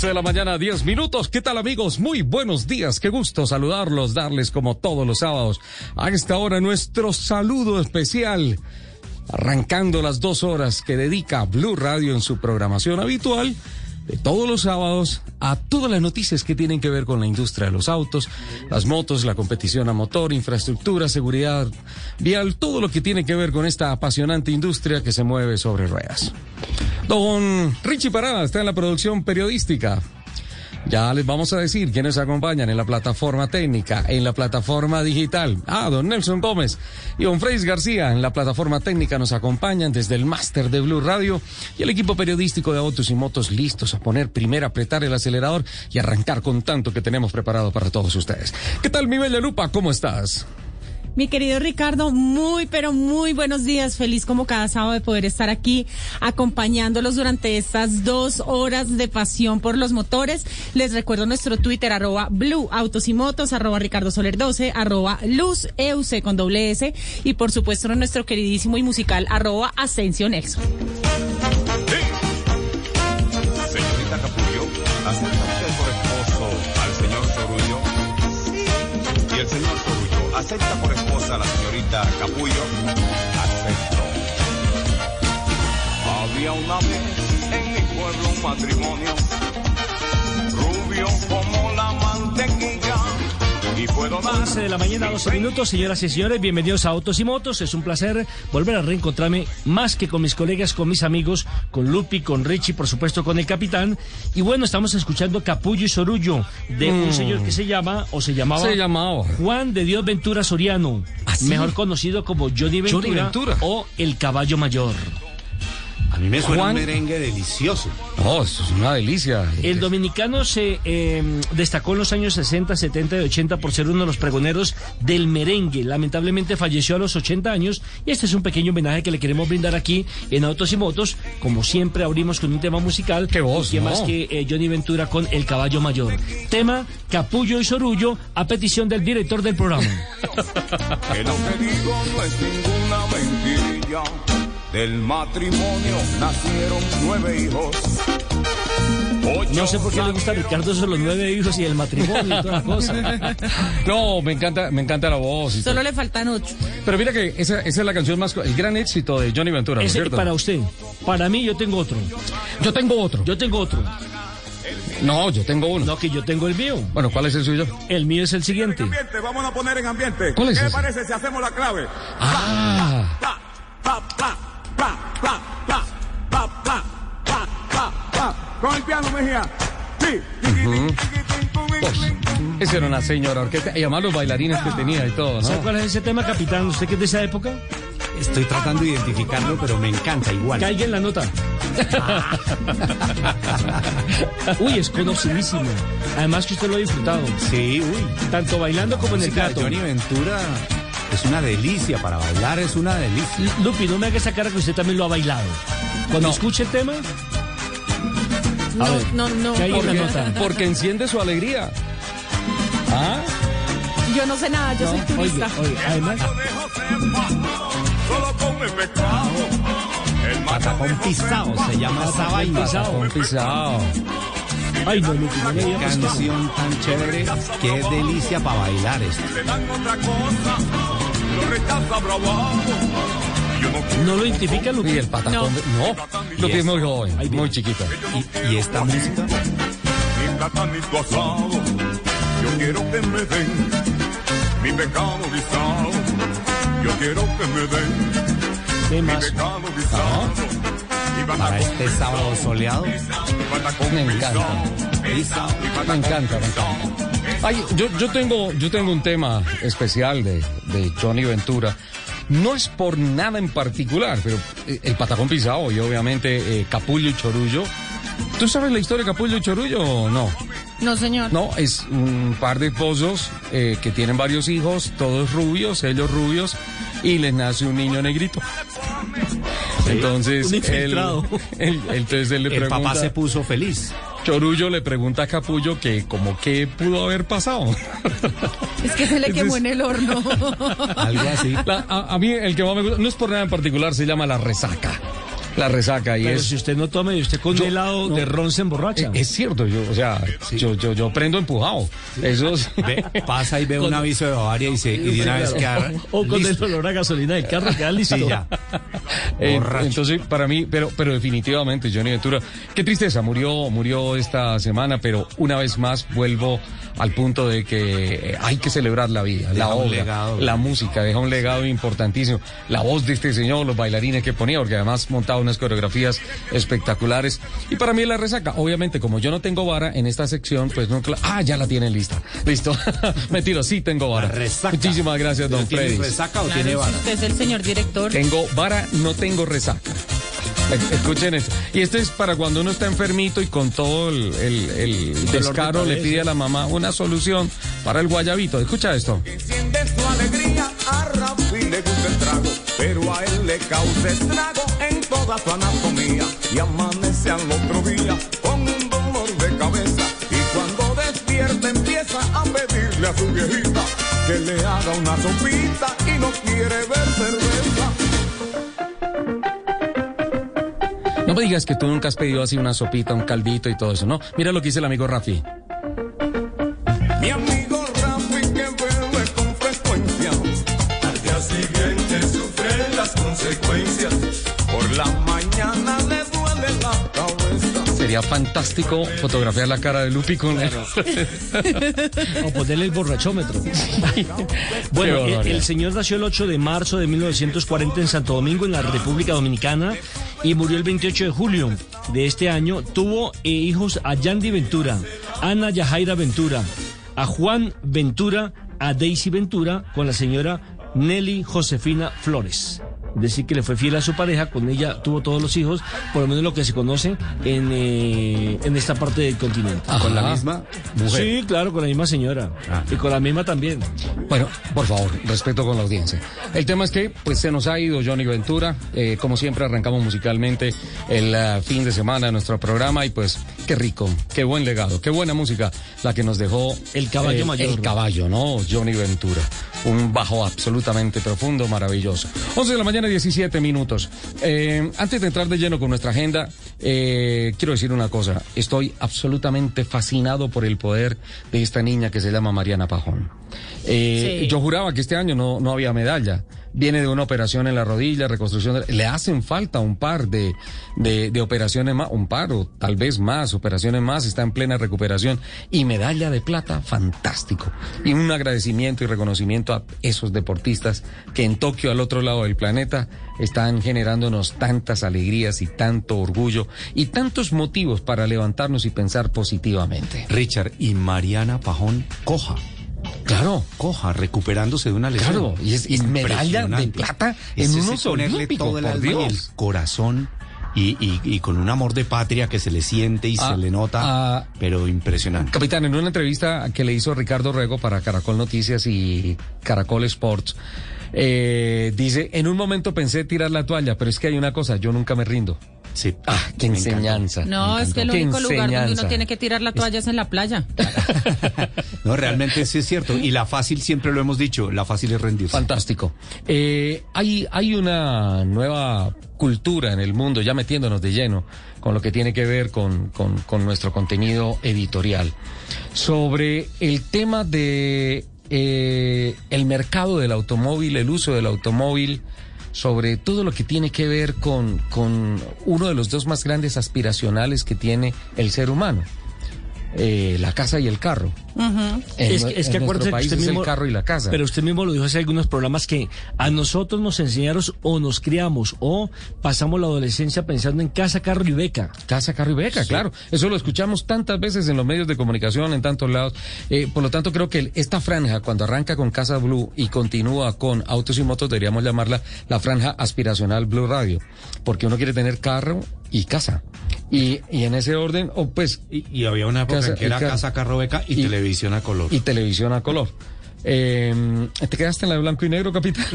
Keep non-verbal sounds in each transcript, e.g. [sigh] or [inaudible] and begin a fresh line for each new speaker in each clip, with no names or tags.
11 de la mañana, 10 minutos. ¿Qué tal amigos? Muy buenos días. Qué gusto saludarlos, darles como todos los sábados. A esta hora nuestro saludo especial. Arrancando las dos horas que dedica Blue Radio en su programación habitual de todos los sábados a todas las noticias que tienen que ver con la industria de los autos, las motos, la competición a motor, infraestructura, seguridad vial, todo lo que tiene que ver con esta apasionante industria que se mueve sobre ruedas. Don Richie Parada está en la producción periodística. Ya les vamos a decir quiénes acompañan en la plataforma técnica, en la plataforma digital. Ah, don Nelson Gómez y don Freis García en la plataforma técnica nos acompañan desde el máster de Blue Radio y el equipo periodístico de autos y motos listos a poner primero, apretar el acelerador y arrancar con tanto que tenemos preparado para todos ustedes. ¿Qué tal, mi bella Lupa? ¿Cómo estás?
Mi querido Ricardo, muy, pero muy buenos días. Feliz como cada sábado de poder estar aquí acompañándolos durante estas dos horas de pasión por los motores. Les recuerdo nuestro Twitter, arroba Blue Autos y Motos, arroba Ricardo Soler 12, arroba Luz EUC con doble S y por supuesto nuestro queridísimo y musical, arroba.
Señorita Capullo, ¿acepta por casa, la señorita Capullo, aceptó. Había una vez en mi pueblo un matrimonio, rubio como la mantequilla y puedo dar
11 de la mañana, 12 minutos. Señoras y señores, bienvenidos a Autos y Motos. Es un placer volver a reencontrarme más que con mis colegas, con mis amigos, con Lupi, con Richie, por supuesto con el capitán. Y bueno, estamos escuchando Capullo y Sorullo de un señor que se llama, o se llamaba,
Se llamaba.
Juan de Dios Ventura Soriano,
sí?
mejor conocido como Johnny Ventura,
Johnny Ventura.
o El Caballo Mayor.
A mí me suena
Juan-
un merengue delicioso.
Oh, eso es una delicia.
El dominicano se eh, destacó en los años 60, 70 y 80 por ser uno de los pregoneros del merengue. Lamentablemente falleció a los 80 años y este es un pequeño homenaje que le queremos brindar aquí en Autos y Motos. Como siempre abrimos con un tema musical.
Qué voz,
y qué
¿no?
más que eh, Johnny Ventura con El Caballo Mayor. Tema Capullo y Sorullo a petición del director del programa. [laughs]
Que lo que digo no es ninguna mentirilla. Del matrimonio nacieron nueve hijos.
No sé por qué le gusta a Ricardo eso de los nueve hijos y el matrimonio y toda la cosa. [laughs]
No, me encanta, me encanta la voz. y
Solo
todo.
le faltan ocho.
Pero mira que esa, esa es la canción más, el gran éxito de Johnny Ventura, ¿no es
Ese
cierto?
para usted. Para mí yo tengo otro.
Yo tengo otro.
Yo tengo otro.
No, yo tengo uno.
No, que yo tengo el mío.
Bueno, ¿cuál es el suyo?
El mío es el siguiente.
Ambiente, vamos a poner en ambiente.
¿Cuál es
¿Qué
ese?
parece si hacemos la clave?
Ah,
Pa, pa, pa, pa, pa, pa, pa, pa, pa, pa, pa. Con el piano, Mejía. Sí.
pues, esa era una señora orquesta. Y además los bailarines que tenía y todo,
¿Sabe
¿no?
cuál es ese tema, capitán? ¿Usted que es de esa época?
Estoy tratando de identificarlo, pero me encanta igual.
Caiga en la nota. [laughs] Uy, es conocidísimo. Además que usted lo ha disfrutado.
Sí, uy.
Tanto bailando como en el plato.
Johnny Ventura es una delicia. Para bailar es una delicia.
Lupi, no me haga esa cara que usted también lo ha bailado. Cuando
No.
escuche el tema,
No,
ver,
no, no.
¿qué hay
porque-
nota?
Porque enciende su alegría. Ah,
Yo no sé nada, yo soy turista.
oiga, oiga, además,
Solo come pescado. El
Patacón pisado se llama esa vaina.
con pisado.
Ay, no, Lupi, no me
Qué canción tan chévere. Qué delicia para bailar esto.
No
¿No lo identifica,
Y
Lupi?
el patacón. de- No, lo que es muy joven,
viene.
muy chiquito.
Y, y esta música,
mi platanito asado. Yo quiero que me den mi pecado guisado. Yo quiero que me den
¿Qué
mi
más?
pecado guisado. Mi
para este sábado soleado.
mi
Me encanta.
Mi
Me encanta, me
guisado.
Ay, yo, yo tengo, yo tengo un tema especial de, de Johnny Ventura. No es por nada en particular, pero eh, el patacón pisado y obviamente eh, Capullo y Chorullo. ¿Tú sabes la historia de Capullo y Chorullo o no?
No, señor.
No, es un par de esposos eh, que tienen varios hijos, todos rubios, ellos rubios, y les nace un niño negrito. Entonces,
un [laughs]
él, entonces él le
El
pregunta,
papá se puso feliz.
Chorullo le pregunta a Capullo que como qué pudo haber pasado. [laughs]
Es que se le quemó en el horno.
Algo así.
La- a, a mí el que más me gusta, no es por nada en particular, se llama La Resaca. La resaca y
Pero
es...
si usted no tome y usted con
Yo-
un helado
no.
de ron se emborracha.
Eh, Es cierto, yo, o sea, yo, yo, yo prendo empujado. Eso es- [laughs]
Ve, pasa y ve un aviso de Bavaria y, se, y de una vez queda [laughs]
o con
listo.
el olor a gasolina del carro queda [laughs] listo.
Sí, ya.
Eh, entonces, para mí, pero, pero definitivamente, Johnny Ventura, qué tristeza, murió, murió esta semana, pero una vez más vuelvo al punto de que eh, hay que celebrar la vida, la
Deja
obra,
legado.
la música, deja un legado importantísimo. La voz de este señor, los bailarines que ponía, porque además montaba unas coreografías espectaculares. Y para mí la resaca, obviamente, como yo no tengo vara en esta sección, pues no, ah, ya la tienen lista. [laughs] Listo. [laughs] Mentira, sí tengo vara.
La resaca.
Muchísimas gracias,
¿Pero
don
¿Tiene
Freddy.
resaca o
Claro,
tiene
si
vara?
usted es el señor director.
Tengo vara, no tengo resaca. E- Escuchen esto. Y esto es para cuando uno está enfermito y con todo el, el- el
de
descaro le pide a la mamá una solución para el guayabito. Escucha esto.
Enciende su alegría, le gusta el trago, pero a él le causa estrago en toda su anatomía. Y amanece al otro día con un dolor de cabeza. Y cuando despierta empieza a pedirle a su viejita que le haga una sopita y no quiere ver cerveza.
No me digas que tú nunca has pedido así una sopita, un caldito y todo eso, ¿no? Mira lo que dice el amigo Rafi.
Mi amigo
Sería fantástico fotografiar la cara de Lupi con [laughs]
O ponerle el borrachómetro. [laughs] bueno, el señor nació el 8 de marzo de 1940 en Santo Domingo, en la República Dominicana, y murió el 28 de julio de este año. Tuvo eh, hijos a Yandy Ventura, Ana Yajaira Ventura, a Juan Ventura, a Daisy Ventura, con la señora Nelly Josefina Flores. Es decir, que le fue fiel a su pareja, con ella tuvo todos los hijos, por lo menos lo que se conoce en, eh, en esta parte del continente.
Con la
Ajá.
misma mujer.
Sí, claro, con la misma señora.
Ah.
Y con la misma también.
Bueno, por favor, respeto con la audiencia. El tema es que, pues, se nos ha ido Johnny Ventura. Eh, como siempre, arrancamos musicalmente el eh, fin de semana de nuestro programa y, pues, qué rico, qué buen legado, qué buena música la que nos dejó
El caballo
eh,
mayor.
El caballo, ¿no? Johnny Ventura. Un bajo absolutamente profundo, maravilloso. 11 de la mañana, 17 minutos. Eh, antes de entrar de lleno con nuestra agenda, eh, quiero decir una cosa. Estoy absolutamente fascinado por el poder de esta niña que se llama Mariana Pajón. Eh,
Sí.
Yo juraba que este año no, no había medalla. Viene de una operación en la rodilla, reconstrucción. de- le hacen falta un par de, de, de operaciones más, un par o tal vez más operaciones más. Está en plena recuperación. Y medalla de plata, fantástico. Y un agradecimiento y reconocimiento a esos deportistas que en Tokio, al otro lado del planeta, están generándonos tantas alegrías y tanto orgullo y tantos motivos para levantarnos y pensar positivamente.
Richard y Mariana Pajón coja.
Claro.
Coja, recuperándose de una lesión.
Claro, y es- medalla de plata en
Es
unos
ponerle todo el
por
alma y el corazón y, y- y con un amor de patria que se le siente y
Ah,
se le nota,
ah.
pero impresionante.
Capitán, en una entrevista que le hizo Ricardo Rego para Caracol Noticias y Caracol Sports, eh, dice, en un momento pensé tirar la toalla, pero es que hay una cosa, yo nunca me rindo.
Sí.
Ah, qué
Me encantó.
enseñanza.
No, es que el
Qué
único lugar donde uno tiene que tirar la toalla es en la playa. [laughs]
No, realmente sí es cierto. Y la fácil, siempre lo hemos dicho, la fácil es rendirse.
Fantástico. Eh, hay, hay una nueva cultura en el mundo, ya metiéndonos de lleno con lo que tiene que ver con, con- con nuestro contenido editorial, sobre el tema de eh, el mercado del automóvil, el uso del automóvil, sobre todo lo que tiene que ver con, con uno de los dos más grandes aspiracionales que tiene el ser humano, eh, la casa y el carro. En
es, que- es que
nuestro
acuérdese que
país
usted
es
mismo,
el carro y la casa.
Pero usted mismo lo dijo hace algunos programas que a nosotros nos enseñaron o nos criamos o pasamos la adolescencia pensando en casa, carro y beca.
Casa, carro y beca, claro. Eso lo escuchamos tantas veces en los medios de comunicación, en tantos lados. Eh, por lo tanto, creo que esta franja, cuando arranca con Casa Blue y continúa con Autos y Motos, deberíamos llamarla la franja aspiracional Blue Radio. Porque uno quiere tener carro y casa. Y, y en ese orden, o pues,
Y, y había una época
Casa-
en que era
ca-
casa, carro, beca y,
y-
televisión a color.
y televisión a color. Eh, ¿Te quedaste en la de blanco y negro, capitán? [laughs]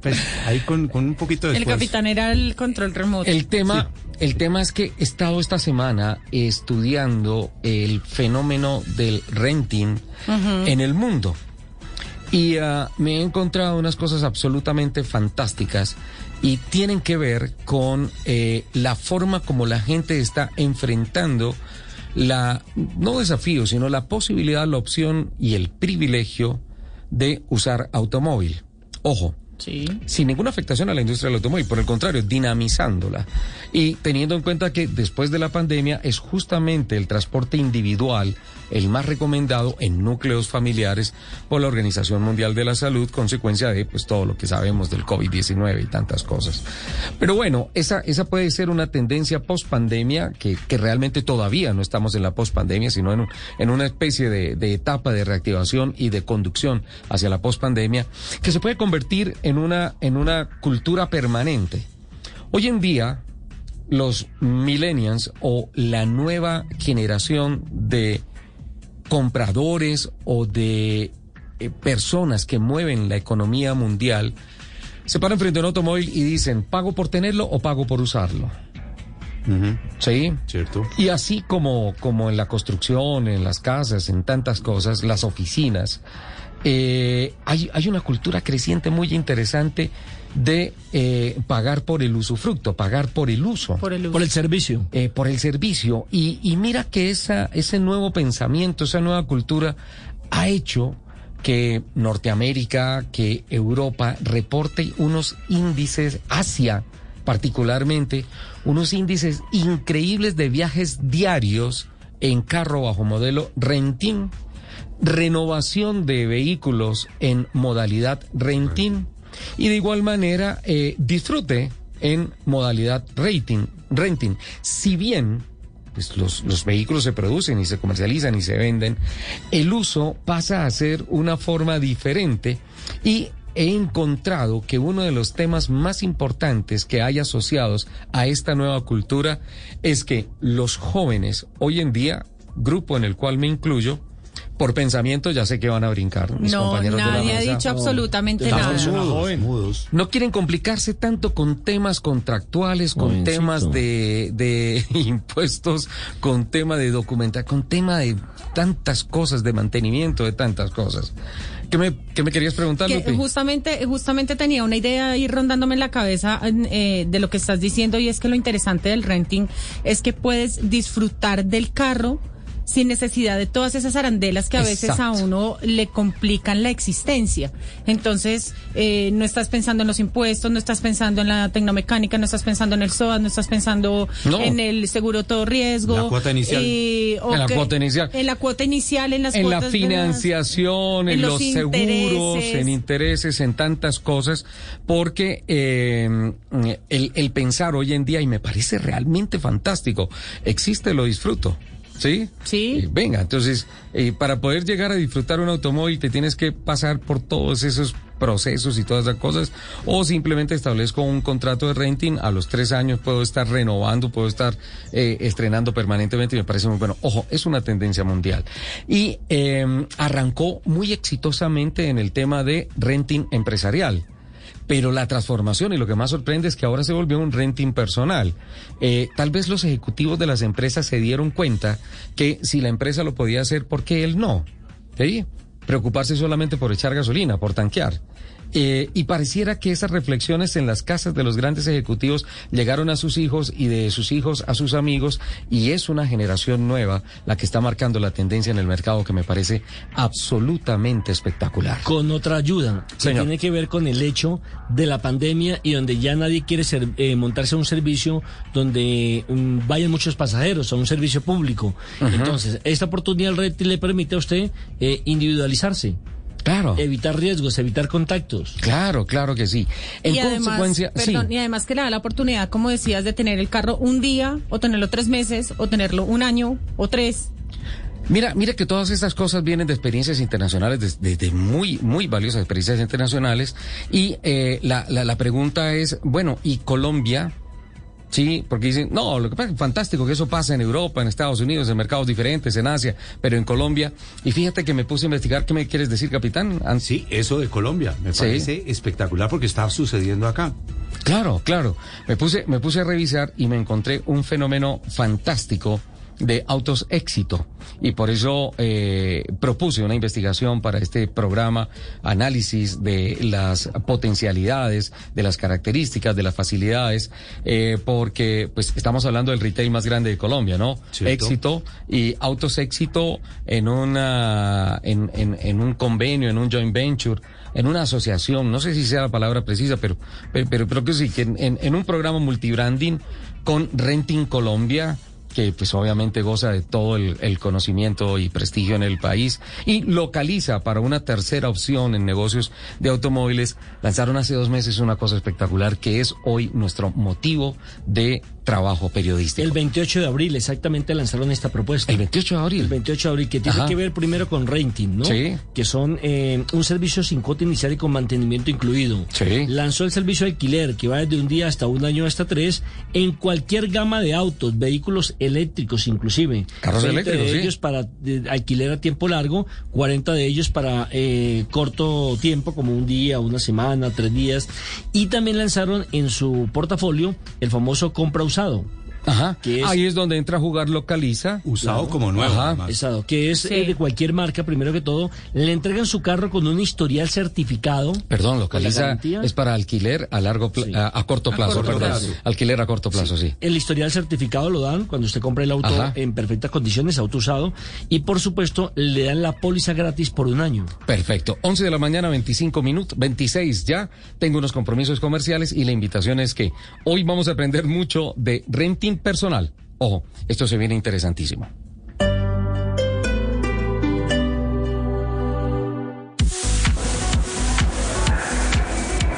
Pues, ahí con, con un poquito de
El
esfuerzo.
capitán era el control remoto.
El tema, el tema es que he estado esta semana estudiando el fenómeno del renting en el mundo. Y ah, me he encontrado unas cosas absolutamente fantásticas y tienen que ver con eh, la forma como la gente está enfrentando la, no desafío, sino la posibilidad, la opción y el privilegio de usar automóvil. Ojo, Sin ninguna afectación a la industria del automóvil, por el contrario, dinamizándola. Y teniendo en cuenta que después de la pandemia es justamente el transporte individual el más recomendado en núcleos familiares por la Organización Mundial de la Salud, consecuencia de pues todo lo que sabemos del COVID-19 y tantas cosas. Pero bueno, esa, esa puede ser una tendencia post pandemia que, que realmente todavía no estamos en la post pandemia, sino en, un- en una especie de, de etapa de reactivación y de conducción hacia la post pandemia, que se puede convertir en una, en una cultura permanente. Hoy en día, los millennials o la nueva generación de compradores o de eh, personas que mueven la economía mundial se paran frente a un automóvil y dicen, ¿pago por tenerlo o pago por usarlo? ¿Sí?
¿Cierto?
Y así como, como en la construcción, en las casas, en tantas cosas, las oficinas, eh, hay, hay una cultura creciente muy interesante de eh, pagar por el usufructo, pagar por el uso
Por el
Por el servicio.
eh, por el servicio. Y, y mira que esa, ese nuevo pensamiento, esa nueva cultura ha hecho que Norteamérica, que Europa reporte unos índices, Asia particularmente, unos índices increíbles de viajes diarios en carro bajo modelo renting, renovación de vehículos en modalidad renting y de igual manera eh, disfrute en modalidad renting. Si bien pues, los, los vehículos se producen y se comercializan y se venden, el uso pasa a ser una forma diferente y he encontrado que uno de los temas más importantes que hay asociados a esta nueva cultura es que los jóvenes hoy en día, grupo en el cual me incluyo, por pensamiento ya sé que van a brincar mis
No,
compañeros de la
nadie ha dicho absolutamente
Estamos
nada.
Mudos, mudos.
No quieren complicarse tanto con temas contractuales, con
Jovencito.
temas de, de [laughs] impuestos, con tema de documentación, con tema de tantas cosas, de mantenimiento de tantas cosas. ¿Qué me, qué me querías preguntar,
Que
Lupi?
justamente, justamente tenía una idea ahí rondándome en la cabeza eh, de lo que estás diciendo y es que lo interesante del renting es que puedes disfrutar del carro sin necesidad de todas esas arandelas que a veces a uno le complican la existencia. Entonces, eh, no estás pensando en los impuestos, no estás pensando en la tecnomecánica, no estás pensando en el SOAT, no estás pensando
No.
en el seguro todo riesgo.
La cuota inicial.
eh,
En la cuota inicial.
En la cuota inicial, en las
en la
las-
financiación, en,
en los
seguros, en intereses, en tantas cosas, porque eh, el, el pensar hoy en día, y me parece realmente fantástico, existe, lo disfruto. ¿Sí?
Sí.
Venga, entonces, eh, para poder llegar a disfrutar un automóvil te tienes que pasar por todos esos procesos y todas esas cosas, o simplemente establezco un contrato de renting, a los tres años puedo estar renovando, puedo estar eh, estrenando permanentemente y me parece muy bueno. Ojo, es una tendencia mundial. Y eh, arrancó muy exitosamente en el tema de renting empresarial. Pero la transformación y lo que más sorprende es que ahora se volvió un renting personal. Eh, tal vez los ejecutivos de las empresas se dieron cuenta que si la empresa lo podía hacer, ¿por qué él no? ¿Sí? Preocuparse solamente por echar gasolina, por tanquear. Eh, y pareciera que esas reflexiones en las casas de los grandes ejecutivos llegaron a sus hijos y de sus hijos a sus amigos y es una generación nueva la que está marcando la tendencia en el mercado que me parece absolutamente espectacular.
Con otra ayuda, que
Señor.
tiene que ver con el hecho de la pandemia y donde ya nadie quiere ser- eh, montarse a un servicio donde mm, vayan muchos pasajeros, a un servicio público. Entonces, esta oportunidad del Red le permite a usted eh, individualizarse,
Claro.
evitar riesgos, evitar contactos.
Claro, claro que sí. En
y además,
consecuencia,
perdón,
sí.
y además que le da la oportunidad, como decías, de tener el carro un día, o tenerlo tres meses, o tenerlo un año, o tres.
Mira, mira que todas estas cosas vienen de experiencias internacionales, de, de- de muy, muy valiosas experiencias internacionales. Y eh, la, la, la pregunta es, bueno, ¿y Colombia? Sí, porque dicen, no, lo que pasa es fantástico que eso pasa en Europa, en Estados Unidos, en mercados diferentes, en Asia, pero en Colombia. Y fíjate que me puse a investigar, ¿qué me quieres decir, capitán?
Sí, eso de Colombia me
Sí.
parece espectacular porque está sucediendo acá.
Claro, claro. Me puse, me puse a revisar y me encontré un fenómeno fantástico de autos éxito y por eso eh, propuse una investigación para este programa, análisis de las potencialidades, de las características, de las facilidades, eh, porque pues estamos hablando del retail más grande de Colombia, ¿no?
Cierto.
Éxito y autos éxito en una en, en, en un convenio, en un joint venture en una asociación, no sé si sea la palabra precisa, pero, pero, pero creo que sí, que en, en, en un programa multibranding con Renting Colombia, que pues obviamente goza de todo el, el, conocimiento y prestigio en el país y localiza para una tercera opción en negocios de automóviles, lanzaron hace dos meses una cosa espectacular que es hoy nuestro motivo de trabajo periodístico.
El 28 de abril exactamente lanzaron esta propuesta.
El 28 de abril.
El 28 de abril, que tiene
Ajá.
que ver primero con renting, ¿no?
Sí.
Que son eh, un servicio sin cuota inicial y con mantenimiento incluido.
Sí.
Lanzó el servicio de alquiler, que va desde un día hasta un año hasta tres, en cualquier gama de autos, vehículos eléctricos inclusive.
Carros
20
eléctricos,
de
sí.
ellos para de, alquiler a tiempo largo, 40 de ellos para eh, corto tiempo, como un día, una semana, tres días. Y también lanzaron en su portafolio el famoso compra usado usado.
Ajá.
que es-
Ahí es donde entra a jugar Localiza.
Usado como nuevo.
Ajá.
Exacto, que es
Sí.
eh, de cualquier marca, primero que todo, le entregan su carro con un historial certificado.
Perdón,
¿Con la
localiza es para alquiler a largo
Sí.
a, a corto plazo,
corto
perdón.
plazo.
Alquiler a corto plazo, sí.
El historial certificado lo dan cuando usted compra el auto
Ajá.
en perfectas condiciones, auto usado, y por supuesto le dan la póliza gratis por un año.
Perfecto. 11 de la mañana, 25 minutos, 26 ya. Tengo unos compromisos comerciales y la invitación es que hoy vamos a aprender mucho de renting personal. Ojo, esto se viene interesantísimo.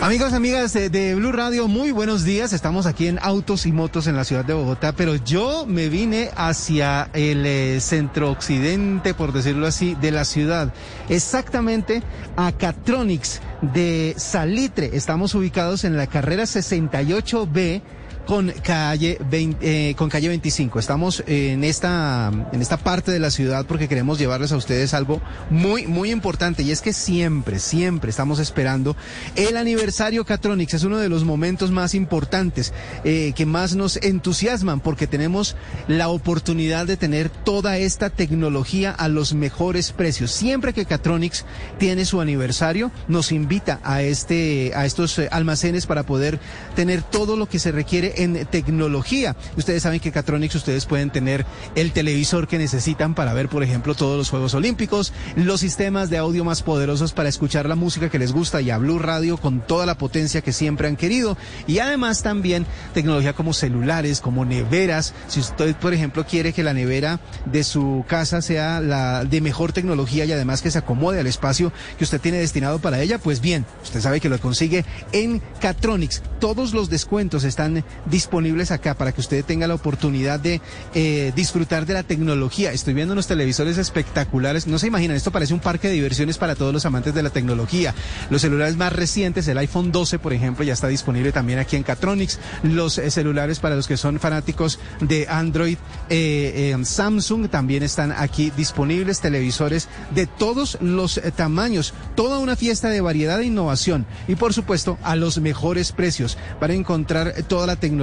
Amigos, amigas de, de Blue Radio, muy buenos días. Estamos aquí en Autos y Motos en la ciudad de Bogotá, pero yo me vine hacia el eh, centro occidente, por decirlo así, de la ciudad. Exactamente a Catronics de Salitre. Estamos ubicados en la carrera 68B con calle 20, eh, con calle 25. Estamos en esta en esta parte de la ciudad porque queremos llevarles a ustedes algo muy muy importante y es que siempre siempre estamos esperando el aniversario Catronics es uno de los momentos más importantes eh, que más nos entusiasman porque tenemos la oportunidad de tener toda esta tecnología a los mejores precios. Siempre que Catronics tiene su aniversario nos invita a este a estos eh, almacenes para poder tener todo lo que se requiere en tecnología. Ustedes saben que Catronics ustedes pueden tener el televisor que necesitan para ver, por ejemplo, todos los Juegos Olímpicos, los sistemas de audio más poderosos para escuchar la música que les gusta y a Blue Radio con toda la potencia que siempre han querido. Y además también tecnología como celulares, como neveras. Si usted, por ejemplo, quiere que la nevera de su casa sea la de mejor tecnología y además que se acomode al espacio que usted tiene destinado para ella, pues bien, usted sabe que lo consigue en Catronics. Todos los descuentos están disponibles acá para que usted tenga la oportunidad de eh, disfrutar de la tecnología. Estoy viendo unos televisores espectaculares. No se imaginan, esto parece un parque de diversiones para todos los amantes de la tecnología. Los celulares más recientes, el iPhone 12, por ejemplo, ya está disponible también aquí en Catronics. Los eh, celulares para los que son fanáticos de Android, eh, Samsung también están aquí disponibles. Televisores de todos los tamaños. Toda una fiesta de variedad e innovación. Y por supuesto, a los mejores precios para encontrar eh, toda la tecnología.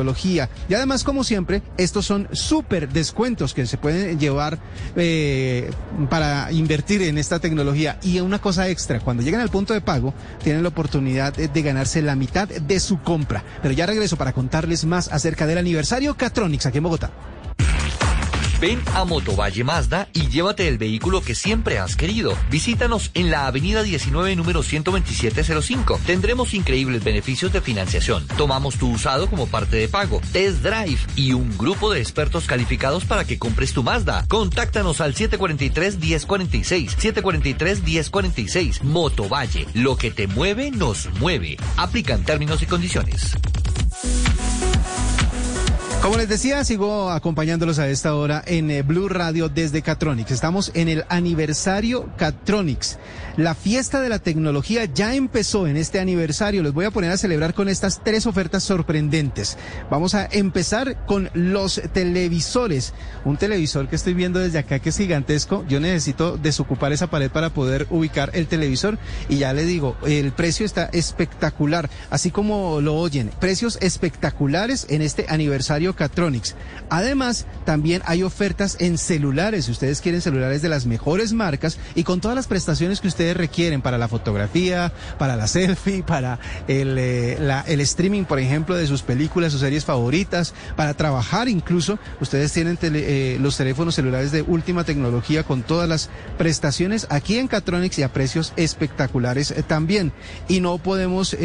Y además, como siempre, estos son súper descuentos que se pueden llevar eh, para invertir en esta tecnología. Y una cosa extra, cuando lleguen al punto de pago, tienen la oportunidad de ganarse la mitad de su compra. Pero ya regreso para contarles más acerca del aniversario Catronics aquí en Bogotá.
Ven a Motovalle Mazda y llévate el vehículo que siempre has querido. Visítanos en la avenida 19, número 12705. Tendremos increíbles beneficios de financiación. Tomamos tu usado como parte de pago, test drive y un grupo de expertos calificados para que compres tu Mazda. Contáctanos al 743-1046. 743-1046. Motovalle. Lo que te mueve, nos mueve. Aplican términos y condiciones.
Como les decía, sigo acompañándolos a esta hora en eh, Blue Radio desde Catronics. Estamos en el aniversario Catronics. La fiesta de la tecnología ya empezó en este aniversario. Les voy a poner a celebrar con estas tres ofertas sorprendentes. Vamos a empezar con los televisores. Un televisor que estoy viendo desde acá que es gigantesco. Yo necesito desocupar esa pared para poder ubicar el televisor. Y ya le digo, el precio está espectacular. Así como lo oyen, precios espectaculares en este aniversario aniversario Catronics. Además, también hay ofertas en celulares. Si ustedes quieren celulares de las mejores marcas y con todas las prestaciones que ustedes requieren para la fotografía, para la selfie, para el, eh, streaming, por ejemplo, de sus películas o series favoritas, para trabajar incluso, ustedes tienen tele- eh, los teléfonos celulares de última tecnología con todas las prestaciones aquí en Catronics y a precios espectaculares eh, también. Y no podemos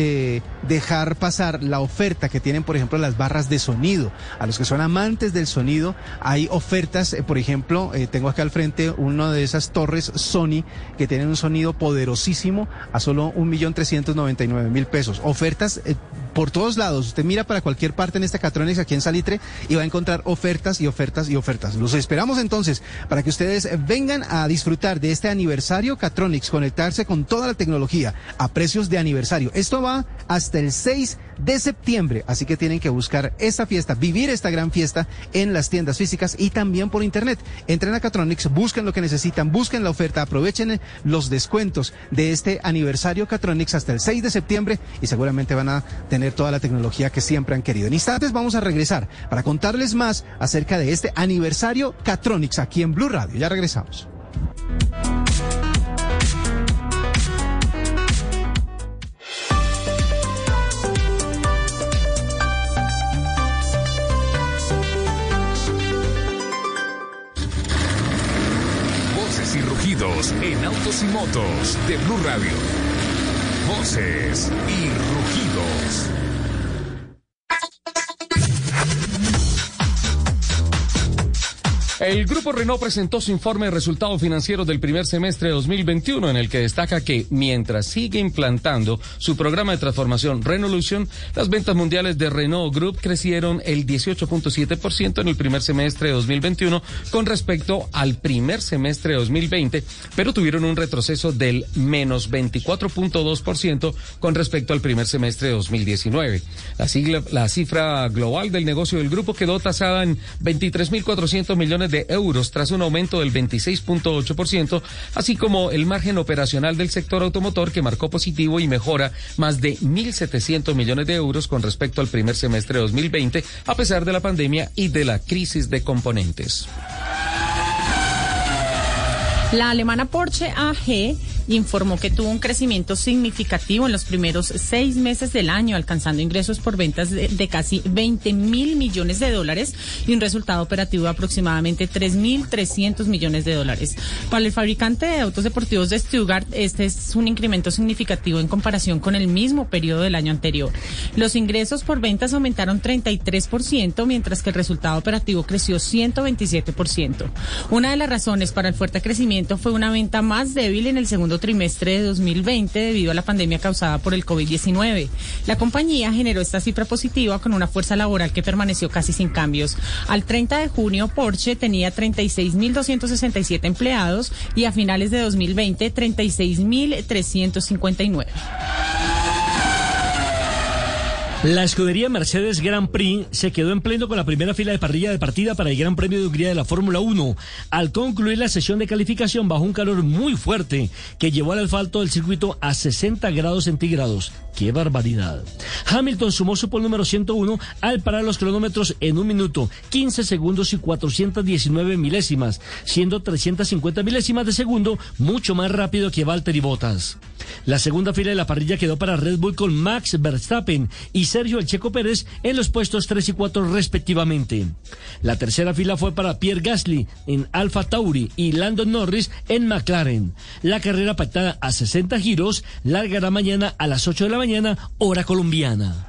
dejar pasar la oferta que tienen, por ejemplo, las barras de sonido. A los que son amantes del sonido, hay ofertas, por ejemplo, tengo acá al frente una de esas torres Sony que tienen un sonido poderosísimo a solo un millón trescientos noventa y nueve mil pesos. Ofertas eh, por todos lados. Usted mira para cualquier parte en esta Catronics aquí en Salitre y va a encontrar ofertas y ofertas y ofertas. Los esperamos entonces para que ustedes vengan a disfrutar de este aniversario Catronics, conectarse con toda la tecnología a precios de aniversario. Esto va hasta el 6 de septiembre, así que tienen que buscar esta fiesta, vivir esta gran fiesta en las tiendas físicas y también por internet. Entren a Catronics, busquen lo que necesitan, busquen la oferta, aprovechen los descuentos de este aniversario Catronics hasta el 6 de septiembre y seguramente van a tener toda la tecnología que siempre han querido. En instantes vamos a regresar para contarles más acerca de este aniversario Catronics aquí en Blue Radio. Ya regresamos.
Voces y rugidos en autos y motos de Blue Radio. Voces y rugidos.
El Grupo Renault presentó su informe de resultado financiero del primer semestre de 2021, en el que destaca que mientras sigue implantando su programa de transformación Renolution, las ventas mundiales de Renault Group crecieron el 18.7% en el primer semestre de 2021 con respecto al primer semestre de 2020, pero tuvieron un retroceso del menos 24.2% con respecto al primer semestre de 2019. La, sigla- la cifra global del negocio del grupo quedó tasada en 23.400 millones de euros tras un aumento del 26.8%, así como el margen operacional del sector automotor que marcó positivo y mejora más de 1.700 millones de euros con respecto al primer semestre de 2020, a pesar de la pandemia y de la crisis de componentes.
La alemana Porsche AG informó que tuvo un crecimiento significativo en los primeros seis meses del año, alcanzando ingresos por ventas de, de casi 20 mil millones de dólares y un resultado operativo de aproximadamente 3.300 millones de dólares. Para el fabricante de autos deportivos de Stuttgart, este es un incremento significativo en comparación con el mismo periodo del año anterior. Los ingresos por ventas aumentaron 33%, mientras que el resultado operativo creció 127%. Una de las razones para el fuerte crecimiento fue una venta más débil en el segundo trimestre de 2020 debido a la pandemia causada por el COVID-19. La compañía generó esta cifra positiva con una fuerza laboral que permaneció casi sin cambios. Al 30 de junio, Porsche tenía 36.267 empleados y a finales de 2020, 36.359.
La escudería Mercedes Grand Prix se quedó en pleno con la primera fila de parrilla de partida para el Gran Premio de Hungría de la Fórmula 1, al concluir la sesión de calificación bajo un calor muy fuerte que llevó al asfalto del circuito a 60 grados centígrados. ¡Qué barbaridad! Hamilton sumó su pole número 101 al parar los cronómetros en un minuto, 15 segundos y 419 milésimas, siendo 350 milésimas de segundo mucho más rápido que Valtteri Bottas. La segunda fila de la parrilla quedó para Red Bull con Max Verstappen y Sergio El Checo Pérez en los puestos 3 y 4 respectivamente. La tercera fila fue para Pierre Gasly en Alfa Tauri y Landon Norris en McLaren. La carrera pactada a 60 giros largará mañana a las 8 de la mañana, hora colombiana.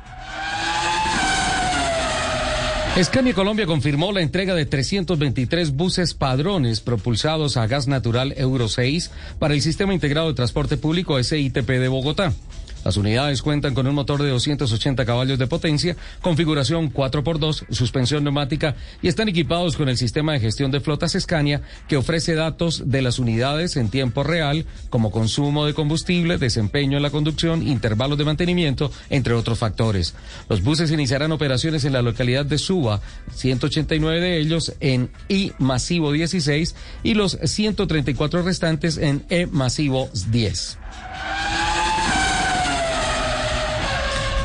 Scania Colombia confirmó la entrega de 323 buses padrones propulsados a gas natural Euro 6 para el Sistema Integrado de Transporte Público SITP de Bogotá. Las unidades cuentan con un motor de 280 caballos de potencia, configuración 4x2, suspensión neumática y están equipados con el sistema de gestión de flotas Scania que ofrece datos de las unidades en tiempo real como consumo de combustible, desempeño en la conducción, intervalos de mantenimiento, entre otros factores. Los buses iniciarán operaciones en la localidad de Suba, 189 de ellos en I masivo 16 y los 134 restantes en E masivo 10.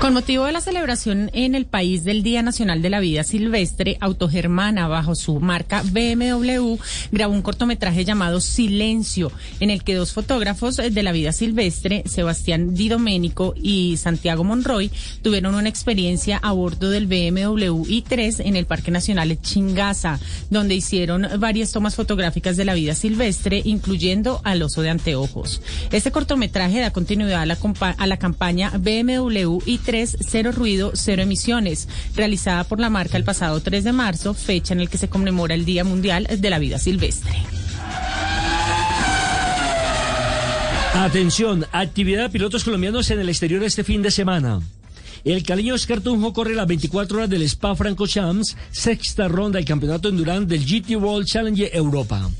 Con motivo de la celebración en el país del Día Nacional de la Vida Silvestre, Autogermana, bajo su marca BMW, grabó un cortometraje llamado Silencio, en el que dos fotógrafos de la vida silvestre, Sebastián Di Domenico y Santiago Monroy, tuvieron una experiencia a bordo del BMW i3 en el Parque Nacional Chingaza, donde hicieron varias tomas fotográficas de la vida silvestre, incluyendo al oso de anteojos. Este cortometraje da continuidad a a la campaña BMW i3 Cero Ruido, Cero Emisiones, realizada por la marca el pasado 3 de marzo, fecha en el que se conmemora el Día Mundial de la Vida Silvestre.
Atención, actividad de pilotos colombianos en el exterior este fin de semana. El caleño Oscar Tunjo corre las 24 horas del Spa Francorchamps, sexta ronda del campeonato endurance del GT World Challenge Europa.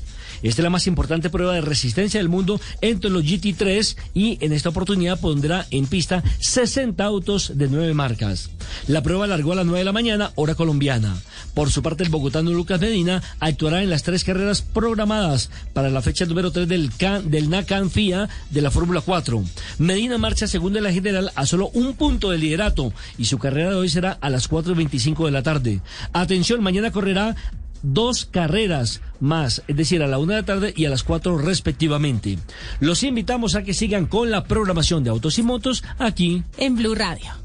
Esta es la más importante prueba de resistencia del mundo entre los GT3 y en esta oportunidad pondrá en pista 60 autos de nueve marcas. La prueba largó a las 9 de la mañana, hora colombiana. Por su parte, el bogotano Lucas Medina actuará en las tres carreras programadas para la fecha número 3 del, CAN, del NACAN FIA de la Fórmula 4. Medina marcha segundo en la general a solo un punto del liderato y su carrera de hoy será a las 4.25 de la tarde. Atención, mañana correrá dos carreras más, es decir, a la una de la tarde y a las cuatro respectivamente. Los invitamos a que sigan con la programación de Autos y Motos aquí
en Blue Radio.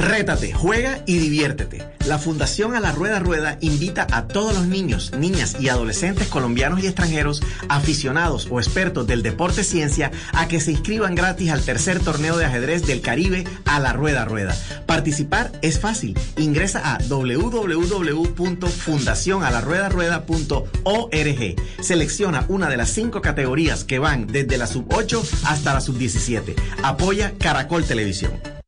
Rétate, juega y diviértete. La Fundación A la Rueda Rueda invita a todos los niños, niñas y adolescentes colombianos y extranjeros, aficionados o expertos del deporte ciencia, a que se inscriban gratis al tercer torneo de ajedrez del Caribe A la Rueda Rueda. Participar es fácil. Ingresa a www.fundacionalarruedarueda.org. Selecciona una de las cinco categorías que van desde la sub 8 hasta la sub 17. Apoya Caracol Televisión.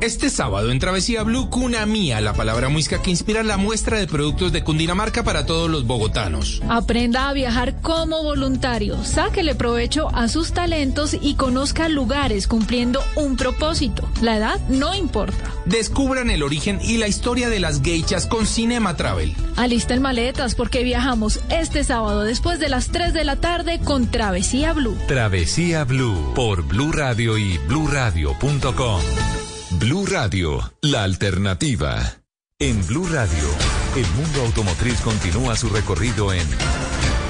Este sábado en Travesía Blue, Cuna Mía, la palabra muisca que inspira la muestra de productos de Cundinamarca para todos los bogotanos.
Aprenda a viajar como voluntario, sáquele provecho a sus talentos y conozca lugares cumpliendo un propósito. La edad no importa.
Descubran el origen y la historia de las geichas con Cinema Travel.
Alisten maletas porque viajamos este sábado después de las 3 de la tarde con Travesía Blue.
Travesía Blue por Blue Radio y bluradio.com. Blue Radio, la alternativa. En Blue Radio, el mundo automotriz continúa su recorrido en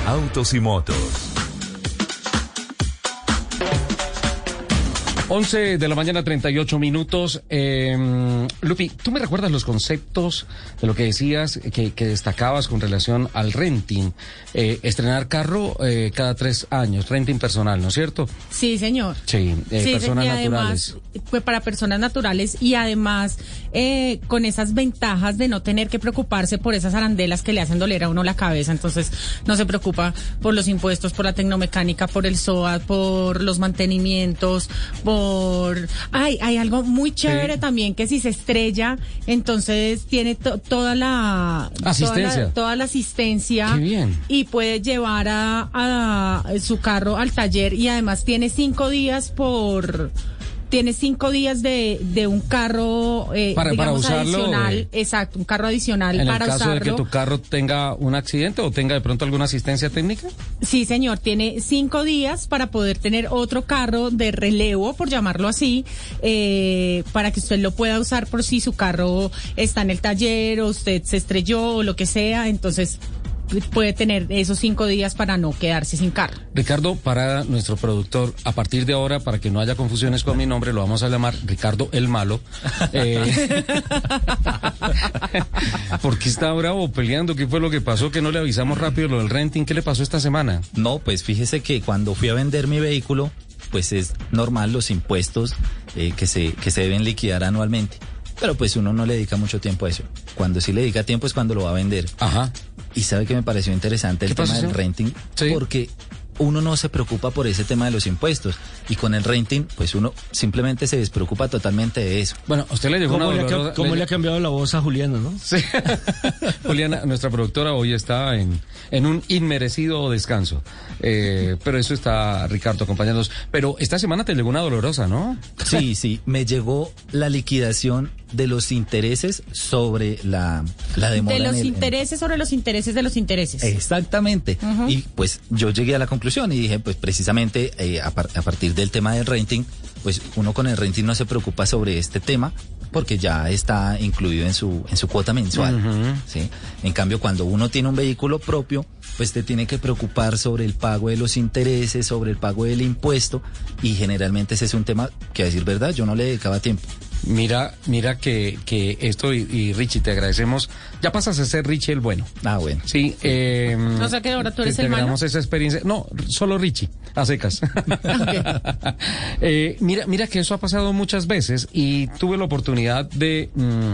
Autos y Motos.
11 de la mañana, 38 minutos. Eh, Lupi, ¿tú me recuerdas los conceptos de lo que decías, que, que destacabas con relación al renting? Eh, estrenar carro eh, cada tres años, renting personal, ¿no es cierto?
Sí, señor.
Sí, eh,
Sí,
personas
y además,
naturales.
pues para personas naturales y además eh, con esas ventajas de no tener que preocuparse por esas arandelas que le hacen doler a uno la cabeza. Entonces no se preocupa por los impuestos, por la tecnomecánica, por el SOAT, por los mantenimientos, por... Ay, hay algo muy chévere también que si se estrella, entonces tiene to- toda la...
Asistencia.
Toda la, toda la asistencia.
Qué bien.
Y puede llevar a, a su carro al taller y además tiene cinco días por tiene cinco días de, de un carro eh,
Para- para
digamos
usarlo,
adicional
eh,
exacto un carro adicional
En el
para
caso de que tu carro tenga un accidente o tenga de pronto alguna asistencia técnica.
Sí, señor, tiene cinco días para poder tener otro carro de relevo, por llamarlo así, eh, para que usted lo pueda usar por si su carro está en el taller o usted se estrelló o lo que sea, entonces puede tener esos cinco días para no quedarse sin carro.
Ricardo, para nuestro productor, a partir de ahora, para que no haya confusiones con mi nombre, lo vamos a llamar Ricardo el Malo. Eh, [laughs] ¿Por qué está bravo peleando? ¿Qué fue lo que pasó? Que no le avisamos rápido lo del renting. ¿Qué le pasó esta semana?
No, pues fíjese que cuando fui a vender mi vehículo, pues es normal los impuestos eh, que, se, que se deben liquidar anualmente. Pero pues uno no le dedica mucho tiempo a eso. Cuando sí le dedica tiempo es cuando lo va a vender.
Ajá.
Y sabe que me pareció interesante el
¿Qué pasó,
tema del renting,
Sí.
porque uno no se preocupa por ese tema de los impuestos. Y con el renting, pues uno simplemente se despreocupa totalmente de eso.
Bueno, a usted le llegó
¿Cómo,
una
le, ha, cómo
le-
le ha cambiado la voz a Juliana, no?
Sí. [laughs] Juliana, nuestra productora hoy está en, en un inmerecido descanso. Eh, pero eso está Ricardo acompañándonos. Pero esta semana te llegó una dolorosa, ¿no?
Sí, sí, me llegó la liquidación de los intereses sobre la, la demora.
De
en
los
el- en-
intereses sobre los intereses de los intereses.
Exactamente. Y pues yo llegué a la conclusión y dije, pues precisamente eh, a, par- a partir del tema del renting, pues uno con el renting no se preocupa sobre este tema porque ya está incluido en su en su cuota mensual. ¿sí? En cambio, cuando uno tiene un vehículo propio, pues te tiene que preocupar sobre el pago de los intereses, sobre el pago del impuesto y generalmente ese es un tema que a decir verdad yo no le dedicaba tiempo.
Mira, mira que, que esto y, y Richie, te agradecemos. Ya pasas a ser Richie el bueno.
Ah, bueno.
Sí. Eh,
O sea que ahora tú eres
te
el malo.
esa experiencia. No, solo Richie, a secas. [laughs] Eh, mira, mira que eso ha pasado muchas veces y tuve la oportunidad de mm,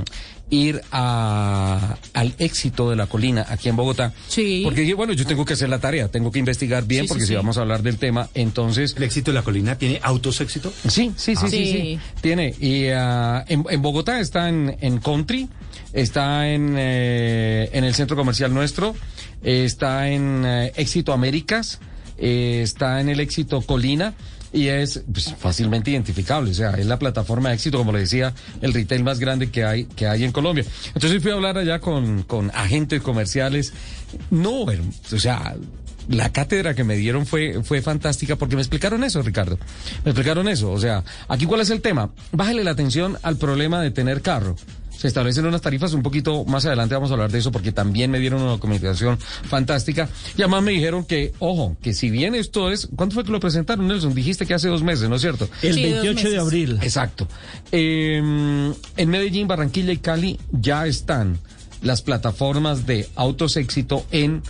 ir a, al éxito de la colina aquí en Bogotá.
Sí.
Porque dije, bueno, yo tengo que hacer la tarea, tengo que investigar bien
Sí, sí,
porque si
sí.
vamos a hablar del tema, entonces...
¿El éxito de la colina tiene autos éxito?
Sí, sí, sí,
Ah.
sí, sí. Tiene. Y ah, en, en Bogotá está en, en Country, está en, eh, en el centro comercial nuestro, está en eh, Éxito Américas, eh, está en el Éxito Colina. Y es pues, fácilmente identificable, o sea, es la plataforma de éxito, como le decía, el retail más grande que hay, que hay en Colombia. Entonces fui a hablar allá con, con agentes comerciales. No, o sea, la cátedra que me dieron fue, fue fantástica porque me explicaron eso, Ricardo. Me explicaron eso. O sea, aquí cuál es el tema. Bájale la atención al problema de tener carro. Se establecen unas tarifas un poquito más adelante, vamos a hablar de eso porque también me dieron una documentación fantástica. Y además me dijeron que, ojo, que si bien esto es, ¿cuándo fue que lo presentaron, Nelson? Dijiste que hace dos meses, ¿no es cierto?
El Sí, dos 28 de abril.
Exacto. Eh, en Medellín, Barranquilla y Cali ya están las plataformas de autos éxito en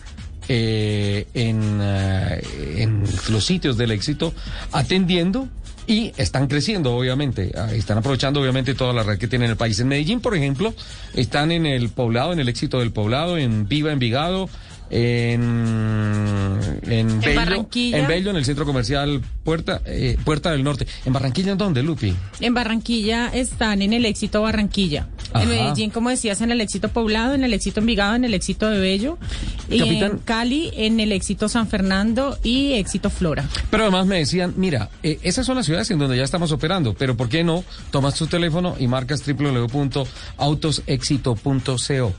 eh, en, eh, en los sitios del éxito atendiendo y están creciendo, obviamente. Ah, Están aprovechando, obviamente, toda la red que tiene el país. En Medellín, por ejemplo, están en el poblado, en el éxito del poblado, en Viva Envigado, en, en, Bello,
Barranquilla.
en Bello, en el centro comercial Puerta, eh, Puerta del Norte. ¿En Barranquilla en dónde, Lupi?
En Barranquilla están en el éxito Barranquilla.
Ajá.
En Medellín, como decías, en el éxito Poblado, en el éxito Envigado, en el éxito de Bello. Y
Capitán.
en Cali, en el éxito San Fernando y éxito Flora.
Pero además me decían, mira, eh, esas son las ciudades en donde ya estamos operando, pero ¿por qué no tomas tu teléfono y marcas www.autosexito.co?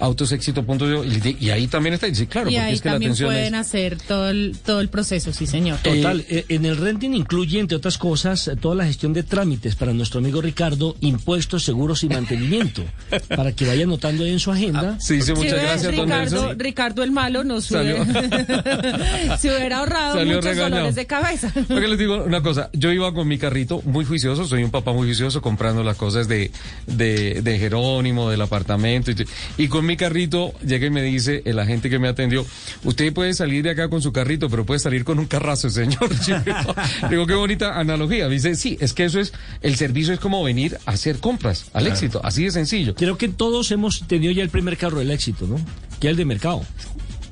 Autosexito.co y, y ahí también está. Dice, claro,
y
porque
ahí
es que la
también
atención
pueden
es...
hacer todo el, todo el proceso, sí, señor.
Total, eh, en el renting incluye, entre otras cosas, eh, toda la gestión de trámites para nuestro amigo Ricardo, impuestos, seguros y mantenimiento, [laughs] para que vaya anotando ahí en su agenda.
Sí, sí, muchas
Sí,
gracias, don
Ricardo,
Nelson.
Ricardo el malo no sube.
Salió- [laughs]
se hubiera ahorrado
Salió
muchos
regañado.
dolores de cabeza.
Porque les digo una cosa, yo iba con mi carrito muy juicioso, soy un papá muy juicioso comprando las cosas de, de, de Jerónimo, del apartamento, y, y con mi carrito llega y me dice el agente que me atendió, usted puede salir de acá con su carrito, pero puede salir con un carrazo, señor. [laughs] Digo, digo, qué bonita analogía. Me dice, sí, es que eso es, el servicio es como venir a hacer compras al
Claro.
éxito, así de sencillo.
Creo que todos hemos tenido ya el primer carro del éxito, ¿no? Que es el de mercado.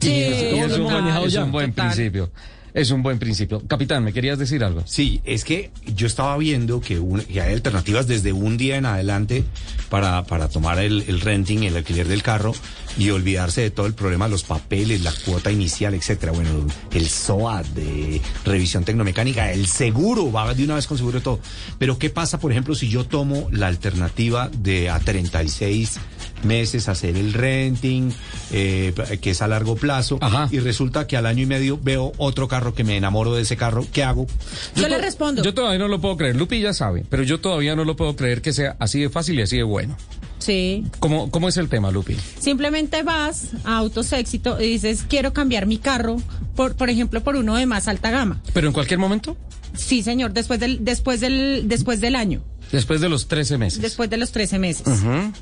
Y es, y un,
hemos manejado
es
ya.
un buen
Total.
principio. Es un buen principio. Capitán, ¿me querías decir algo?
Sí, es que yo estaba viendo que, hay alternativas desde un día en adelante para, para tomar el, renting, el alquiler del carro y olvidarse de todo el problema, los papeles, la cuota inicial, etcétera. Bueno, el SOAT de revisión tecnomecánica, el seguro, va de una vez con seguro todo. Pero ¿qué pasa, por ejemplo, si yo tomo la alternativa de a 36 meses hacer el renting, eh, que es a largo plazo, y resulta que al año y medio veo otro carro que me enamoro de ese carro, ¿qué hago?
Yo le respondo.
Yo todavía no lo puedo creer. Lupi ya sabe, pero yo todavía no lo puedo creer que sea así de fácil y así de bueno.
Sí.
¿Cómo, cómo es el tema, Lupi?
Simplemente vas a Autos Éxito y dices, quiero cambiar mi carro, por, por ejemplo, por uno de más alta gama.
¿Pero en cualquier momento?
Sí, señor, después del, después del, después del año,
Después de los 13 meses.
después de los 13 meses.
Ujú.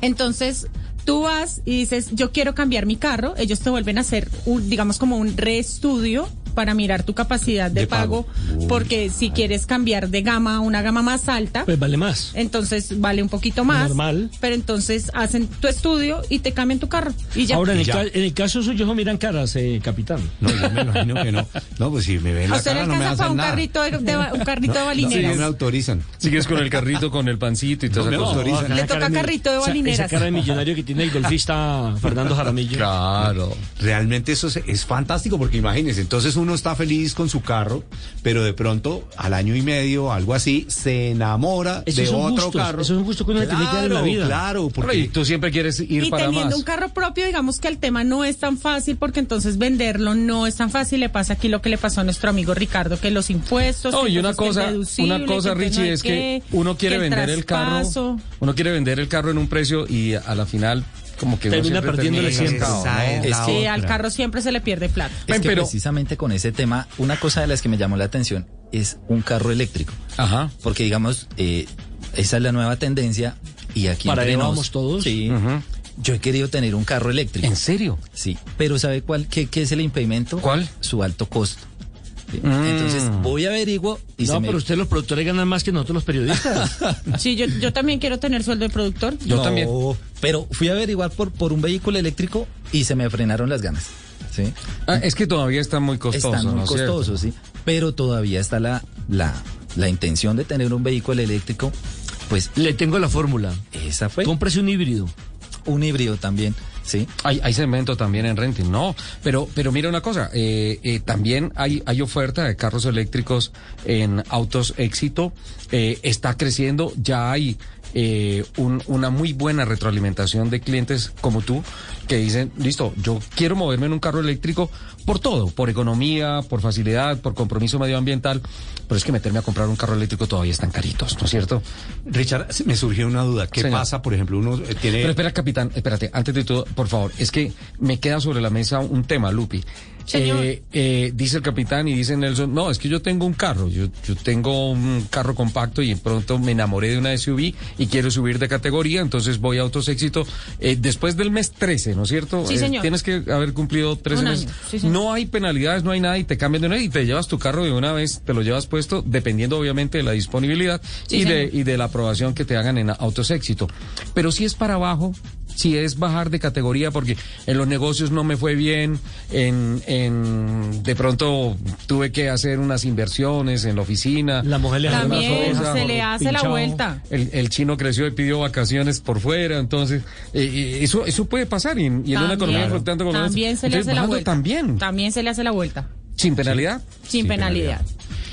Entonces, tú vas y dices, yo quiero cambiar mi carro, ellos te vuelven a hacer, un, digamos, como un reestudio para mirar tu capacidad de,
De
pago,
pago. Uy.
porque si quieres cambiar de gama a una gama más alta,
Pues vale más.
entonces vale un poquito más.
Normal.
Pero entonces hacen tu estudio y te cambian tu carro. Y ya.
Ahora, en el,
Ya.
ca- en el caso suyo, no miran caras, eh, capitán.
No, yo me imagino que no. No, pues si me ven
¿A
la cara no me hacen
un
nada.
carrito de, de un carrito de
No,
balineras?
no me autorizan.
Sigues con el carrito, con el pancito y todo
No, me autorizan.
Le toca carrito de balineras.
Esa cara de millonario que tiene el golfista Fernando Jaramillo.
Claro.
Realmente eso es, es fantástico porque imagínense, entonces uno está feliz con su carro, pero de pronto al año y medio, algo así, se enamora
Esos
de
son
otro
gustos,
carro.
esos son gustos que uno le tiene que dar en la vida.
Claro,
Pero,
porque
y tú siempre quieres ir
y
para
teniendo
más.
un carro propio, digamos que el tema no es tan fácil porque entonces venderlo no es tan fácil. Le pasa aquí lo que le pasó a nuestro amigo Ricardo, que los impuestos.
No, y una cosa, una cosa,
no
Richie, es que uno quiere
que
vender el carro, uno quiere vender el carro en un precio y a la final como que
Termina perdiéndole siempre.
es otra.
al carro siempre se le pierde plata.
Es
Ven,
que
pero-
precisamente con ese tema, una cosa de las que me llamó la atención es un carro eléctrico.
Ajá.
Porque digamos, eh, esa es la nueva tendencia y aquí
Para
entre
allá
nos-
vamos todos.
Sí. Yo he querido tener un carro eléctrico.
¿En serio?
Sí, pero ¿sabe cuál qué, qué es el impedimento?
¿Cuál?
Su alto costo. Sí.
Mm.
Entonces voy a averiguo y
no,
se me...
pero ustedes los productores ganan más que nosotros los periodistas. [laughs]
Sí, yo, yo también quiero tener sueldo de productor.
Yo
No,
también.
Pero fui a averiguar por, por un vehículo eléctrico y se me frenaron las ganas. ¿sí?
Ah, es que todavía está muy costoso,
Están muy
¿no cierto?
costosos, sí. Pero todavía está la, la, la intención de tener un vehículo eléctrico. Pues
Le tengo la fórmula.
esa fue.
Cómprese un híbrido.
Un híbrido también, ¿sí?
Hay, hay segmento también en renting, no. Pero, pero mira una cosa, eh, eh, también hay, hay oferta de carros eléctricos en autos éxito. eh, está creciendo, ya hay eh, un- una muy buena retroalimentación de clientes como tú que dicen, listo, yo quiero moverme en un carro eléctrico por todo, por economía, por facilidad, por compromiso medioambiental, pero es que meterme a comprar un carro eléctrico todavía están caritos, ¿no es cierto?
Richard, me surgió una duda. ¿Qué
Señor.
pasa, por ejemplo, uno eh, tiene...
Pero espera, capitán, espérate, antes de todo, por favor, es que me queda sobre la mesa un tema, Lupi.
Señor.
Eh, eh, dice el capitán y dice Nelson, no, es que yo tengo un carro, yo, yo tengo un carro compacto y pronto me enamoré de una SUV y quiero subir de categoría, entonces voy a Autos Éxito eh, después del mes 13, ¿no es cierto?
Sí,
Eh,
señor.
tienes que haber cumplido 13
Un
meses.
año, sí, señor.
no hay penalidades, no hay nada y te cambian de una y te llevas tu carro de una vez, te lo llevas puesto, dependiendo obviamente de la disponibilidad
Sí,
y, de, y de la aprobación que te hagan en Autos Éxito. Pero si es para abajo, si es bajar de categoría porque en los negocios no me fue bien, en, en de pronto tuve que hacer unas inversiones en la oficina.
La mujer le
También
soja,
se le hace la vuelta.
El, el chino creció y pidió vacaciones por fuera, entonces eh, eh, eso eso puede pasar y, en- y en una economía fluctuante la
También se le
Entonces,
hace la vuelta.
También,
También se le hace la vuelta.
Sin penalidad.
Sin, penalidad.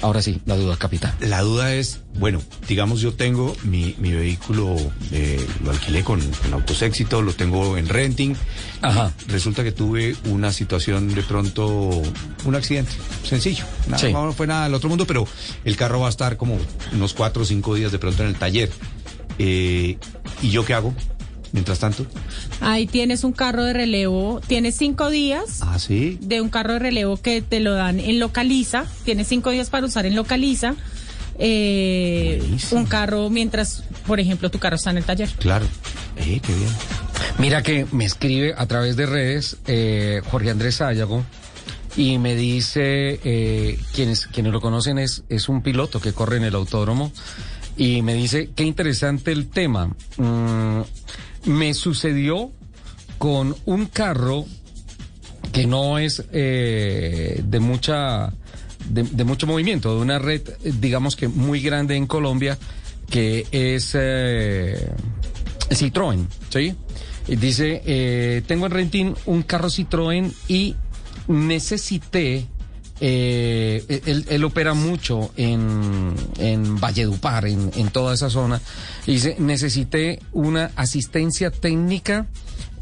Ahora sí, la duda, capitán.
La duda es, bueno, digamos yo tengo mi, mi vehículo, eh, lo alquilé con, con Autos Éxito, lo tengo en renting.
Ajá.
Resulta que tuve una situación de pronto, un accidente, sencillo. Nada,
Sí.
No fue nada del otro mundo, pero el carro va a estar como unos cuatro o cinco días de pronto en el taller. Eh, ¿Y yo qué hago? Mientras tanto.
Ahí tienes un carro de relevo, tienes cinco días
Ah, sí.
de un carro de relevo que te lo dan en Localiza, tienes cinco días para usar en Localiza. eh, un carro mientras, por ejemplo, tu carro está en el taller.
Claro. Eh, qué bien.
Mira que me escribe a través de redes eh, Jorge Andrés Sayago y me dice, eh, quienes, quienes lo conocen es, es un piloto que corre en el autódromo y me dice, qué interesante el tema. Mm, me sucedió con un carro que no es eh, de mucha de, mucho movimiento, de una red, digamos que muy grande en Colombia, que es eh, Citroën, ¿sí? Y dice, eh, tengo en renting un carro Citroën y necesité, eh, él, opera mucho en, en Valledupar, en, en toda esa zona, y dice, necesité una asistencia técnica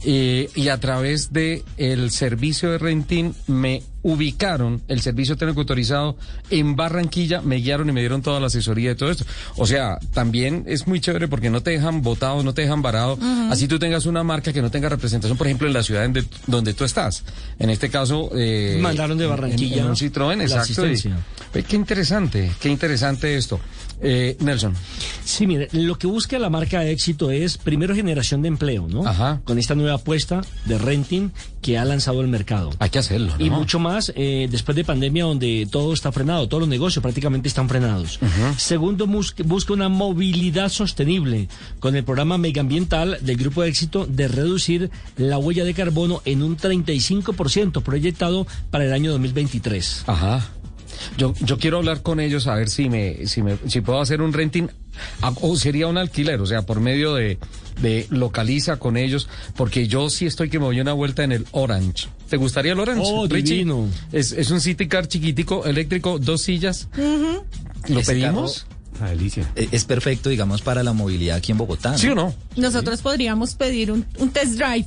eh, y a través de el servicio de renting me ubicaron el servicio técnico autorizado en Barranquilla, me guiaron y me dieron toda la asesoría de todo esto. O sea, también es muy chévere porque no te dejan botado, no te dejan varado. Así tú tengas una marca que no tenga representación, por ejemplo, en la ciudad en de- donde tú estás. En este caso, eh,
Mandaron de
en-
Barranquilla
en un Citroën, exacto. y- qué interesante, qué interesante esto. Eh, Nelson.
Sí, mire, lo que busca la marca éxito es primero generación de empleo, ¿no?
Ajá.
Con esta nueva apuesta de renting que ha lanzado el mercado.
Hay que hacerlo, ¿no?
Y mucho más eh, después de pandemia donde todo está frenado, todos los negocios prácticamente están frenados. Segundo, bus- busca una movilidad sostenible con el programa megaambiental del Grupo de Éxito de reducir la huella de carbono en un 35% proyectado para el año 2023.
Ajá. Yo, yo quiero hablar con ellos a ver si me, si me, si puedo hacer un renting a- o sería un alquiler, o sea, por medio de, de localiza con ellos, porque yo sí estoy que me voy una vuelta en el Orange. ¿Te gustaría el Orange?
Oh,
Richie?
divino.
Es, es un city car chiquitico, eléctrico, dos sillas. ¿Lo pedimos?
Una delicia.
Eh, Es perfecto, digamos, para la movilidad aquí en Bogotá.
¿Sí o no?
Nosotros podríamos pedir un, un test drive.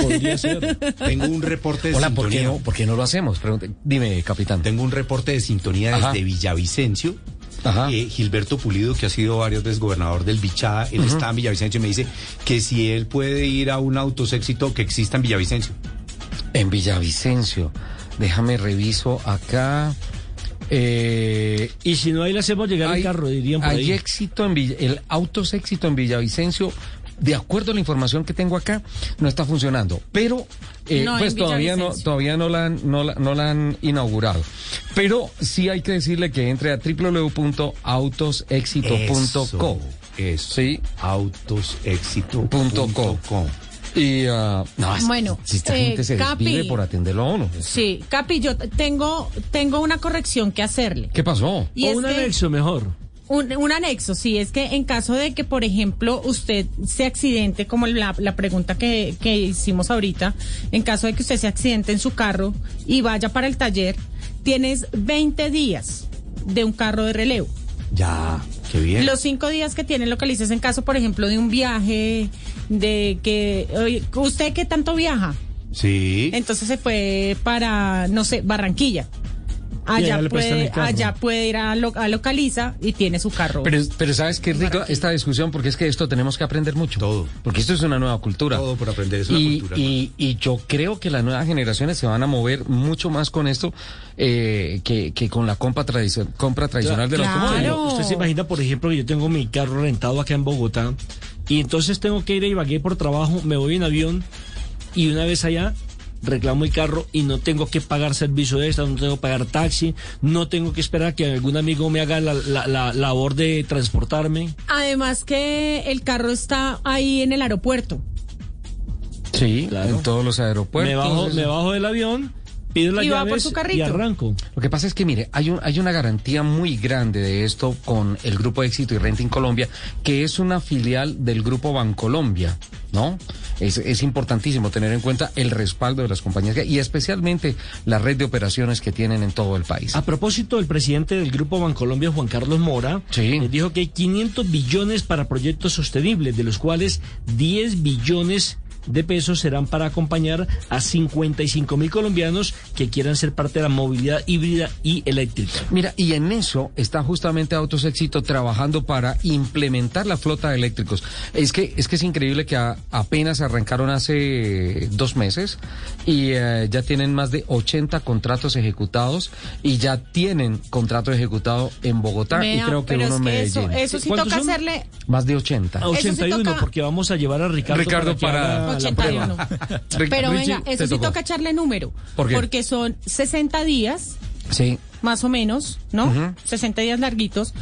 Podría ser.
Tengo un reporte de
Hola, ¿por qué,
sintonía.
no, ¿por qué no lo hacemos? Pregunte- dime, capitán.
Tengo un reporte de sintonía
Ajá.
desde Villavicencio.
Ajá.
Eh, Gilberto Pulido, que ha sido varias veces gobernador del Bichada, él está en Villavicencio y me dice que si él puede ir a un autoséxito que exista en Villavicencio.
En Villavicencio. Déjame reviso acá. Eh,
Y si no, ahí le hacemos llegar el carro, dirían por
hay
ahí.
éxito en Villa, el autos éxito en Villavicencio. De acuerdo a la información que tengo acá, no está funcionando. Pero, eh,
No,
pues todavía no, todavía no la, han, no, la, no la han inaugurado. Pero sí hay que decirle que entre a www.autosexito.co.
Eso.
Sí.
Autosexito.com.
Y, ah, no,
Bueno,
si esta
eh,
gente se
Capi.
desvive por atenderlo a uno.
Sí, Capi, yo tengo, tengo una corrección que hacerle.
¿Qué pasó?
Y
o un
que-
anexo mejor.
Un, un anexo, sí, es que en caso de que, por ejemplo, usted se accidente, como la, la pregunta que, que hicimos ahorita, en caso de que usted se accidente en su carro y vaya para el taller, tienes 20 días de un carro de relevo.
Ya, qué bien.
Los cinco días que tiene localices en caso, por ejemplo, de un viaje, de que, oye, ¿usted qué tanto viaja?
Sí.
Entonces se fue para, no sé, Barranquilla.
Allá
puede, allá puede ir a, lo- a Localiza y tiene su carro.
Pero, pero sabes qué rico esta discusión porque es que esto tenemos que aprender mucho.
Todo.
Porque esto es una nueva cultura.
Todo por aprender, es una
y,
cultura.
Y, y yo creo que las nuevas generaciones se van a mover mucho más con esto eh, que, que con la compra, tradicio- compra tradicional del
Claro.
automóvil.
Claro.
Usted se imagina, por ejemplo, que yo tengo mi carro rentado acá en Bogotá y entonces tengo que ir a Ibagué por trabajo, me voy en avión y una vez allá reclamo el carro y no tengo que pagar servicio de esta, no tengo que pagar taxi, no tengo que esperar a que algún amigo me haga la, la- la labor de transportarme.
Además que el carro está ahí en el aeropuerto.
Sí,
Claro.
en todos los aeropuertos.
me, bajo,
eso.
me bajo del avión, pido las
Y va por su
y
carrito.
arranco.
Lo que pasa es que, mire, hay, un, hay una garantía muy grande de esto con el Grupo Éxito y Renting Colombia, que es una filial del Grupo Bancolombia, ¿no? Es, es importantísimo tener en cuenta el respaldo de las compañías y especialmente la red de operaciones que tienen en todo el país.
A propósito, el presidente del Grupo Bancolombia, Juan Carlos Mora,
Sí.
eh, dijo que hay 500 billones para proyectos sostenibles, de los cuales 10 billones de pesos serán para acompañar a 55 mil colombianos que quieran ser parte de la movilidad híbrida y eléctrica.
Mira, y en eso está justamente Autos Éxito trabajando para implementar la flota de eléctricos. Es que es que es increíble que a- apenas arrancaron hace dos meses y eh, ya tienen más de 80 contratos ejecutados y ya tienen contrato ejecutado en Bogotá y creo que
pero
uno
es
en
que
Medellín.
eso, eso sí
¿Cuántos
toca
son?
hacerle
Más de 80.
A
Eso sí
81,
toca-
porque vamos a llevar a Ricardo,
Ricardo
para,
81.
prueba. [laughs]
Rick-
Pero venga, eso sí toca echarle número.
¿Por qué?
Porque son 60 días,
Sí.
más o menos, ¿no?
Ujú.
60 días larguitos,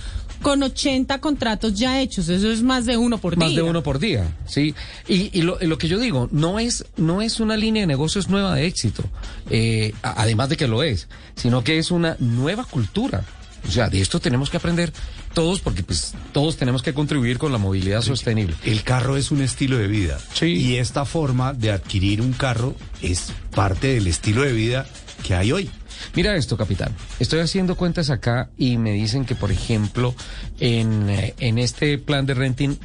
con 80 contratos ya hechos. Eso es más de uno por
Más
día.
de uno por día, sí. Y, y lo, lo que yo digo, no es, no es una línea de negocios nueva de éxito, eh, además de que lo es, sino que es una nueva cultura. O sea, de esto tenemos que aprender todos porque pues todos tenemos que contribuir con la movilidad sostenible.
El carro es un estilo de vida.
Sí.
Y esta forma de adquirir un carro es parte del estilo de vida que hay hoy.
Mira esto, capitán. Estoy haciendo cuentas acá y me dicen que, por ejemplo, en, eh, en este plan de renting,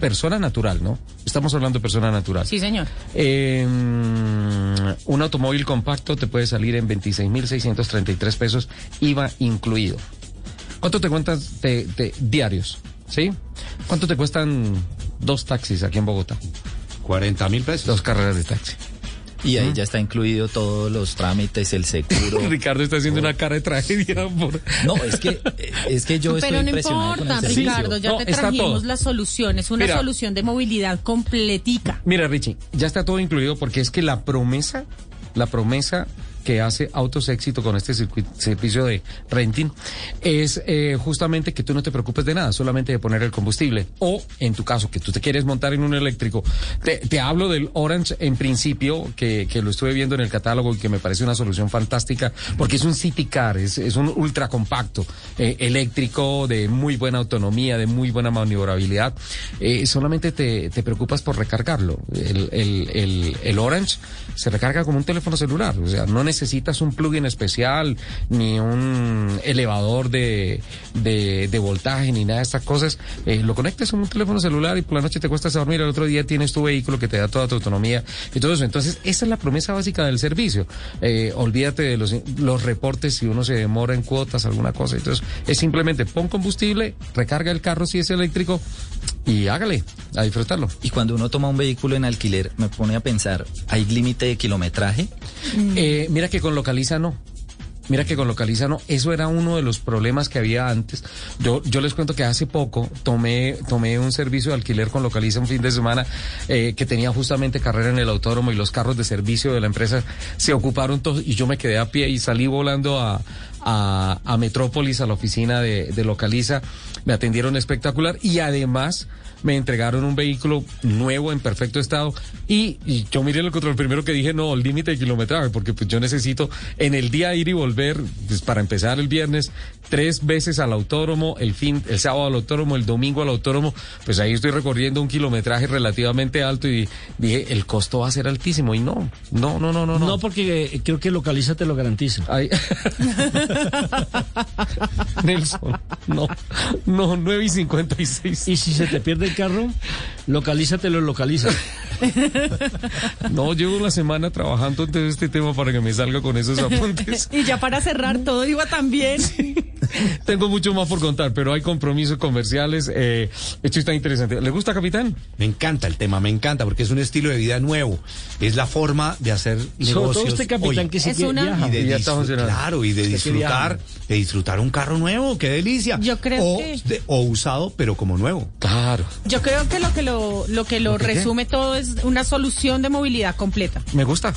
persona natural, ¿no? Estamos hablando de persona natural.
Sí, señor.
Eh, un automóvil compacto te puede salir en 26.633 pesos, IVA incluido. ¿Cuánto te cuentas diarios? ¿Sí? ¿Cuánto te cuestan dos taxis aquí en Bogotá?
40 mil pesos.
Dos carreras de taxi.
y ahí ya está incluido todos los trámites, el [laughs] seguro.
Ricardo está haciendo una cara de tragedia. Por...
No, es que, es que yo estoy
Pero no
impresionado con el
importa. Ricardo, ya
No,
te trajimos
todo.
la solución. Es una
Mira.
solución de movilidad completica.
Mira, Richie, ya está todo incluido porque es que la promesa, la promesa que hace Autos Éxito con este servicio de renting es eh, justamente que tú no te preocupes de nada, solamente de poner el combustible. O, en tu caso, que tú te quieres montar en un eléctrico. Te, te hablo del Orange en principio, que, que lo estuve viendo en el catálogo y que me parece una solución fantástica, porque es un city car, es, es un ultra compacto, eh, eléctrico, de muy buena autonomía, de muy buena maniobrabilidad. Eh, solamente te, te preocupas por recargarlo. El, el, el, el Orange se recarga como un teléfono celular, o sea, no necesitas un plugin especial, ni un elevador de, de, voltaje, ni nada de estas cosas. Eh, lo conectas en un teléfono celular y por la noche te cuestas a dormir, el otro día tienes tu vehículo que te da toda tu autonomía y todo eso. Entonces, esa es la promesa básica del servicio. Eh, olvídate de los, los reportes si uno se demora en cuotas, alguna cosa. Entonces, es simplemente pon combustible, recarga el carro si es eléctrico y hágale a disfrutarlo.
Y cuando uno toma un vehículo en alquiler, me pone a pensar, ¿hay límite de kilometraje?
Eh, mira que con Localiza no. Mira que con Localiza no, eso era uno de los problemas que había antes. Yo, yo les cuento que hace poco tomé, tomé un servicio de alquiler con Localiza un fin de semana eh, que tenía justamente carrera en el autódromo y los carros de servicio de la empresa se ocuparon todos y yo me quedé a pie y salí volando a, a, a Metrópolis, a la oficina de, de Localiza. Me atendieron espectacular y además me entregaron un vehículo nuevo en perfecto estado y, y yo miré el control primero que dije no, el límite de kilometraje, porque pues yo necesito en el día ir y volver, pues para empezar el viernes, tres veces al autódromo, el fin, el sábado al autódromo, el domingo al autódromo, pues ahí estoy recorriendo un kilometraje relativamente alto y dije, el costo va a ser altísimo y no, no, no, no, no.
No,
No,
porque eh, creo que Localiza te lo garantiza.
Ay. [laughs] Nelson, no, no, 9 y 56.
Y si se te pierde el carro, Localiza te lo localiza. [laughs]
No, llevo una semana trabajando en todo este tema para que me salga con esos [laughs] apuntes.
Y ya para cerrar, todo iba tan bien. [laughs]
Tengo mucho más por contar, pero hay compromisos comerciales. Eh, esto está interesante. ¿Le gusta, capitán?
Me encanta el tema, me encanta porque es un estilo de vida nuevo. Es la forma de hacer
Sobre
negocios.
todo este capitán
hoy.
que sí
Es
que
una-
viaja.
y de
Y ya está
claro y de disfrutar de disfrutar un carro nuevo qué delicia
Yo creo
o,
que-
de- o usado pero como nuevo
Claro.
Yo creo que lo que lo, lo que lo
¿Lo que qué?
resume todo es una solución de movilidad completa.
Me gusta.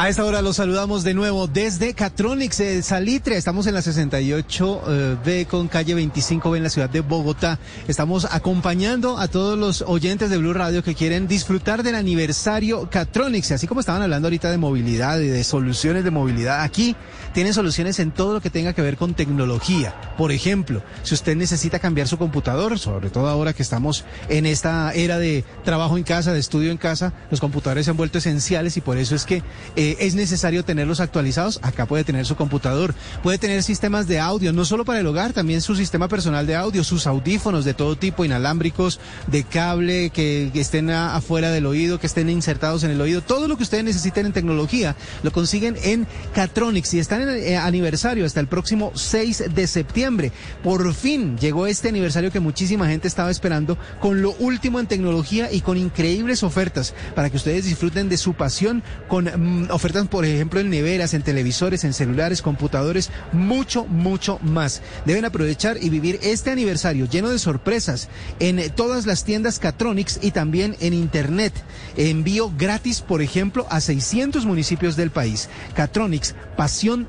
A esta hora los saludamos de nuevo desde Catronics de Salitre. Estamos en la 68B con calle 25B en la ciudad de Bogotá. Estamos acompañando a todos los oyentes de Blue Radio que quieren disfrutar del aniversario Catronics. Así como estaban hablando ahorita de movilidad y de soluciones de movilidad, aquí tienen soluciones en todo lo que tenga que ver con tecnología. Por ejemplo, si usted necesita cambiar su computador, sobre todo ahora que estamos en esta era de trabajo en casa, de estudio en casa, los computadores se han vuelto esenciales y por eso es que eh, es necesario tenerlos actualizados. Acá puede tener su computador, puede tener sistemas de audio, no solo para el hogar, también su sistema personal de audio, sus audífonos de todo tipo, inalámbricos, de cable, que, estén afuera del oído, que estén insertados en el oído, todo lo que ustedes necesiten en tecnología lo consiguen en Catronics y están eh, aniversario hasta el próximo 6 de septiembre. Por fin llegó este aniversario que muchísima gente estaba esperando con lo último en tecnología y con increíbles ofertas para que ustedes disfruten de su pasión con mm, ofertas, por ejemplo, en neveras, en televisores, en celulares, computadores, mucho, mucho más. Deben aprovechar y vivir este aniversario lleno de sorpresas en todas las tiendas Catronics y también en Internet. Envío gratis, por ejemplo, a 600 municipios del país. Catronics, pasión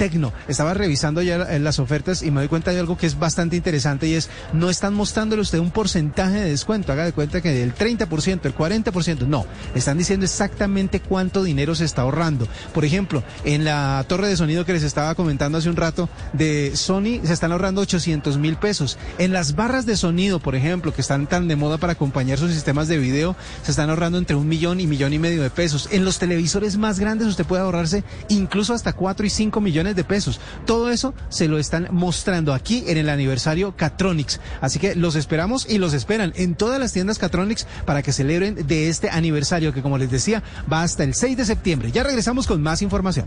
tecno. Estaba revisando ya eh, las ofertas y me doy cuenta de algo que es bastante interesante y es no están mostrándole usted un porcentaje de descuento. Haga de cuenta que del 30%, el 40%, no. Están diciendo exactamente cuánto dinero se está ahorrando. Por ejemplo, en la torre de sonido que les estaba comentando hace un rato de Sony se están ahorrando 800 mil pesos. En las barras de sonido, por ejemplo, que están tan de moda para acompañar sus sistemas de video, se están ahorrando entre un millón y millón y medio de pesos. En los televisores más grandes usted puede ahorrarse incluso hasta 4 y 5 millones de pesos. Todo eso se lo están mostrando aquí en el aniversario Catronics. Así que los esperamos y los esperan en todas las tiendas Catronics para que celebren de este aniversario que como les decía va hasta el 6 de septiembre. Ya regresamos con más información.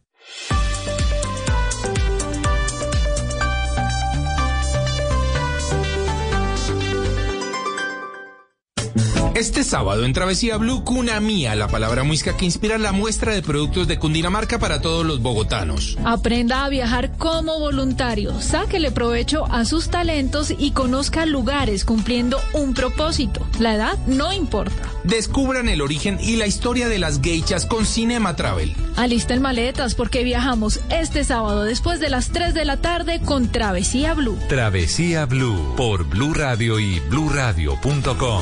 Este sábado en Travesía Blue, Cuna Mía, la palabra muisca que inspira la muestra de productos de Cundinamarca para todos los bogotanos.
Aprenda a viajar como voluntario, sáquele provecho a sus talentos y conozca lugares cumpliendo un propósito. La edad no importa.
Descubran el origen y la historia de las geichas con Cinema Travel.
Alisten maletas porque viajamos este sábado después de las 3 de la tarde con Travesía Blue.
Travesía Blue por Blue Radio y bluradio.com.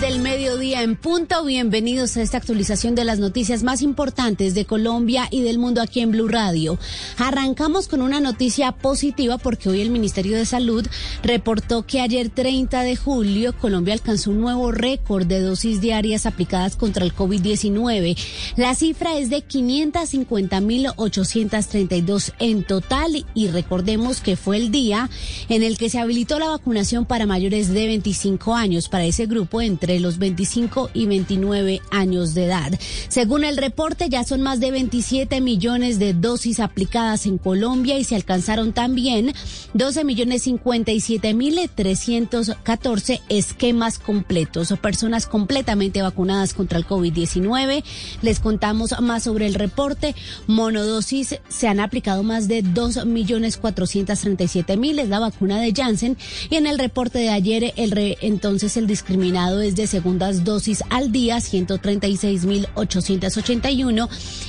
del mediodía en punto. Bienvenidos a esta actualización de las noticias más importantes de Colombia y del mundo aquí en Blue Radio. Arrancamos con una noticia positiva porque hoy el Ministerio de Salud reportó que ayer 30 de julio Colombia alcanzó un nuevo récord de dosis diarias aplicadas contra el COVID-19. La cifra es de 550.832 en total y recordemos que fue el día en el que se habilitó la vacunación para mayores de 25 años para ese grupo entre los 25 y 29 años de edad. Según el reporte, ya son más de 27 millones de dosis aplicadas en Colombia y se alcanzaron también 12 millones 57 mil 314 esquemas completos o personas completamente vacunadas contra el COVID-19. Les contamos más sobre el reporte. Monodosis se han aplicado más de 2 millones 437 mil. Es la vacuna de Janssen. Y en el reporte de ayer, el re- entonces el discriminado es de segundas dosis al día, 136.881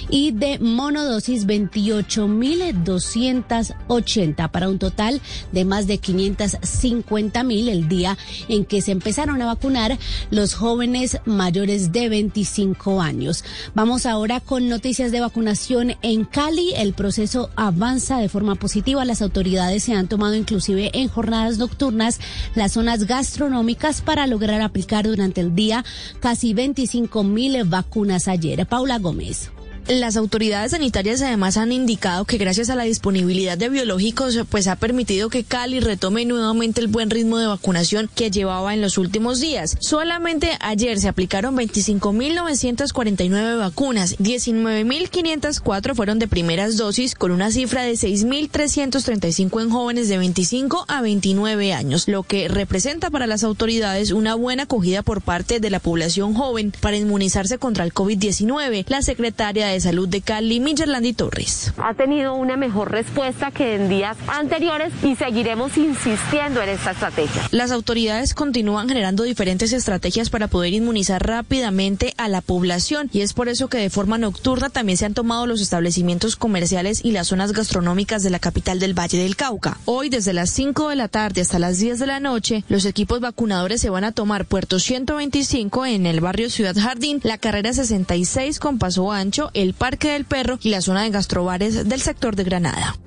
y de monodosis 28.280 para un total de más de 550.000 el día en que se empezaron a vacunar los jóvenes mayores de 25 años. Vamos ahora con noticias de vacunación en Cali. El proceso avanza de forma positiva. Las autoridades se han tomado inclusive en jornadas nocturnas las zonas gastronómicas para lograr aplicar durante el día casi 25 mil vacunas ayer. Paula Gómez.
Las autoridades sanitarias además han indicado que gracias a la disponibilidad de biológicos pues ha permitido que Cali retome nuevamente el buen ritmo de vacunación que llevaba en los últimos días. Solamente ayer se aplicaron 25.949 vacunas, 19.504 fueron de primeras dosis con una cifra de 6.335 en jóvenes de 25 a 29 años, lo que representa para las autoridades una buena acogida por parte de la población joven para inmunizarse contra el COVID-19. La secretaria de Salud de Cali, Michelandi Torres.
ha tenido una mejor respuesta que en días anteriores y seguiremos insistiendo en esta estrategia.
Las autoridades continúan generando diferentes estrategias para poder inmunizar rápidamente a la población y es por eso que de forma nocturna también se han tomado los establecimientos comerciales y las zonas gastronómicas de la capital del Valle del Cauca. Hoy desde las 5 de la tarde hasta las 10 de la noche, los equipos vacunadores se van a tomar Puerto 125 en el barrio Ciudad Jardín, la carrera 66 con Paso Ancho, el Parque del Perro y la zona de gastrobares del sector de Granada.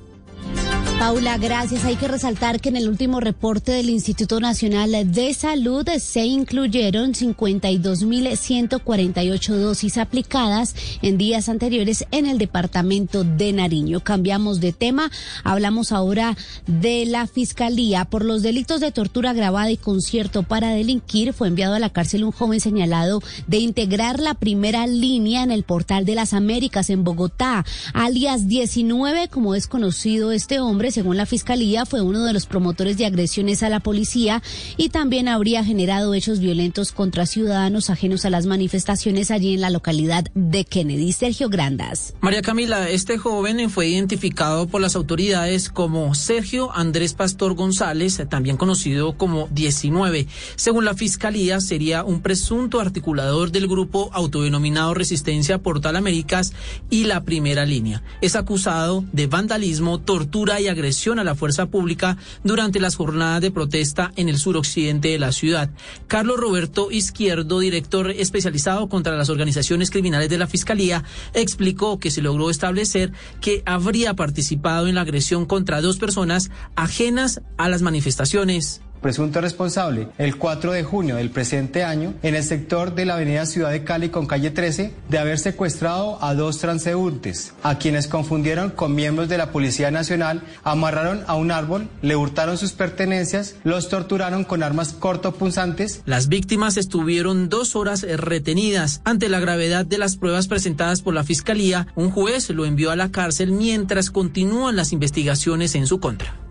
Paula, gracias. Hay que resaltar que en el último reporte del Instituto Nacional de Salud se incluyeron 52.148 dosis aplicadas en días anteriores en el departamento de Nariño. Cambiamos de tema. Hablamos ahora de la Fiscalía. Por los delitos de tortura agravada y concierto para delinquir, fue enviado a la cárcel un joven señalado de integrar la primera línea en el portal de las Américas en Bogotá, alias 19, como es conocido este hombre, según la Fiscalía, fue uno de los promotores de agresiones a la policía y también habría generado hechos violentos contra ciudadanos ajenos a las manifestaciones allí en la localidad de Kennedy. Sergio Grandas.
María Camila, este joven fue identificado por las autoridades como Sergio Andrés Pastor González, también conocido como 19. Según la Fiscalía, sería un presunto articulador del grupo autodenominado Resistencia Portal Américas y la Primera Línea. Es acusado de vandalismo, tortura y agresión a la fuerza pública durante las jornadas de protesta en el suroccidente de la ciudad. Carlos Roberto Izquierdo, director especializado contra las organizaciones criminales de la Fiscalía, explicó que se logró establecer que habría participado en la agresión contra dos personas ajenas a las manifestaciones
presunto responsable el 4 de junio del presente año en el sector de la avenida Ciudad de Cali con calle 13 de haber secuestrado a dos transeúntes, a quienes confundieron con miembros de la Policía Nacional, amarraron a un árbol, le hurtaron sus pertenencias, los torturaron con armas cortopunzantes.
Las víctimas estuvieron dos horas retenidas. Ante la gravedad de las pruebas presentadas por la Fiscalía, un juez lo envió a la cárcel mientras continúan las investigaciones en su contra.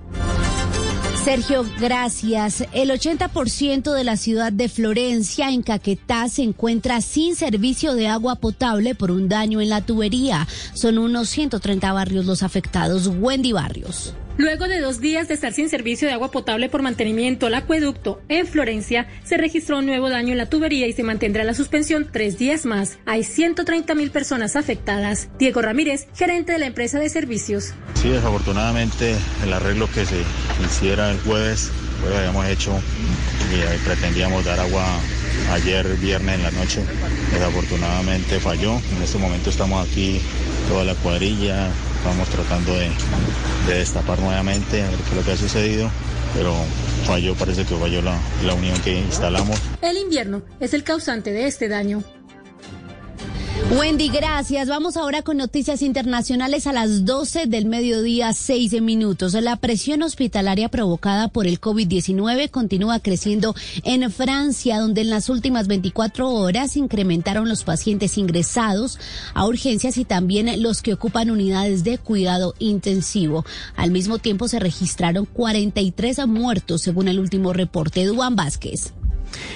Sergio, gracias. El 80% de la ciudad de Florencia, en Caquetá, se encuentra sin servicio de agua potable por un daño en la tubería. Son unos 130 barrios los afectados. Wendy Barrios.
Luego de dos días de estar sin servicio de agua potable por mantenimiento al acueducto en Florencia, se registró un nuevo daño en la tubería y se mantendrá la suspensión tres días más. Hay 130 mil personas afectadas. Diego Ramírez, gerente de la empresa de servicios.
Sí, desafortunadamente el arreglo que se hiciera el jueves, pues habíamos hecho y pretendíamos dar agua ayer viernes en la noche. Desafortunadamente falló. En este momento estamos aquí toda la cuadrilla, estamos tratando de, destapar nuevamente a ver qué es lo que ha sucedido, pero falló, parece que falló la, la unión que instalamos.
El invierno es el causante de este daño.
Wendy, gracias. Vamos ahora con noticias internacionales a las 12 del mediodía, 6 minutos. La presión hospitalaria provocada por el COVID-19 continúa creciendo en Francia, donde en las últimas 24 horas incrementaron los pacientes ingresados a urgencias y también los que ocupan unidades de cuidado intensivo. Al mismo tiempo se registraron 43 muertos, según el último reporte. Duan Vázquez.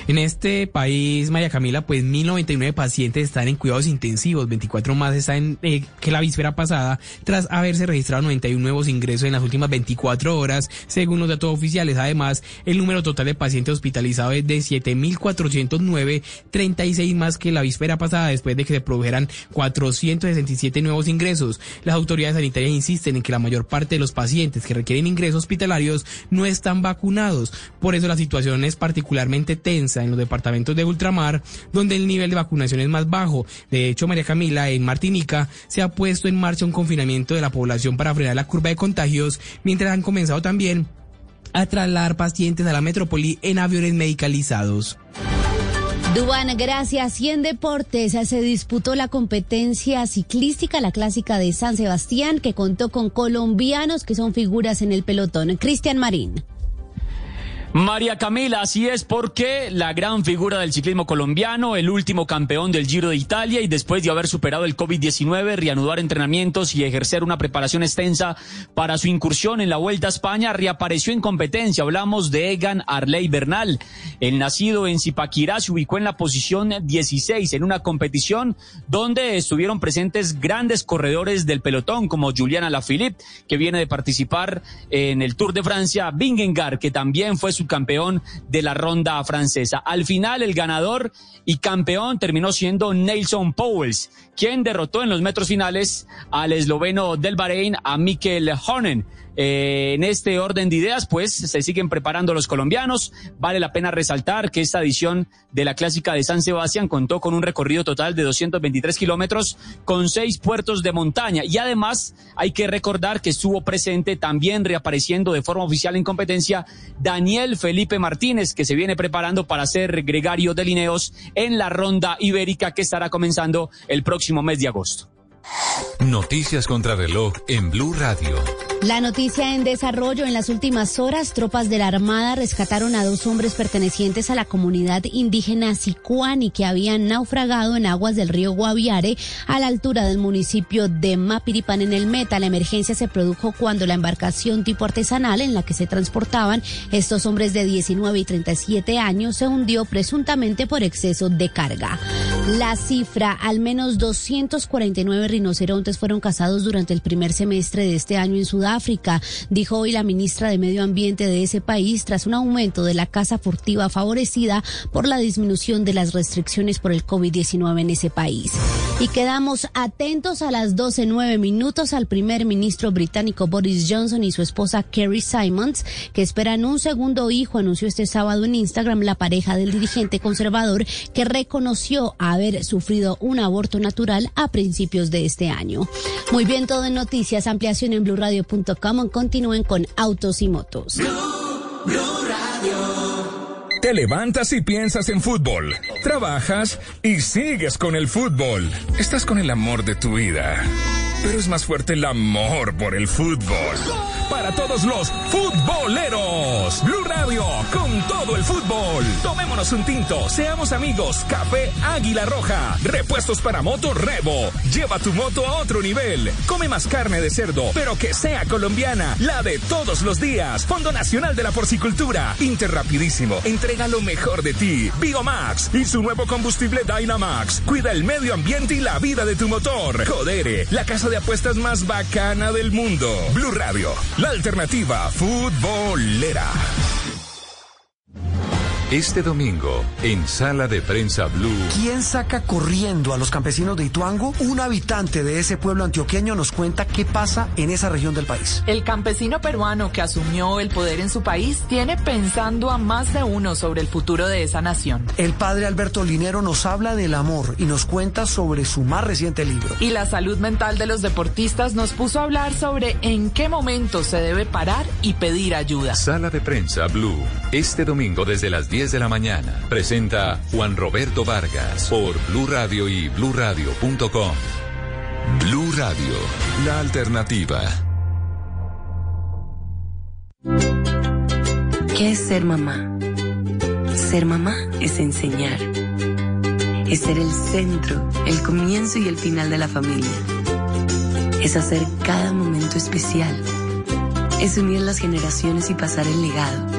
En este país, María Camila, pues 1099 pacientes están en cuidados intensivos, 24 más están eh, que la víspera pasada, tras haberse registrado 91 nuevos ingresos en las últimas 24 horas, según los datos oficiales. Además, el número total de pacientes hospitalizados es de 7.409, 36 más que la víspera pasada, después de que se produjeran 467 nuevos ingresos. Las autoridades sanitarias insisten en que la mayor parte de los pacientes que requieren ingresos hospitalarios no están vacunados. Por eso la situación es particularmente en los departamentos de ultramar, donde el nivel de vacunación es más bajo. De hecho, María Camila, en Martinica, se ha puesto en marcha un confinamiento de la población para frenar la curva de contagios, mientras han comenzado también a trasladar pacientes a la metrópoli en aviones medicalizados.
Duan, gracias. Y en deportes se disputó la competencia ciclística, la clásica de San Sebastián, que contó con colombianos que son figuras en el pelotón. Cristian Marín.
María Camila, así es porque la gran figura del ciclismo colombiano, el último campeón del Giro de Italia y después de haber superado el COVID-19, reanudar entrenamientos y ejercer una preparación extensa para su incursión en la Vuelta a España, reapareció en competencia. Hablamos de Egan Arley Bernal. El nacido en Zipaquirá se ubicó en la posición 16 en una competición donde estuvieron presentes grandes corredores del pelotón como Juliana Alaphilippe, que viene de participar en el Tour de Francia, Vingegaard, que también fue campeón de la ronda francesa. Al final, el ganador y campeón terminó siendo Nelson Powells, quien derrotó en los metros finales al esloveno del Bahrein, a Mikel Hornen. Eh, en este orden de ideas, pues se siguen preparando los colombianos. Vale la pena resaltar que esta edición de la clásica de San Sebastián contó con un recorrido total de 223 kilómetros con seis puertos de montaña. Y además hay que recordar que estuvo presente también reapareciendo de forma oficial en competencia Daniel Felipe Martínez, que se viene preparando para ser gregario de Lineos en la ronda ibérica que estará comenzando el próximo mes de agosto.
Noticias contra reloj en Blue Radio.
La noticia en desarrollo en las últimas horas, tropas de la Armada rescataron a dos hombres pertenecientes a la comunidad indígena Sicuani que habían naufragado en aguas del río Guaviare a la altura del municipio de Mapiripán en el Meta. La emergencia se produjo cuando la embarcación tipo artesanal en la que se transportaban estos hombres de 19 y 37 años se hundió presuntamente por exceso de carga. La cifra, al menos 249 rinocerontes fueron cazados durante el primer semestre de este año en Sudáfrica, dijo hoy la ministra de Medio Ambiente de ese país tras un aumento de la caza furtiva favorecida por la disminución de las restricciones por el COVID-19 en ese país. Y quedamos atentos a las 12.09 minutos al primer ministro británico Boris Johnson y su esposa Kerry Simons, que esperan un segundo hijo, anunció este sábado en Instagram la pareja del dirigente conservador que reconoció haber sufrido un aborto natural a principios de este año. Muy bien, todo en noticias, ampliación en Continúen con Autos y Motos.
Te levantas y piensas en fútbol. Trabajas y sigues con el fútbol. Estás con el amor de tu vida. Pero es más fuerte el amor por el fútbol. Para todos los futboleros. Blue Radio con todo el fútbol. Tomémonos un tinto, seamos amigos. Café Águila Roja. Repuestos para moto Revo. Lleva tu moto a otro nivel. Come más carne de cerdo, pero que sea colombiana. La de todos los días. Fondo Nacional de la Porcicultura. Interrapidísimo. Entrega lo mejor de ti. Biomax y su nuevo combustible Dynamax. Cuida el medio ambiente y la vida de tu motor. Codere, la casa de apuestas más bacana del mundo. Blue Radio, la alternativa futbolera.
Este domingo, en Sala de Prensa Blue.
¿Quién saca corriendo a los campesinos de Ituango? Un habitante de ese pueblo antioqueño nos cuenta qué pasa en esa región del país.
El campesino peruano que asumió el poder en su país tiene pensando a más de uno sobre el futuro de esa nación.
El padre Alberto Linero nos habla del amor y nos cuenta sobre su más reciente libro.
Y la salud mental de los deportistas nos puso a hablar sobre en qué momento se debe parar y pedir ayuda.
Sala de Prensa Blue. Este domingo desde las 10 de la mañana. Presenta Juan Roberto Vargas por Blue Radio y bluradio.com. Blue Radio, la alternativa.
¿Qué es ser mamá? Ser mamá es enseñar. Es ser el centro, el comienzo y el final de la familia. Es hacer cada momento especial. Es unir las generaciones y pasar el legado.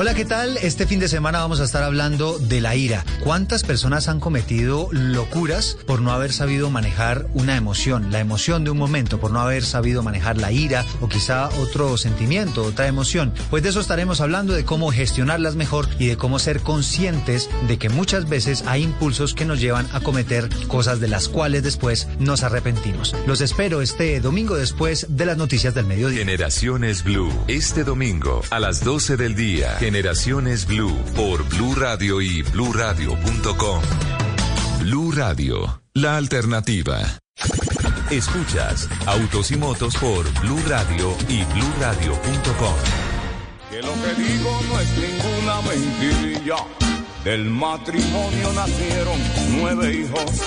Hola, ¿qué tal? Este fin de semana vamos a estar hablando de la ira. ¿Cuántas personas han cometido locuras por no haber sabido manejar una emoción, la emoción de un momento, por no haber sabido manejar la ira o quizá otro sentimiento, otra emoción? Pues de eso estaremos hablando, de cómo gestionarlas mejor y de cómo ser conscientes de que muchas veces hay impulsos que nos llevan a cometer cosas de las cuales después nos arrepentimos. Los espero este domingo después de las noticias del mediodía.
Generaciones Blue. Este domingo a las 12 del día. Generaciones Blue por Blue Radio y bluradio.com. Blue Radio, la alternativa. Escuchas Autos y Motos por Blue Radio y bluradio.com.
Que lo que digo no es ninguna mentirilla. Del matrimonio nacieron nueve hijos.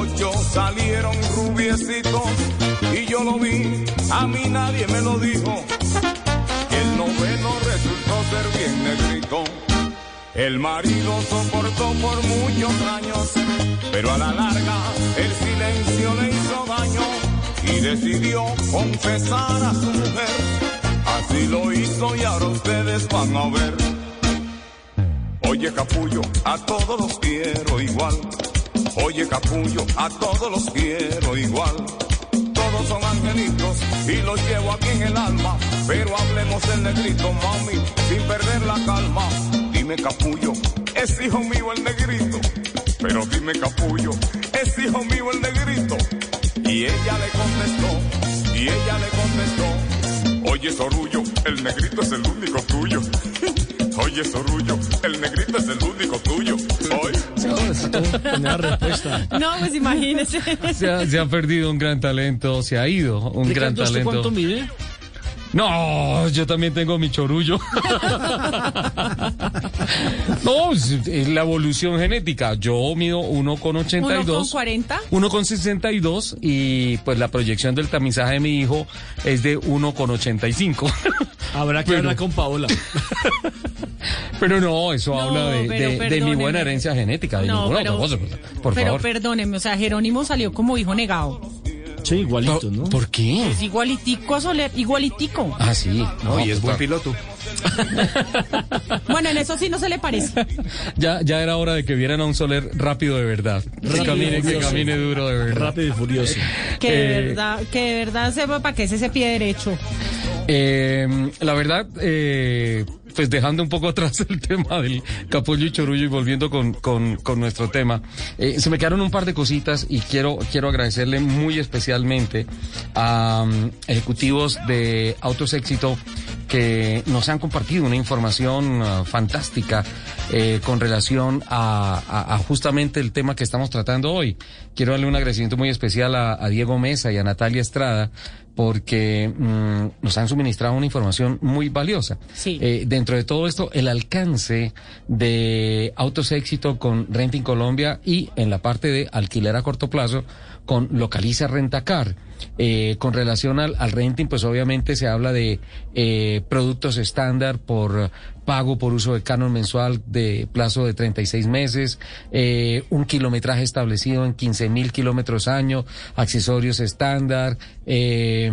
Ocho salieron rubiecitos y yo lo vi, a mí nadie me lo dijo. El marido soportó por muchos años, pero a la larga el silencio le hizo daño y decidió confesar a su mujer. Así lo hizo y ahora ustedes van a ver. Oye capullo, a todos los quiero igual. Oye capullo, a todos los quiero igual todos son angelitos y los llevo aquí en el alma. Pero hablemos del negrito, mami, sin perder la calma. Dime capullo, es hijo mío el negrito. Pero dime capullo, es hijo mío el negrito. Y ella le contestó, y ella le contestó. Oye Sorullo, el negrito es el único tuyo. [laughs] Oye Sorullo, el negrito es el único tuyo. Hoy.
Una respuesta.
No, pues imagínese.
Se ha, se ha perdido un gran talento, se ha ido un
¿Qué
gran talento.
cuánto mide?
No, yo también tengo mi chorullo. [laughs] no, es, la evolución genética. Yo mido 1,82.
¿Uno con 40?
1,62 y pues la proyección del tamizaje de mi hijo es de 1,85. [laughs]
Habrá que
Pero-
hablar con Paola. [laughs]
Pero no, eso habla de,
pero
de- de mi buena herencia genética, de
No,
ninguna
pero-
otra cosa. Por
Pero
favor.
perdóneme, o sea, Jerónimo salió como hijo negado.
Sí, igualito, ¿no?
¿Por qué?
Es igualitico a Soler, igualitico.
Ah, sí.
No, y es buen
total.
piloto. [laughs]
Bueno, en eso sí no se le parece. [laughs]
Ya, ya era hora de que vieran a un Soler rápido de verdad. Que
Rápido y
camine, que camine duro de verdad.
Rápido y furioso.
Que de
Eh,
verdad, que de verdad sepa para qué es ese pie derecho.
Eh, la verdad, eh, pues dejando un poco [laughs] atrás el tema del capullo y chorullo y volviendo con, con, con nuestro tema, eh, se me quedaron un par de cositas y quiero, quiero agradecerle muy especialmente a um, ejecutivos de Autos Éxito que nos han compartido una información ah, fantástica eh, con relación a, a- justamente el tema que estamos tratando hoy. Quiero darle un agradecimiento muy especial a Diego Mesa y a Natalia Estrada porque mm, nos han suministrado una información muy valiosa.
Sí.
Eh, dentro de todo esto, el alcance de Autos Éxito con Renting Colombia y en la parte de alquiler a corto plazo con Localiza Rentacar. Eh, con relación al, al renting, pues obviamente se habla de eh, productos estándar por pago por uso de canon mensual de plazo de 36 meses, eh, un kilometraje establecido en 15 mil kilómetros año, accesorios estándar, eh,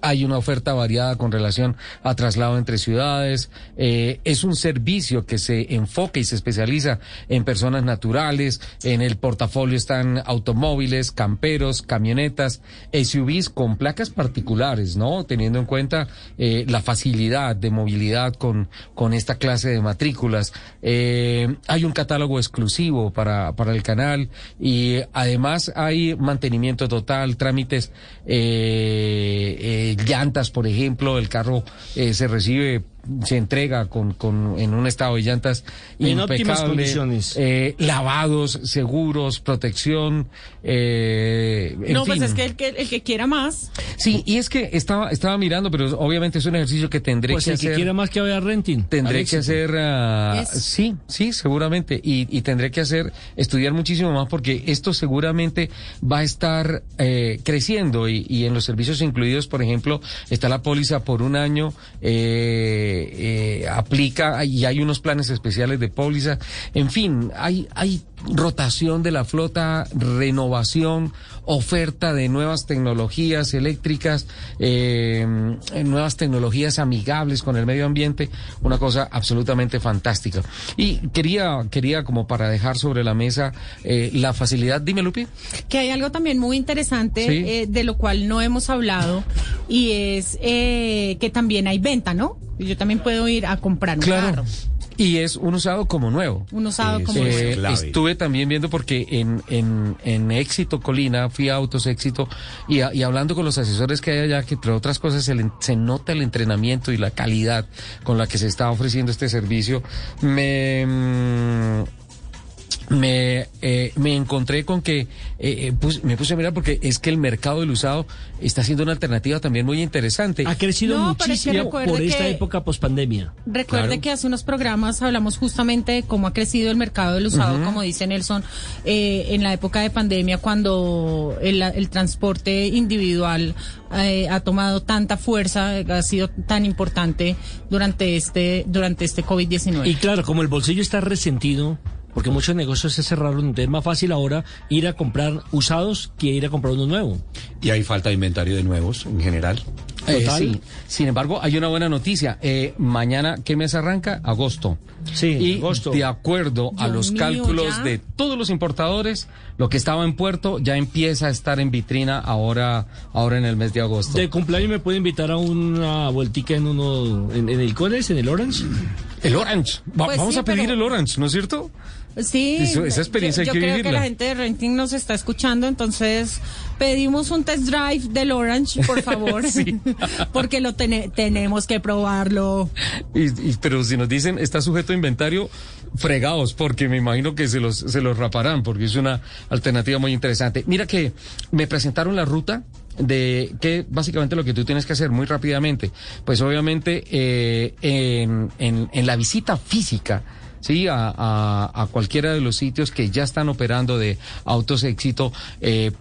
hay una oferta variada con relación a traslado entre ciudades, eh, es un servicio que se enfoca y se especializa en personas naturales, en el portafolio están automóviles, camperos, camionetas, SUVs con placas particulares, ¿no? Teniendo en cuenta la facilidad de movilidad con, con esta clase de matrículas. Eh, hay un catálogo exclusivo para, para el canal y además hay mantenimiento total, trámites, eh, eh, llantas, por ejemplo, el carro eh, se recibe se entrega con, con en un estado de llantas
En óptimas condiciones.
eh, lavados, seguros, protección, eh, en
no, pues es que el, que el que quiera más.
Sí, y es que estaba, estaba mirando, pero obviamente es un ejercicio que tendré
Pues
que
el que quiera más que vaya a renting.
Tendré que hacer, ah,
Eso.
sí, sí, seguramente, y, y tendré que hacer, estudiar muchísimo más porque esto seguramente va a estar eh, creciendo y, y en los servicios incluidos, por ejemplo, está la póliza por un año, eh, eh, aplica y hay unos planes especiales de póliza, en fin, hay, hay rotación de la flota, renovación, oferta de nuevas tecnologías eléctricas, eh, nuevas tecnologías amigables con el medio ambiente, una cosa absolutamente fantástica. Y quería, quería como para dejar sobre la mesa eh, la facilidad, dime Lupi.
Que hay algo también muy interesante
Sí.
eh, de lo cual no hemos hablado y es eh, que también hay venta, ¿no? Y Yo también puedo ir a comprar un carro.
Y es un usado como nuevo.
Un usado como
Eh,
nuevo.
estuve también viendo porque en, en, en Éxito Colina, fui a Autos Éxito y, a- y hablando con los asesores que hay allá, que entre otras cosas se, le- se nota el entrenamiento y la calidad con la que se está ofreciendo este servicio, me... mm, me, eh, me encontré con que eh, eh, pus- me puse a mirar porque es que el mercado del usado está siendo una alternativa también muy interesante.
Ha crecido
No, pero es que
muchísimo por esta
que-
época pospandemia.
Recuerde
Claro.
que hace unos programas hablamos justamente de cómo ha crecido el mercado del usado, como dice Nelson, eh, en la época de pandemia cuando el, el transporte individual eh, ha tomado tanta fuerza, ha sido tan importante durante este durante este COVID-19.
Y claro, como el bolsillo está resentido, porque muchos negocios se cerraron, entonces es más fácil ahora ir a comprar usados que ir a comprar uno nuevo.
Y hay falta de inventario de nuevos en general.
Eh, sí. Sin embargo, hay una buena noticia. Eh, mañana, ¿qué mes arranca? Agosto.
Sí,
y
agosto.
de acuerdo a
Dios
los
mío,
cálculos
ya.
de todos los importadores, lo que estaba en puerto ya empieza a estar en vitrina ahora, ahora en el mes de agosto.
De cumpleaños me puede invitar a una vueltica en uno, en, en el Cones, en el Orange.
El Orange. Va-
Pues
vamos
sí,
a pedir
pero-
el Orange, ¿no es cierto?
Sí,
Eso- esa experiencia
yo,
hay que
creo que la gente de Renting nos está escuchando, entonces pedimos un test drive del Orange, por favor, [laughs]
Sí. [laughs]
porque lo tene- tenemos que probarlo.
Y, y- pero si nos dicen está sujeto a inventario, fregados, porque me imagino que se los, se los raparán, porque es una alternativa muy interesante. Mira que me presentaron la ruta de que básicamente lo que tú tienes que hacer muy rápidamente, pues obviamente eh, en, en, en la visita física, sí, a, a, a cualquiera de los sitios que ya están operando de autos éxito, eh,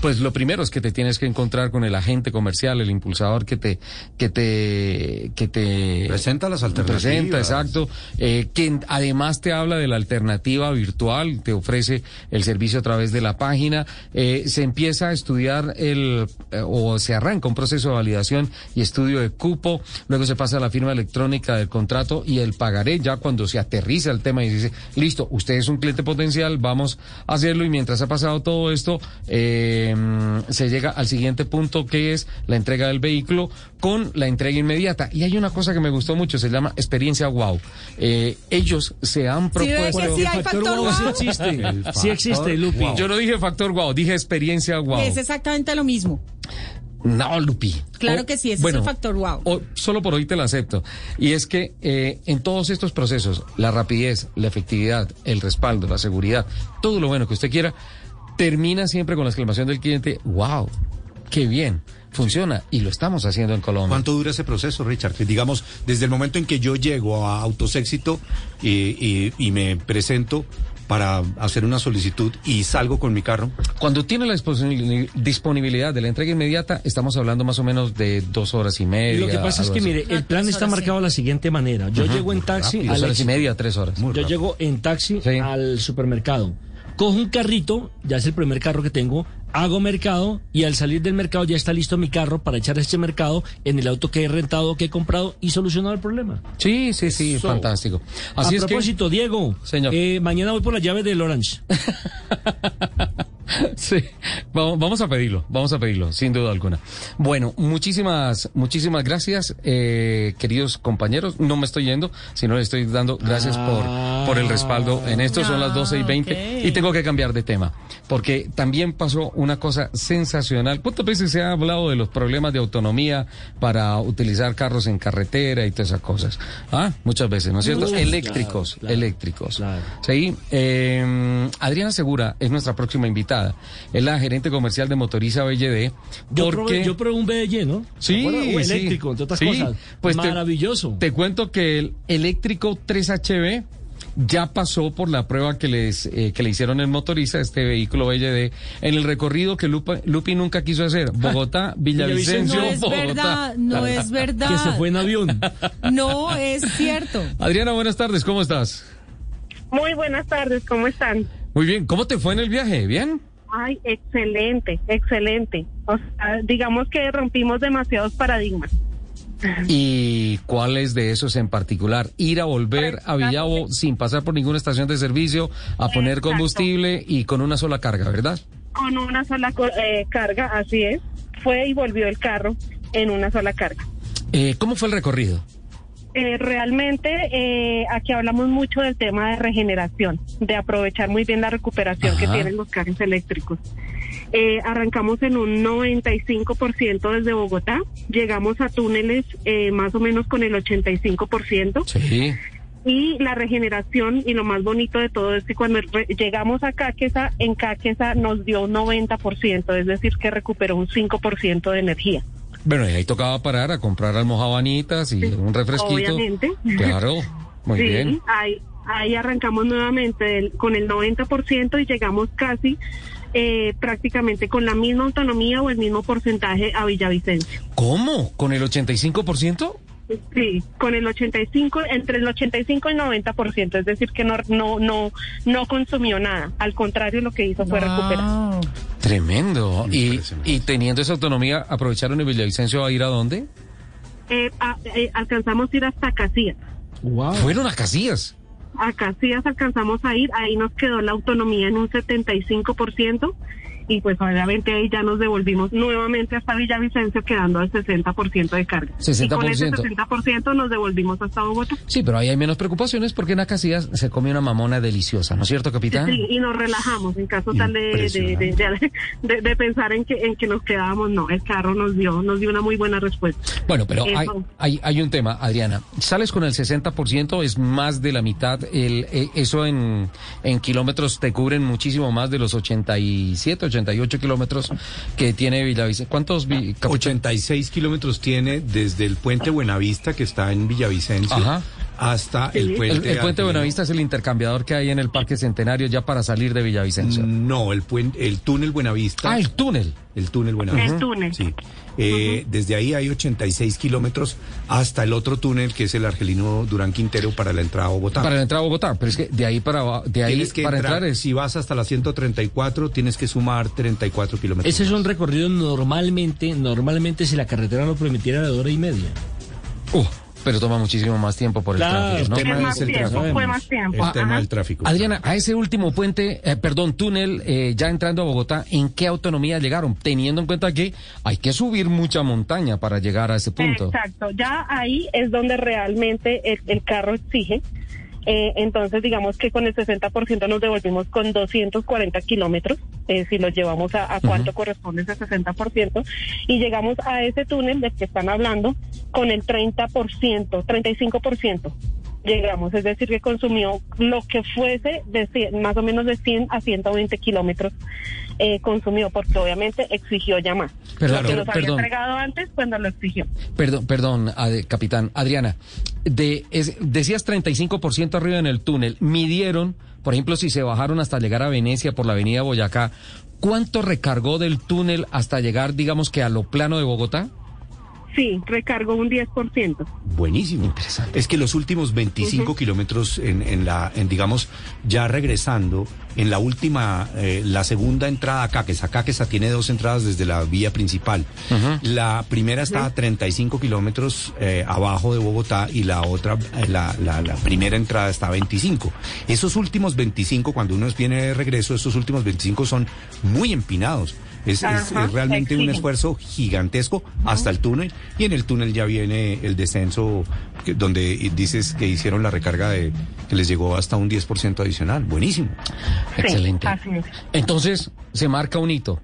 pues lo primero es que te tienes que encontrar con el agente comercial, el impulsador que te, que te, que te
presenta las alternativas.
Presenta, exacto. Eh, que además te habla de la alternativa virtual, te ofrece el servicio a través de la página. Eh, se empieza a estudiar el, eh, o se arranca un proceso de validación y estudio de cupo. Luego se pasa a la firma electrónica del contrato y el pagaré ya cuando se aterriza el tema y dice, listo, usted es un cliente potencial, vamos a hacerlo y mientras ha pasado todo esto, eh, se llega al siguiente punto que es la entrega del vehículo con la entrega inmediata. Y hay una cosa que me gustó mucho, se llama experiencia wow. Eh, ellos se han propuesto...
Sí, hay factor wow.
Sí existe, sí existe, Lupi.
Wow. Yo no dije factor wow, dije experiencia wow.
Es exactamente lo mismo.
No, Lupi.
Claro o, que sí, ese bueno, es el factor wow.
O, solo por hoy te lo acepto. Y es que eh, en todos estos procesos, la rapidez, la efectividad, el respaldo, la seguridad, todo lo bueno que usted quiera, termina siempre con la exclamación del cliente, wow, qué bien funciona y lo estamos haciendo en Colombia.
¿Cuánto dura ese proceso, Richard? Que digamos, desde el momento en que yo llego a Autos Éxito y, y, y me presento para hacer una solicitud y salgo con mi carro.
Cuando tiene la disponibilidad de la entrega inmediata, estamos hablando más o menos de dos horas y media.
Lo que pasa es que, mire, el plan está marcado de la siguiente manera. Yo uh -huh. llego en taxi.
Rápido, dos horas y media, tres horas.
Muy yo rápido. llego en taxi sí. al supermercado. Cojo un carrito, ya es el primer carro que tengo, hago mercado y al salir del mercado ya está listo mi carro para echar este mercado en el auto que he rentado, que he comprado y solucionado el problema.
Sí, sí, sí, so, fantástico.
Así a es propósito, que... Diego,
señor,
eh, mañana voy por la llave del Orange. [laughs] [laughs]
Sí, vamos a pedirlo, vamos a pedirlo, sin duda alguna. Bueno, muchísimas, muchísimas gracias, eh, queridos compañeros. No me estoy yendo, sino le estoy dando gracias ah, por, por el respaldo en esto. Son las 12 y 20 okay. y tengo que cambiar de tema, porque también pasó una cosa sensacional. ¿Cuántas veces se ha hablado de los problemas de autonomía para utilizar carros en carretera y todas esas cosas? Ah, muchas veces, ¿no es cierto? Eléctricos,
claro, claro,
eléctricos.
claro.
Sí, eh, Adriana Segura es nuestra próxima invitada. Es la gerente comercial de Motoriza BLD.
Yo,
porque...
probé, yo probé un BL, ¿no?
Sí,
o eléctrico, entre otras
sí.
cosas.
Pues
Maravilloso.
Te, te, cuento que el eléctrico 3HB ya pasó por la prueba que les eh, que le hicieron en Motoriza, este vehículo BLD, en el recorrido que Lupa, Lupi nunca quiso hacer. [laughs] Bogotá, Villavicencio,
no es
Bogotá.
Verdad, no es verdad. [laughs]
Que se fue en avión. [laughs]
No es cierto.
Adriana, buenas tardes, ¿cómo estás?
Muy buenas tardes, ¿cómo están?
Muy bien, ¿cómo te fue en el viaje? ¿Bien?
Ay, excelente, excelente. O sea, digamos que rompimos demasiados paradigmas.
¿Y cuáles de esos en particular? Ir a volver a Villavo sin pasar por ninguna estación de servicio, a poner
Exacto.
combustible y con una sola carga, ¿verdad?
Con una sola eh, carga, así es. Fue y volvió el carro en una sola carga.
Eh, ¿Cómo fue el recorrido?
Eh, realmente eh, aquí hablamos mucho del tema de regeneración, de aprovechar muy bien la recuperación Ajá. que tienen los carros eléctricos. Eh, arrancamos en un 95% desde Bogotá, llegamos a túneles eh, más o menos con el 85%.
Sí.
Y la regeneración y lo más bonito de todo es que cuando llegamos a Caquesa, en Caquesa nos dio un 90%, es decir, que recuperó un 5% de energía.
Bueno, y ahí tocaba parar a comprar almohabanitas y sí, un refresquito.
Obviamente.
Claro, muy
sí,
bien.
Ahí, ahí arrancamos nuevamente el, con el 90% y llegamos casi eh, prácticamente con la misma autonomía o el mismo porcentaje a Villavicencio.
¿Cómo? ¿Con el 85%?
Sí, con el 85, entre el 85 y el 90%, es decir, que no, no, no, no consumió nada. Al contrario, lo que hizo fue wow. recuperar.
Tremendo. ¿Y, y teniendo esa autonomía, aprovecharon el Villavicencio a ir a dónde?
Eh, a, eh, alcanzamos a ir hasta Casillas.
Wow. ¿Fueron a Casillas?
A Casillas alcanzamos a ir, ahí nos quedó la autonomía en un 75% y pues obviamente ahí ya nos devolvimos nuevamente hasta Villavicencio quedando al 60% de carga.
60%.
Y con ese 60% nos devolvimos hasta Bogotá.
Sí, pero ahí hay menos preocupaciones porque en Acacias se come una mamona deliciosa, ¿no es cierto, capitán?
Sí, y nos relajamos en caso tal de, de, de, de, pensar en que, en que nos quedábamos, no, el carro nos dio, nos dio una muy buena respuesta.
Bueno, pero hay, hay, hay, un tema, Adriana, sales con el 60%, es más de la mitad, el, eh, eso en, en kilómetros te cubren muchísimo más de los 87, 88 88 kilómetros que tiene Villavicencio. ¿Cuántos? Vi
86 kilómetros tiene desde el puente Buenavista, que está en Villavicencio, Ajá. Hasta
Sí.
el
El,
puente.
el puente
Argelino.
Buenavista es el intercambiador que hay en el Parque Centenario ya para salir de Villavicencio.
No, el puente, el túnel Buenavista.
Ah, el túnel.
El túnel Buenavista.
El túnel.
Sí. Eh, Desde ahí hay 86 kilómetros hasta el otro túnel que es el Argelino Durán Quintero para la entrada a Bogotá.
Para la entrada a Bogotá, pero es que de ahí para de ahí
que
para
entrar,
entrar es
si vas hasta la 134, tienes que sumar 34 kilómetros.
Ese es un recorrido normalmente, normalmente si la carretera lo permitiera de hora y media.
Uh, pero toma muchísimo más tiempo por el
Claro,
tráfico, ¿no?
el tema
Es
el
tiempo,
tráfico.
fue más tiempo.
El tema del tráfico.
Adriana, a ese último puente, eh, perdón, túnel, eh, ya entrando a Bogotá, ¿en qué autonomía llegaron? Teniendo en cuenta que hay que subir mucha montaña para llegar a ese punto.
Exacto, ya ahí es donde realmente el, el carro exige. Eh, entonces, digamos que con el 60% nos devolvimos con 240 kilómetros, eh, si lo llevamos a, a cuánto corresponde ese 60%, y llegamos a ese túnel del que están hablando con el 30%, 35%. Llegamos, es decir, que consumió lo que fuese de más o menos de 100 a 120 kilómetros eh, consumió, porque obviamente exigió ya más.
Perdón,
lo que nos había
perdón.
entregado antes, pues nos lo exigió.
Perdón, perdón, Ad- capitán. Adriana, de, es- decías 35% arriba en el túnel. Midieron, por ejemplo, si se bajaron hasta llegar a Venecia por la avenida Boyacá, ¿cuánto recargó del túnel hasta llegar, digamos que a lo plano de Bogotá?
Sí, recargó un 10%.
Buenísimo. Interesante. Es que los últimos 25 kilómetros en, en la, en digamos, ya regresando, en la última, eh, la segunda entrada a Caquesa. Caquesa tiene dos entradas desde la vía principal. La primera está a 35 kilómetros eh, abajo de Bogotá y la otra, eh, la, la, la primera entrada está a 25. Esos últimos 25, cuando uno viene de regreso, esos últimos 25 son muy empinados. Es, es- realmente un esfuerzo gigantesco hasta el túnel y en el túnel ya viene el descenso que- donde dices que hicieron la recarga de que les llegó hasta un 10% adicional. Buenísimo.
Excelente.
así es.
Entonces, se marca un hito.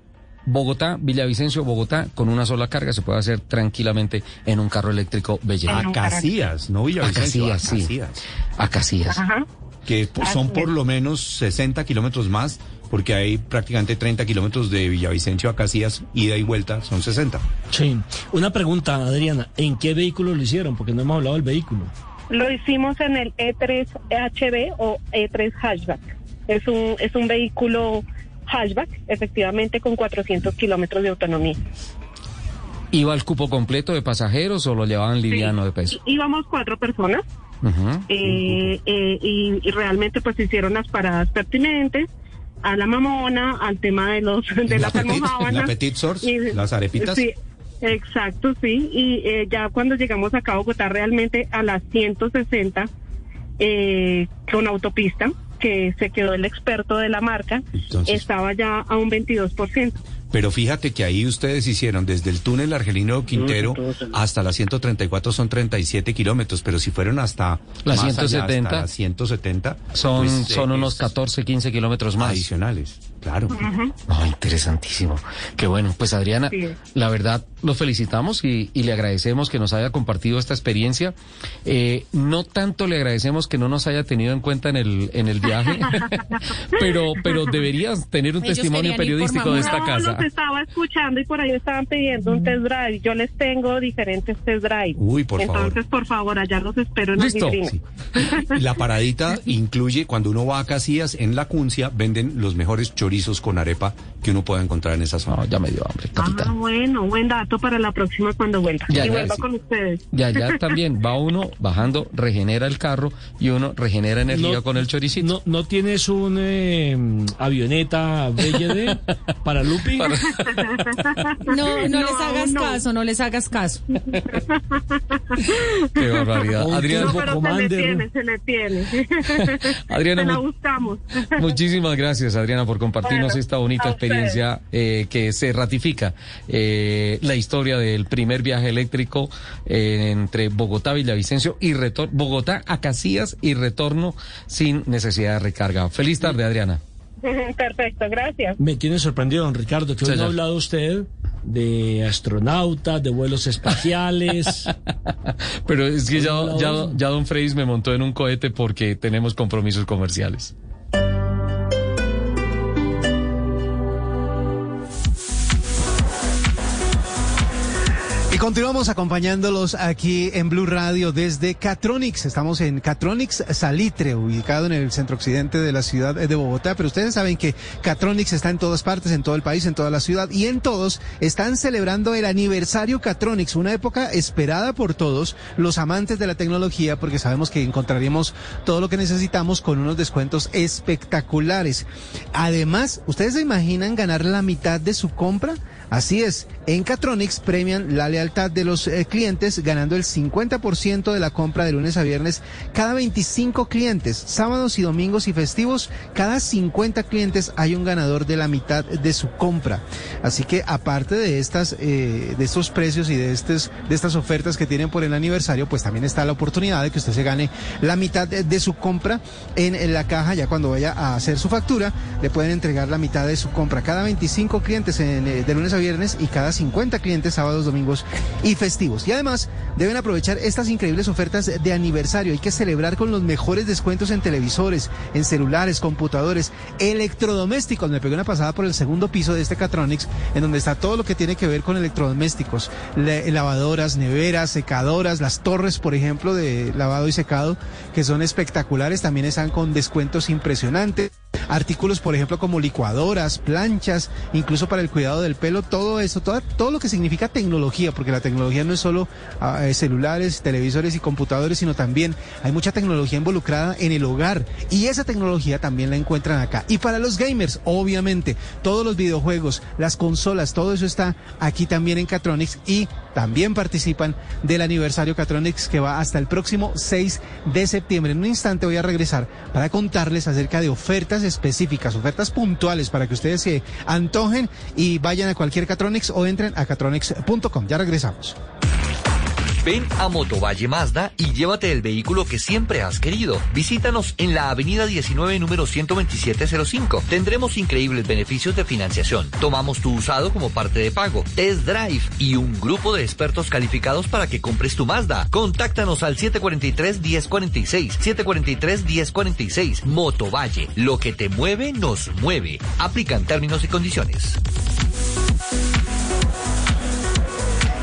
Bogotá, Villavicencio, Bogotá, con una sola carga se puede hacer tranquilamente en un carro eléctrico Belleza.
A Casillas, no Villavicencio.
A Casillas, sí.
Casillas.
A Casillas.
Ajá.
Que son por lo menos 60 kilómetros más, porque hay prácticamente 30 kilómetros de Villavicencio a Casillas, ida y vuelta, son 60.
Sí. Una pregunta, Adriana, ¿en qué vehículo lo hicieron? Porque no hemos hablado del vehículo.
Lo hicimos en el E3 HB o E3 Hatchback. Es un, es un vehículo hatchback, efectivamente, con 400 kilómetros de autonomía.
¿Iba el cupo completo de pasajeros o lo llevaban liviano de peso?
Íbamos cuatro personas eh, eh, y, y realmente pues hicieron las paradas pertinentes a la mamona, al tema de los de
La petit- la petit source,
Y-
las arepitas.
Sí, exacto, sí. Y eh, ya cuando llegamos acá a Bogotá realmente a las 160 eh, con autopista, que se quedó el experto de la marca,
Entonces-
estaba ya a un 22%.
Pero fíjate que ahí ustedes hicieron desde el túnel Argelino Quintero hasta la 134 son 37 kilómetros, pero si fueron hasta
La
más allá,
170,
hasta la 170
Son,
pues,
son
eh,
unos
es
14, 15 kilómetros más.
adicionales, claro.
No, interesantísimo. Qué bueno. Pues Adriana,
Sí.
la verdad, lo felicitamos y, y le agradecemos que nos haya compartido esta experiencia. Eh, no tanto le agradecemos que no nos haya tenido en cuenta en el, en el viaje, [laughs] pero, pero deberías tener un
Ellos
testimonio periodístico de esta
No,
casa.
los estaba escuchando y por ahí estaban pidiendo un test drive. Yo les tengo diferentes test drive.
Uy, por favor.
Entonces, por favor, allá los espero en
Listo.
la.
Sí. [laughs] La paradita incluye, cuando uno va a Casillas, en la Cuncia, venden los mejores chorizos con arepa que uno pueda encontrar en esa zona.
No, ya me dio hambre,
Ah, bueno, buen dato para la próxima cuando vuelva.
Ya,
y
ya,
vuelva
sí.
con ustedes.
Y allá también va uno bajando, regenera el carro y uno regenera energía
No-
con el choricito.
¿No, no tienes un eh, avioneta BLD para Lupi?
No, [laughs] no,
No,
les hagas
no.
caso, no les hagas caso.
Qué barbaridad.
No,
turbo
pero se tiene, se le tiene.
Adriana,
se la buscamos.
Muchísimas gracias, Adriana, por compartirnos
Bueno,
esta bonita
a
experiencia eh, que se ratifica eh, la historia del primer viaje eléctrico eh, entre Bogotá, Villavicencio y retorno, Bogotá a Casillas y retorno sin necesidad de recarga. Feliz tarde, Adriana. [laughs]
Perfecto, gracias.
Me tiene sorprendido, don Ricardo, que hoy no ha hablado usted de astronautas, de vuelos espaciales. [laughs]
Pero es que ya, ya, ya don Freis me montó en un cohete porque tenemos compromisos comerciales.
Y continuamos acompañándolos aquí en Blue Radio desde Catronics. Estamos en Catronics Salitre, ubicado en el centro occidente de la ciudad de Bogotá. Pero ustedes saben que Catronics está en todas partes, en todo el país, en toda la ciudad. Y en todos están celebrando el aniversario Catronics, una época esperada por todos los amantes de la tecnología, porque sabemos que encontraremos todo lo que necesitamos con unos descuentos espectaculares. Además, ¿ustedes se imaginan ganar la mitad de su compra? Así es, en Catronics premian la lealtad de los eh, clientes ganando el 50% de la compra de lunes a viernes cada 25 clientes, sábados y domingos y festivos, cada 50 clientes hay un ganador de la mitad de su compra. Así que aparte de estas eh, de estos precios y de estos de estas ofertas que tienen por el aniversario, pues también está la oportunidad de que usted se gane la mitad de, su compra en, la caja. Ya cuando vaya a hacer su factura, le pueden entregar la mitad de su compra. Cada 25 clientes en, eh, de lunes a viernes y cada 50 clientes sábados, domingos y festivos. Y además deben aprovechar estas increíbles ofertas de aniversario. Hay que celebrar con los mejores descuentos en televisores, en celulares, computadores, electrodomésticos. Me pegué una pasada por el segundo piso de este Catronics, en donde está todo lo que tiene que ver con electrodomésticos, Le- lavadoras, neveras, secadoras, las torres, por ejemplo, de lavado y secado, que son espectaculares. También están con descuentos impresionantes. Artículos, por ejemplo, como licuadoras, planchas, incluso para el cuidado del pelo, todo eso, todo, todo lo que significa tecnología, porque la tecnología no es solo ah, eh, celulares, televisores y computadores, sino también hay mucha tecnología involucrada en el hogar y esa tecnología también la encuentran acá. Y para los gamers, obviamente, todos los videojuegos, las consolas, todo eso está aquí también en Catronics y también participan del aniversario Catronics que va hasta el próximo 6 de septiembre. En un instante voy a regresar para contarles acerca de ofertas específicas, ofertas puntuales para que ustedes se antojen y vayan a cualquier Catronics o entren a catronics.com. Ya regresamos.
Ven a Motovalle Mazda y llévate el vehículo que siempre has querido. Visítanos en la avenida 19, número 12705. Tendremos increíbles beneficios de financiación. Tomamos tu usado como parte de pago, test drive y un grupo de expertos calificados para que compres tu Mazda. Contáctanos al 743-1046. 743-1046. Motovalle. Lo que te mueve, nos mueve. Aplican términos y condiciones.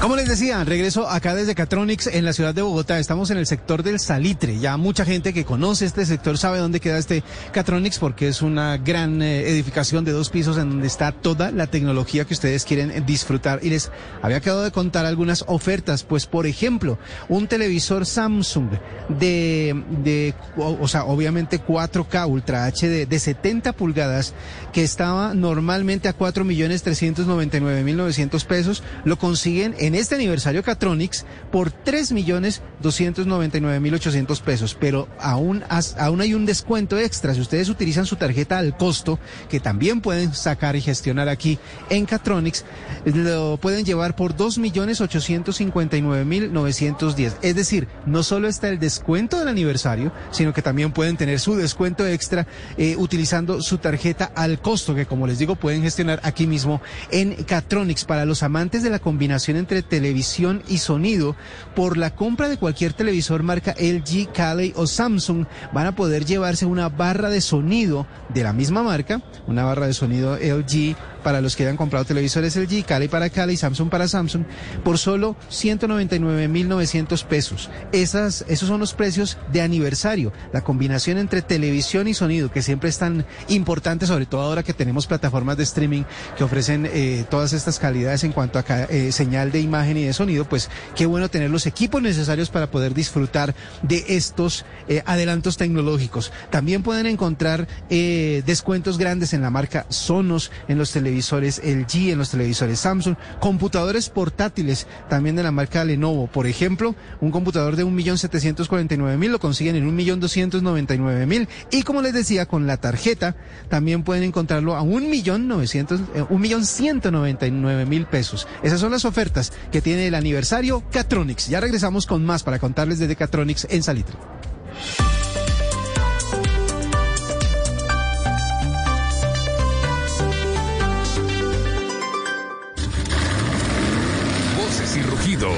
Como les decía, regreso acá desde Catronics en la ciudad de Bogotá. Estamos en el sector del Salitre. Ya mucha gente que conoce este sector sabe dónde queda este Catronics porque es una gran eh, edificación de dos pisos en donde está toda la tecnología que ustedes quieren disfrutar. Y les había quedado de contar algunas ofertas. Pues, por ejemplo, un televisor Samsung de, de o, sea, obviamente 4K Ultra HD de 70 pulgadas que estaba normalmente a 4.399.900 pesos. Lo consiguen en este aniversario Catronics por 3.299.800 pesos, pero aún, aún hay un descuento extra. Si ustedes utilizan su tarjeta al costo, que también pueden sacar y gestionar aquí en Catronics, lo pueden llevar por 2.859.910. Es decir, no solo está el descuento del aniversario, sino que también pueden tener su descuento extra eh, utilizando su tarjeta al costo, que como les digo, pueden gestionar aquí mismo en Catronics. Para los amantes de la combinación entre televisión y sonido, por la compra de cualquier televisor marca LG, Cali o Samsung, van a poder llevarse una barra de sonido de la misma marca, una barra de sonido LG para los que hayan comprado televisores LG, Cali para Cali, Samsung para Samsung, por solo 199.900 pesos. Esas, esos son los precios de aniversario, la combinación entre televisión y sonido, que siempre es tan importante, sobre todo ahora que tenemos plataformas de streaming que ofrecen eh, todas estas calidades en cuanto a eh, señal de imagen y de sonido, pues qué bueno tener los equipos necesarios para poder disfrutar de estos eh, adelantos tecnológicos. También pueden encontrar descuentos grandes en la marca Sonos, en los televisores LG, en los televisores Samsung, computadores portátiles también de la marca Lenovo. Por ejemplo, un computador de 1.749.000 lo consiguen en 1.299.000 y como les decía, con la tarjeta también pueden encontrarlo a 1.900.000 eh, 1.199.000 pesos. Esas son las ofertas que tiene el aniversario Catronics. Ya regresamos con más para contarles desde Catronics en Salitre.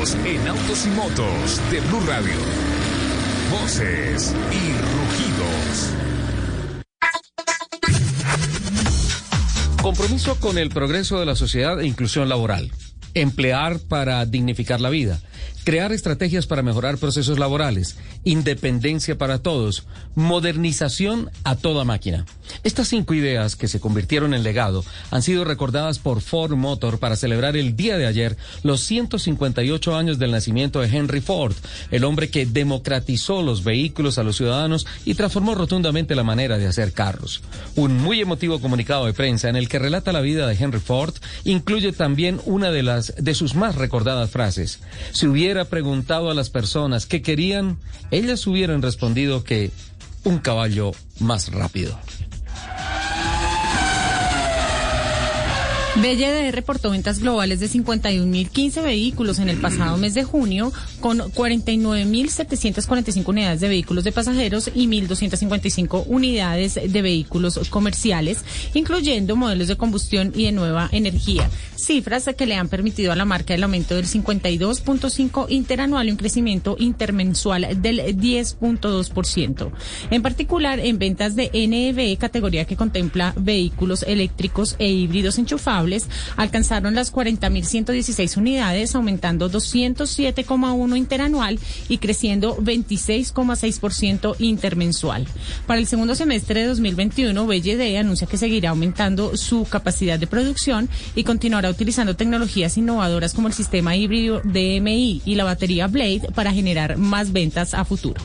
En autos y motos de Blue Radio. Voces y rugidos.
Compromiso con el progreso de la sociedad e inclusión laboral. emplear para dignificar la vida, crear estrategias para mejorar procesos laborales, independencia para todos, modernización a toda máquina. Estas cinco ideas que se convirtieron en legado han sido recordadas por Ford Motor para celebrar el día de ayer los 158 años del nacimiento de Henry Ford, el hombre que democratizó los vehículos a los ciudadanos y transformó rotundamente la manera de hacer carros. Un muy emotivo comunicado de prensa en el que relata la vida de Henry Ford incluye también una de las de sus más recordadas frases. Si hubiera preguntado a las personas qué querían, ellas hubieran respondido que un caballo más rápido.
BLD reportó ventas globales de 51.015 vehículos en el pasado mes de junio, con 49.745 unidades de vehículos de pasajeros y 1.255 unidades de vehículos comerciales, incluyendo modelos de combustión y de nueva energía. Cifras que le han permitido a la marca el aumento del 52.5 interanual y un crecimiento intermensual del 10.2%. En particular, en ventas de NEV, categoría que contempla vehículos eléctricos e híbridos alcanzaron las 40.116 unidades, aumentando 207,1 interanual y creciendo 26,6% intermensual. Para el segundo semestre de 2021, BLD anuncia que seguirá aumentando su capacidad de producción y continuará utilizando tecnologías innovadoras como el sistema híbrido DMI y la batería Blade para generar más ventas a futuro.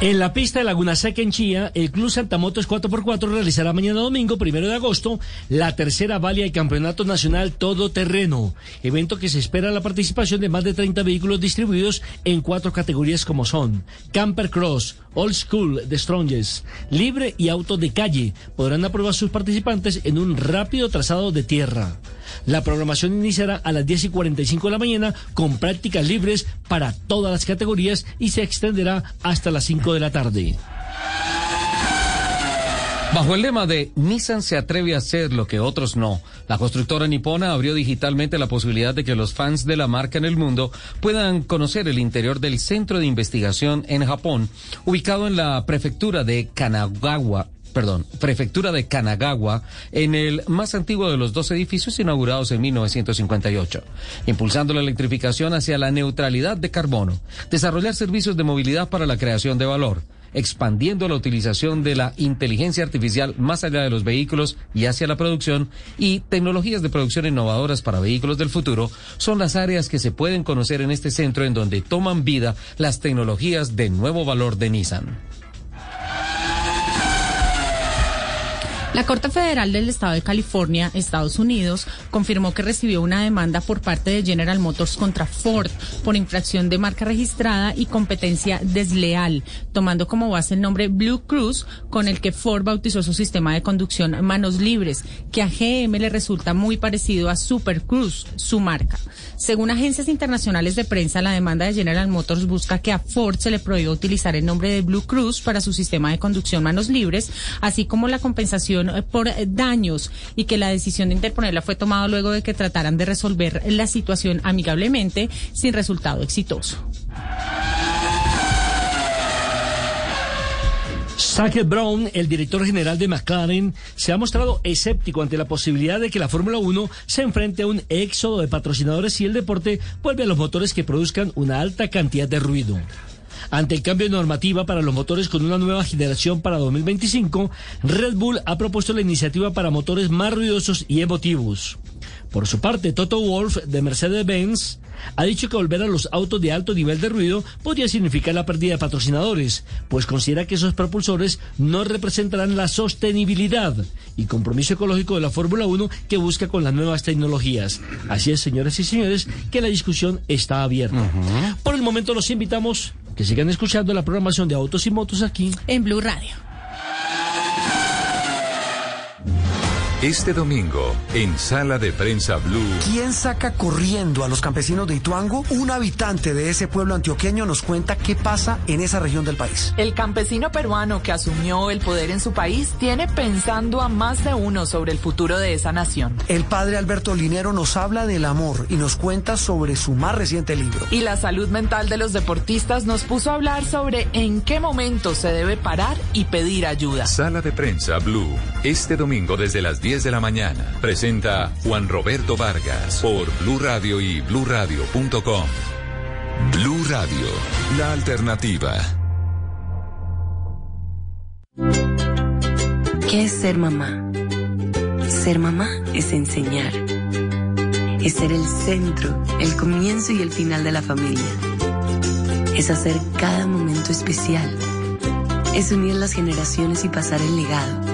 En la pista de Laguna Seca en Chía, el Club Santa Motos 4x4 realizará mañana domingo, primero de agosto, la tercera valia del Campeonato Nacional Todoterreno, evento que se espera la participación de más de 30 vehículos distribuidos en cuatro categorías como son Camper Cross, Old School de Strongest, Libre y Auto de Calle. Podrán aprobar sus participantes en un rápido trazado de tierra. La programación iniciará a las 10 y 45 de la mañana con prácticas libres para todas las categorías y se extenderá hasta las 5 de la tarde.
Bajo el lema de Nissan se atreve a hacer lo que otros no, la constructora nipona abrió digitalmente la posibilidad de que los fans de la marca en el mundo puedan conocer el interior del centro de investigación en Japón, ubicado en la prefectura de Kanagawa, perdón, prefectura de Kanagawa, en el más antiguo de los dos edificios inaugurados en 1958, impulsando la electrificación hacia la neutralidad de carbono, desarrollar servicios de movilidad para la creación de valor, expandiendo la utilización de la inteligencia artificial más allá de los vehículos y hacia la producción y tecnologías de producción innovadoras para vehículos del futuro son las áreas que se pueden conocer en este centro en donde toman vida las tecnologías de nuevo valor de Nissan.
La Corte Federal del Estado de California, Estados Unidos, confirmó que recibió una demanda por parte de General Motors contra Ford por infracción de marca registrada y competencia desleal, tomando como base el nombre Blue Cruise, con el que Ford bautizó su sistema de conducción manos libres, que a GM le resulta muy parecido a Super Cruise, su marca. Según agencias internacionales de prensa, la demanda de General Motors busca que a Ford se le prohíba utilizar el nombre de Blue Cruise para su sistema de conducción manos libres, así como la compensación por daños y que la decisión de interponerla fue tomada luego de que trataran de resolver la situación amigablemente sin resultado exitoso.
Sackett Brown, el director general de McLaren, se ha mostrado escéptico ante la posibilidad de que la Fórmula 1 se enfrente a un éxodo de patrocinadores y el deporte vuelve a los motores que produzcan una alta cantidad de ruido. Ante el cambio de normativa para los motores con una nueva generación para 2025, Red Bull ha propuesto la iniciativa para motores más ruidosos y emotivos. Por su parte, Toto Wolf de Mercedes-Benz ha dicho que volver a los autos de alto nivel de ruido podría significar la pérdida de patrocinadores, pues considera que esos propulsores no representarán la sostenibilidad y compromiso ecológico de la Fórmula 1 que busca con las nuevas tecnologías. Así es, señoras y señores, que la discusión está abierta. Por el momento los invitamos que sigan escuchando la programación de Autos y Motos aquí
en Blue Radio.
Este domingo, en Sala de Prensa Blue.
¿Quién saca corriendo a los campesinos de Ituango? Un habitante de ese pueblo antioqueño nos cuenta qué pasa en esa región del país.
El campesino peruano que asumió el poder en su país tiene pensando a más de uno sobre el futuro de esa nación.
El padre Alberto Linero nos habla del amor y nos cuenta sobre su más reciente libro.
Y la salud mental de los deportistas nos puso a hablar sobre en qué momento se debe parar y pedir ayuda.
Sala de Prensa Blue. Este domingo desde las 10 10 de la mañana. Presenta Juan Roberto Vargas por Blue Radio y bluradio.com. Blue Radio, la alternativa.
¿Qué es ser mamá? Ser mamá es enseñar. Es ser el centro, el comienzo y el final de la familia. Es hacer cada momento especial. Es unir las generaciones y pasar el legado.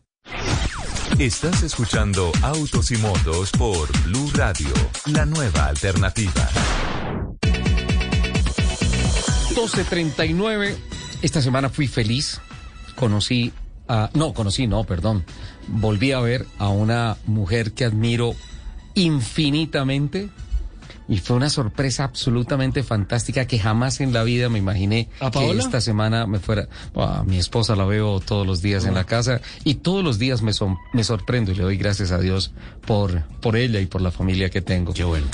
Estás escuchando Autos y Motos por Blue Radio, la nueva alternativa.
12.39. Esta semana fui feliz. Conocí a... No, conocí, no, perdón. Volví a ver a una mujer que admiro infinitamente. Y fue una sorpresa absolutamente fantástica que jamás en la vida me imaginé
¿A
que esta semana me fuera. Mi esposa la veo todos los días en la casa y todos los días me, son- me sorprendo y le doy gracias a Dios por, por ella y por la familia que tengo. Qué bueno.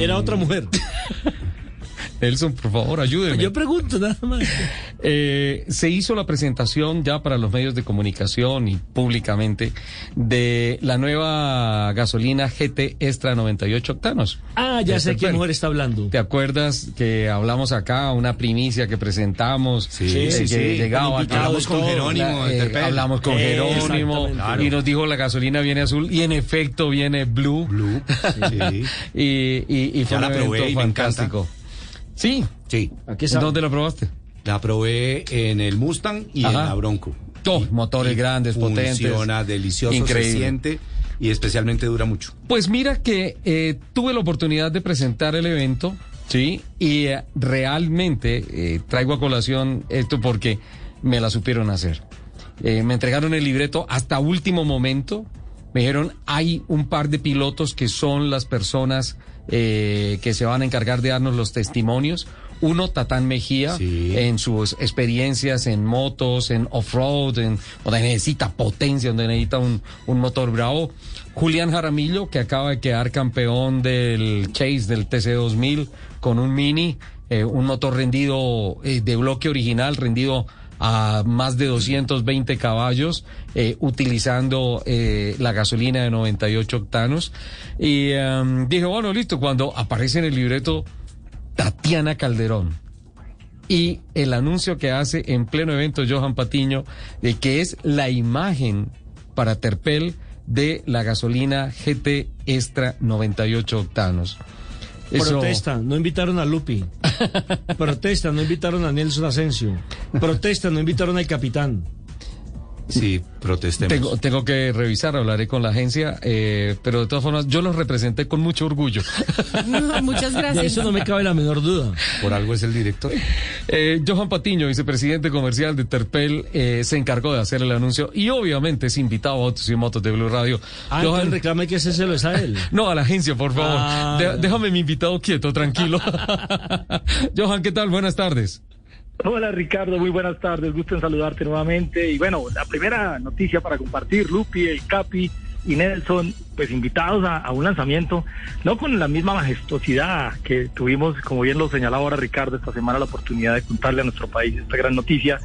Era otra mujer. [laughs]
Nelson, por favor, ayúdeme.
Yo pregunto nada más.
Eh, se hizo la presentación ya para los medios de comunicación y públicamente de la nueva gasolina GT Extra 98 octanos.
Ah, ya
De
sé qué mujer está hablando.
¿Te acuerdas que hablamos acá, una primicia que presentamos?
Sí,
eh,
sí,
que
sí.
llegaba
invitados con
todo,
Jerónimo
eh, hablamos con
Eh,
Jerónimo y nos dijo la gasolina viene azul y en efecto viene blue.
Blue. Sí. [laughs]
y, y, y fue
Ya
un
la probé
evento
y me
fantástico. Sí.
Sí.
¿Dónde la probaste?
La probé en el Mustang y
Ajá.
en la Bronco.
Oh, motores grandes, potentes.
Funciona delicioso,
Increíble.
se siente y especialmente dura mucho.
Pues mira que eh, tuve la oportunidad de presentar el evento, ¿sí? Y eh, realmente eh, traigo a colación esto porque me la supieron hacer. Me entregaron el libreto hasta último momento. Me dijeron, hay un par de pilotos que son las personas eh, que se van a encargar de darnos los testimonios. Uno, Tatán Mejía, en sus experiencias en motos, en off-road, en donde necesita potencia, donde necesita un, un motor bravo. Julián Jaramillo, que acaba de quedar campeón del Chase del TC2000 con un Mini, eh, un motor rendido eh, de bloque original, rendido a más de 220 caballos, eh, utilizando eh, la gasolina de 98 octanos. Y em, dije, bueno, listo, cuando aparece en el libreto Tatiana Calderón y el anuncio que hace en pleno evento Johan Patiño de que es la imagen para Terpel de la gasolina GT Extra 98 octanos. Eso-
Protesta, no invitaron a Lupi. [laughs] Protesta, no invitaron a Nelson Asensio. Protesta, no invitaron al capitán.
Sí, protestemos.
Tengo, tengo que revisar, hablaré con la agencia, eh, pero de todas formas yo los representé con mucho orgullo. [laughs]
Muchas gracias.
De eso no me cabe la menor duda.
Por algo es el director.
Eh, Johan Patiño, vicepresidente comercial de Terpel, eh, se encargó de hacer el anuncio y obviamente es invitado a Autos y Motos de Blue Radio.
Ah, entonces reclame que ese se lo es a él. [laughs]
No, a la agencia, por favor.
Ah,
De- déjame mi invitado quieto, tranquilo. [laughs] Johan, ¿qué tal? Buenas tardes.
Hola Ricardo, muy buenas tardes, gusto en saludarte nuevamente. Y bueno, la primera noticia para compartir, Lupi, el Capi y Nelson, pues invitados a, un lanzamiento, no con la misma majestuosidad que tuvimos, como bien lo señalaba ahora Ricardo, esta semana la oportunidad de contarle a nuestro país esta gran noticia,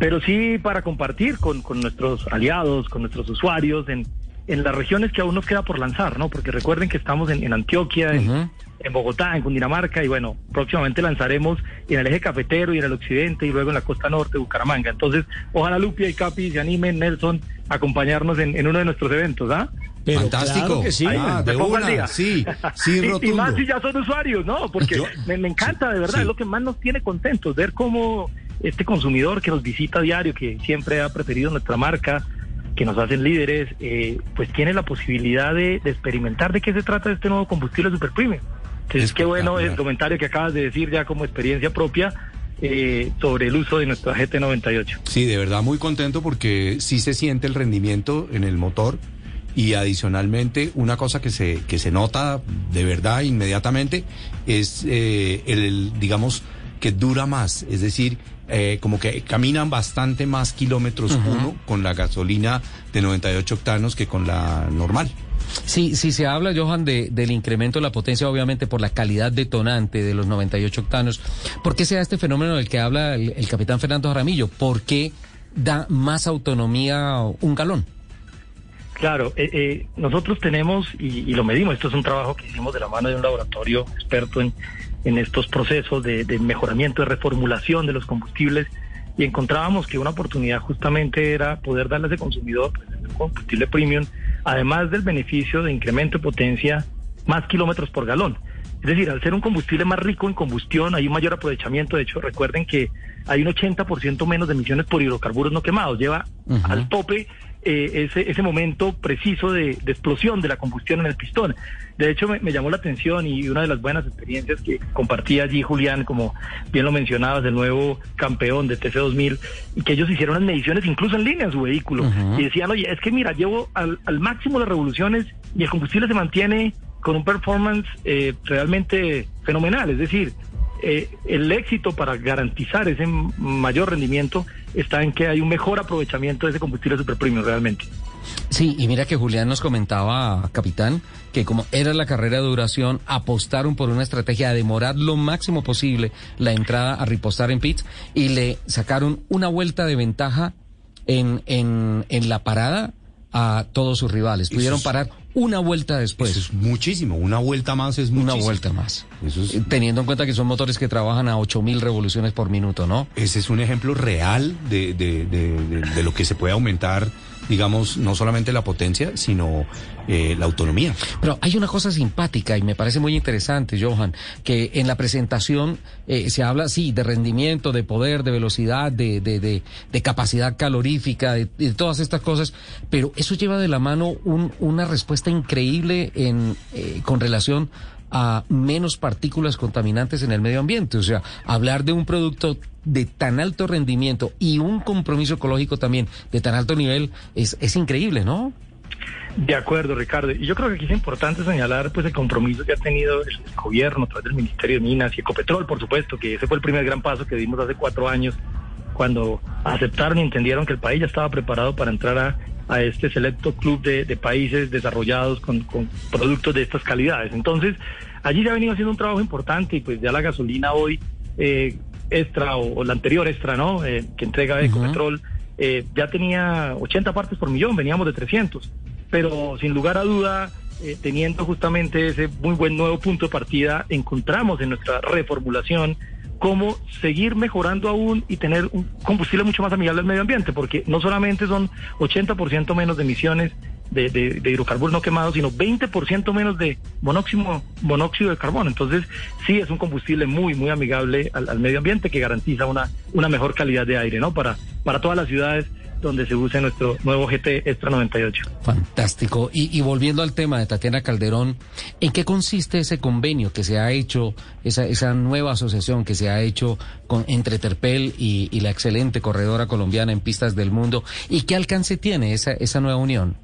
pero sí para compartir con, con nuestros aliados, con nuestros usuarios en, en las regiones que aún nos queda por lanzar, ¿no? Porque recuerden que estamos en, en Antioquia, en, en Bogotá, en Cundinamarca, y bueno, próximamente lanzaremos en el eje cafetero y en el occidente y luego en la costa norte, Bucaramanga. Entonces, ojalá Lupia y Capi se animen, Nelson, a acompañarnos en, en uno de nuestros eventos, ¿ah?
Pero Fantástico. claro que sí. Ah, de una,
día.
sí, sí, [laughs]
Y- y, más si ya son usuarios, ¿no? Porque me, me encanta, de verdad,
sí.
es lo que más nos tiene contentos, ver cómo este consumidor que nos visita a diario, que siempre ha preferido nuestra marca, que nos hacen líderes, eh, pues tiene la posibilidad de, de experimentar de qué se trata este nuevo combustible super premium. Entonces, qué bueno el comentario que acabas de decir ya como experiencia propia eh, sobre el uso de nuestra GT98.
Sí, de verdad muy contento porque sí se siente el rendimiento en el motor y adicionalmente una cosa que se que se nota de verdad inmediatamente es eh, el, digamos que dura más, es decir, eh, como que caminan bastante más kilómetros uno con la gasolina de 98 octanos que con la normal.
Sí, sí se habla, Johan, de, del incremento de la potencia, obviamente por la calidad detonante de los 98 octanos. ¿Por qué se da este fenómeno del que habla el, el capitán Fernando Jaramillo? ¿Por qué da más autonomía un galón?
Claro, eh, eh, nosotros tenemos, y, y, lo medimos, esto es un trabajo que hicimos de la mano de un laboratorio experto en, en estos procesos de, de mejoramiento, de reformulación de los combustibles, y encontrábamos que una oportunidad justamente era poder darle a ese consumidor pues, un combustible premium, además del beneficio de incremento de potencia, más kilómetros por galón. Es decir, al ser un combustible más rico en combustión, hay un mayor aprovechamiento. De hecho, recuerden que hay un 80% menos de emisiones por hidrocarburos no quemados. Lleva uh -huh. al tope eh, ese, ese momento preciso de, de, explosión de la combustión en el pistón. De hecho, me, me, llamó la atención y una de las buenas experiencias que compartí allí, Julián, como bien lo mencionabas, del nuevo campeón de TC2000, y que ellos hicieron las mediciones incluso en línea en su vehículo. Uh -huh. Y decían, oye, es que mira, llevo al, al máximo las revoluciones y el combustible se mantiene con un performance eh, realmente fenomenal. Es decir, eh, el éxito para garantizar ese mayor rendimiento está en que hay un mejor aprovechamiento de ese combustible super premium realmente.
Sí, y mira que Julián nos comentaba, capitán, que como era la carrera de duración, apostaron por una estrategia de demorar lo máximo posible la entrada a ripostar en pits y le sacaron una vuelta de ventaja en, en, en la parada a todos sus rivales. Pudieron parar una vuelta después.
Eso es muchísimo. Una vuelta más es muchísimo.
Una vuelta más. Eso es... Teniendo en cuenta que son motores que trabajan a 8000 revoluciones por minuto, ¿no?
Ese es un ejemplo real de, de, de, de lo que se puede aumentar digamos, no solamente la potencia, sino eh, la autonomía.
Pero hay una cosa simpática y me parece muy interesante, Johan, que en la presentación eh, se habla, sí, de rendimiento, de poder, de velocidad, de, de, de, de capacidad calorífica, de, de, todas estas cosas, pero eso lleva de la mano un, una respuesta increíble en, eh, con relación a menos partículas contaminantes en el medio ambiente. O sea, hablar de un producto de tan alto rendimiento y un compromiso ecológico también de tan alto nivel es, es increíble, ¿no?
De acuerdo, Ricardo. Y yo creo que aquí es importante señalar pues el compromiso que ha tenido el gobierno a través del Ministerio de Minas y Ecopetrol, por supuesto, que ese fue el primer gran paso que dimos hace cuatro años cuando aceptaron y entendieron que el país ya estaba preparado para entrar a, a este selecto club de, de países desarrollados con, con, productos de estas calidades. Entonces, allí se ha venido haciendo un trabajo importante y pues ya la gasolina hoy eh, extra o, o, la anterior extra, ¿no? Eh, que entrega Ecopetrol, uh -huh. eh, ya tenía 80 partes por millón, veníamos de 300. Pero sin lugar a duda, eh, teniendo justamente ese muy buen nuevo punto de partida, encontramos en nuestra reformulación cómo seguir mejorando aún y tener un combustible mucho más amigable al medio ambiente, porque no solamente son 80% menos de emisiones de, de, de, hidrocarburos no quemados, sino 20% menos de monóxido, monóxido de carbono. Entonces, sí es un combustible muy, muy amigable al, al, medio ambiente que garantiza una, una mejor calidad de aire, ¿no? Para, para todas las ciudades donde se use nuestro nuevo GT Extra 98.
Fantástico. Y, y, volviendo al tema de Tatiana Calderón, ¿en qué consiste ese convenio que se ha hecho, esa, esa nueva asociación que se ha hecho con, entre Terpel y, y la excelente corredora colombiana en pistas del mundo? ¿Y qué alcance tiene esa, esa nueva unión?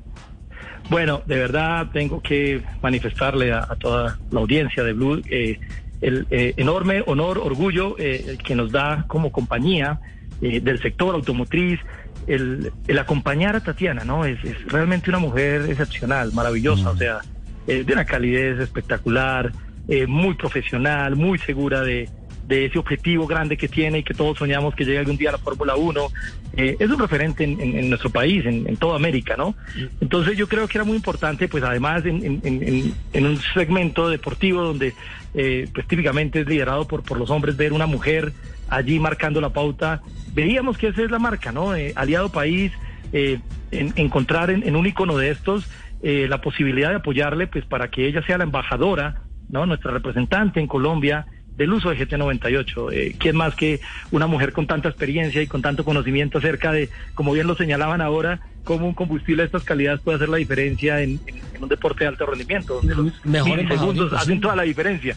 Bueno, de verdad tengo que manifestarle a, a toda la audiencia de Blue eh, el eh, enorme honor, orgullo eh, que nos da como compañía eh, del sector automotriz el, el, acompañar a Tatiana, ¿no? Es, es, realmente una mujer excepcional, maravillosa, mm. o sea, de una calidez espectacular, muy profesional, muy segura de, de ese objetivo grande que tiene y que todos soñamos que llegue algún día a la Fórmula 1. Eh, es un referente en, en, en nuestro país, en, en, toda América, ¿no? Entonces yo creo que era muy importante, pues además en, un segmento deportivo donde eh, pues típicamente es liderado por, por los hombres, ver una mujer allí marcando la pauta, veíamos que esa es la marca, ¿no? Eh, aliado país, eh, encontrar en, un icono de estos eh, la posibilidad de apoyarle, pues para que ella sea la embajadora, ¿no? Nuestra representante en Colombia del uso de GT98. Eh, ¿Quién más que una mujer con tanta experiencia y con tanto conocimiento acerca de, como bien lo señalaban ahora, cómo un combustible de estas calidades puede hacer la diferencia en, en- en un deporte de alto rendimiento, donde los
Mejor
milisegundos
imposible.
hacen toda la diferencia.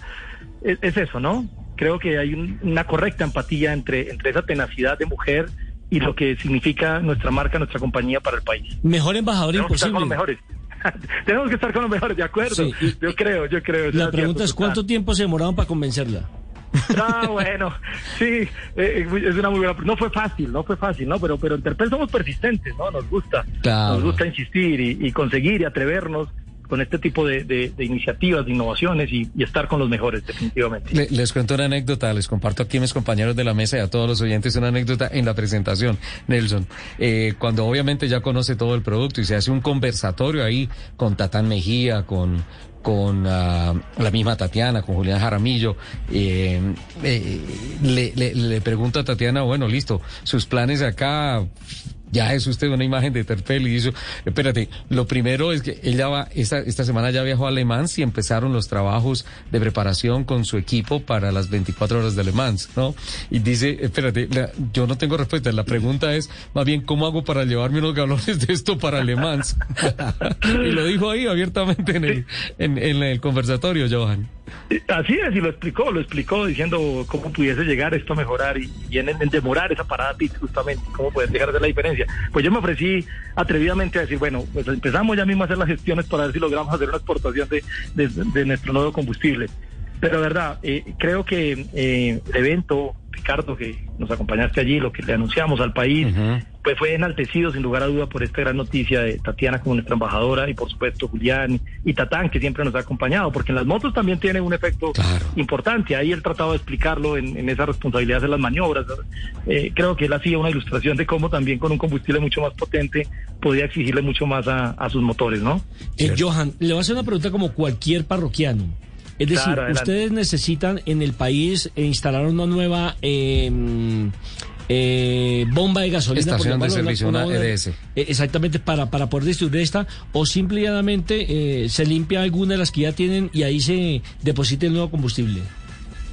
Es, es eso, ¿no? Creo que hay un- una correcta empatía entre, entre esa tenacidad de mujer y lo que significa nuestra marca, nuestra compañía para el país.
Mejor embajador
Tenemos que estar con los
imposible.
mejores. [laughs] Tenemos que estar con los mejores, de acuerdo.
Sí, y-
yo creo, yo creo.
La pregunta es cuánto tiempo se demoraron para convencerla.
Ah, [laughs] bueno, sí, eh, eh, es una muy buena. No fue fácil, no fue fácil, ¿no? Pero, pero en Terpel somos persistentes, ¿no? Nos gusta,
Claro.
nos gusta insistir y, y conseguir y atrevernos con este tipo de, iniciativas, de innovaciones y, estar con los mejores, definitivamente.
Le- les cuento una anécdota, les comparto aquí a mis compañeros de la mesa y a todos los oyentes una anécdota en la presentación, Nelson. Eh, cuando obviamente ya conoce todo el producto y se hace un conversatorio ahí con Tatán Mejía, con con ah, la misma Tatiana, con Julián Jaramillo, eh, eh, le, le, le pregunto a Tatiana, bueno, listo, sus planes acá, ya es usted una imagen de Terpel y dice, espérate, lo primero es que ella va, esta, esta semana ya viajó a Le y empezaron los trabajos de preparación con su equipo para las 24 horas de Le ¿no? Y dice, espérate, yo no tengo respuesta, la pregunta es más bien, ¿cómo hago para llevarme unos galones de esto para Le [laughs] y lo dijo ahí abiertamente en el, en el conversatorio, Johan.
Así es, y lo explicó, lo explicó diciendo cómo pudiese llegar esto a mejorar y, y en, demorar esa parada justamente, cómo poder llegar a hacer la diferencia. Pues yo me ofrecí atrevidamente a decir, bueno, pues empezamos ya mismo a hacer las gestiones para ver si logramos hacer una exportación de, de- de nuestro nuevo combustible. Pero verdad, eh, creo que eh, el evento, Ricardo, que nos acompañaste allí, lo que le anunciamos al país, pues fue enaltecido sin lugar a duda por esta gran noticia de Tatiana como nuestra embajadora y por supuesto Julián y Tatán que siempre nos ha acompañado, porque en las motos también tiene un efecto importante. Ahí él trataba de explicarlo en, en esa responsabilidad de las maniobras. Eh, creo que él hacía una ilustración de cómo también con un combustible mucho más potente podía exigirle mucho más a, a sus motores, ¿no?
Eh, Johan, le voy a hacer una pregunta como cualquier parroquiano. Es decir,
Claro,
ustedes necesitan en el país instalar una nueva eh, eh, bomba de gasolina. por
Estación de
llamarlo,
servicio, una EDS.
eh, exactamente, para, para poder distribuir esta, o simplemente eh, se limpia alguna de las que ya tienen y ahí se deposita el nuevo combustible.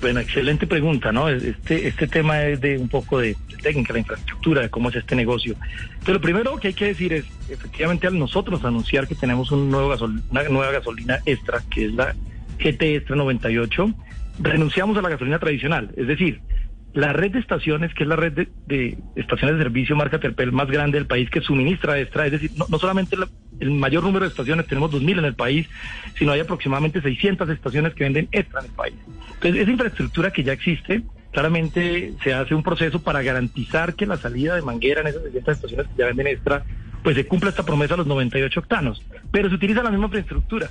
Bueno, excelente pregunta, ¿no? Este, este tema es de un poco de técnica, la infraestructura, de cómo es este negocio. Pero lo primero que hay que decir es, efectivamente, al nosotros anunciar que tenemos un nuevo gasol- una nueva gasolina extra, que es la GT Extra 98, renunciamos a la gasolina tradicional. Es decir, la red de estaciones, que es la red de, estaciones de servicio marca Terpel más grande del país que suministra extra, es decir, no, solamente la- el mayor número de estaciones, tenemos 2.000 en el país, sino hay aproximadamente 600 estaciones que venden extra en el país. Entonces, esa infraestructura que ya existe, claramente se hace un proceso para garantizar que la salida de manguera en esas 600 estaciones que ya venden extra, pues se cumpla esta promesa a los 98 octanos. Pero se utiliza la misma infraestructura.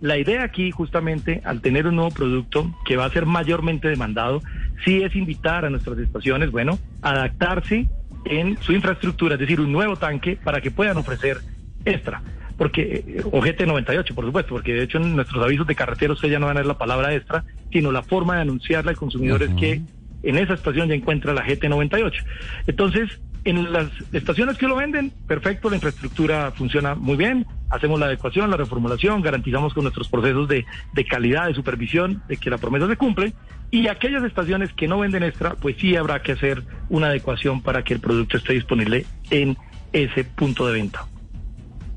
La idea aquí, justamente, al tener un nuevo producto que va a ser mayormente demandado, sí es invitar a nuestras estaciones, bueno, a adaptarse en su infraestructura, es decir, un nuevo tanque para que puedan ofrecer extra. Porque, eh, o GT98, por supuesto, porque de hecho en nuestros avisos de carretera ustedes ya no van a ver la palabra extra, sino la forma de anunciarla al consumidor es que en esa estación ya encuentra la GT98. Entonces, en las estaciones que lo venden, perfecto, la infraestructura funciona muy bien, hacemos la adecuación, la reformulación, garantizamos con nuestros procesos de, de calidad, de supervisión, de que la promesa se cumple, y aquellas estaciones que no venden extra, pues sí habrá que hacer una adecuación para que el producto esté disponible en ese punto de venta.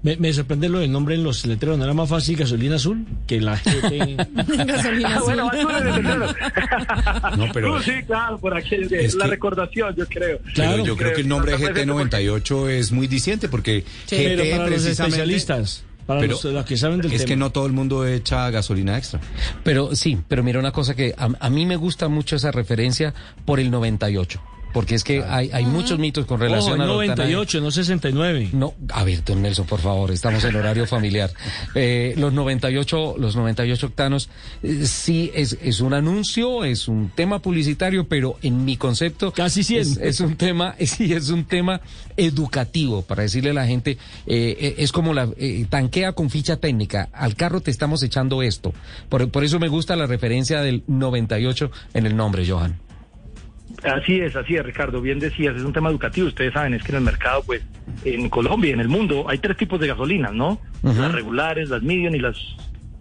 Me, me sorprende lo del nombre en los letreros. ¿No era más fácil gasolina azul que la GT? [laughs]
Gasolina [laughs]
Ah, bueno,
azul.
letrero. [laughs]
No, pero-
sí, claro, por aquello de
Es
la
que-
recordación, yo creo.
Pero yo creo que el nombre
Está presente
GT98 es muy diciente porque
Sí.
GT
Pero para los
precisamente-
especialistas, para
Pero
los, los que saben del
es
tema.
que no todo el mundo echa gasolina extra.
Pero sí, pero mira una cosa que a, a mí me gusta mucho esa referencia por el 98. Porque es que hay, hay muchos mitos con relación
Ojo,
a
98, no 69.
No, a ver, don Nelson, por favor, estamos en horario familiar. Eh, los 98, los 98 octanos, eh, sí es, es un anuncio, es un tema publicitario, pero en mi concepto
casi 100.
Es, es un tema, [laughs] sí, es un tema educativo para decirle a la gente, eh, eh, es como la eh, tanquea con ficha técnica. Al carro te estamos echando esto. Por, por eso me gusta la referencia del 98 en el nombre, Johan.
Así es, así es, Ricardo. Bien decías, es un tema educativo. Ustedes saben, es que en el mercado, pues, en Colombia y en el mundo, hay tres tipos de gasolinas, ¿no? Las regulares, las medium y las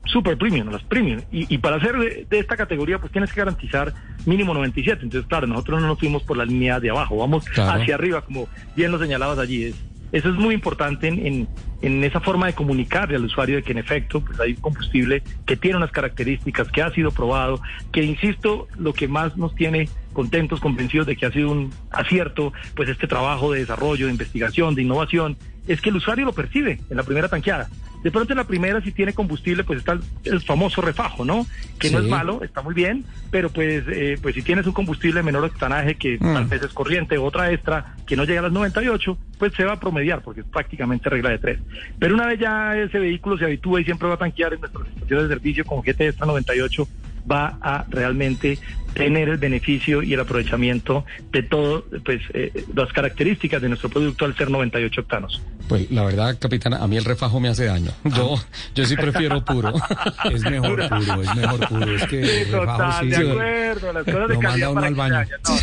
super premium, las premium. Y, y para ser de, de esta categoría, pues tienes que garantizar mínimo 97. Entonces, claro, nosotros no nos fuimos por la línea de abajo, vamos
Claro.
hacia arriba, como bien lo señalabas allí. Es Eso es muy importante en, en, esa forma de comunicarle al usuario de que en efecto pues hay un combustible que tiene unas características, que ha sido probado, que insisto, lo que más nos tiene contentos, convencidos de que ha sido un acierto, pues este trabajo de desarrollo, de investigación, de innovación, es que el usuario lo percibe en la primera tanqueada. De pronto en la primera, si tiene combustible, pues está el, famoso refajo, ¿no? Que no es malo, está muy bien, pero pues, eh, pues si tienes un combustible menor octanaje que
Mm.
tal vez es corriente, otra extra, que no llega a las 98, pues se va a promediar, porque es prácticamente regla de tres. Pero una vez ya ese vehículo se habitúa y siempre va a tanquear en nuestras estaciones de servicio con GT Extra 98, va a realmente tener el beneficio y el aprovechamiento de todo, pues eh, las características de nuestro producto al ser 98 octanos.
Pues la verdad, capitán, a mí el refajo me hace daño. Yo, yo sí prefiero puro. [laughs]
Es mejor puro, es mejor puro. Es que
Sí,
el refajo
total,
sí.
de acuerdo, las cosas de
Lo manda
calidad
uno
para
al baño.
no.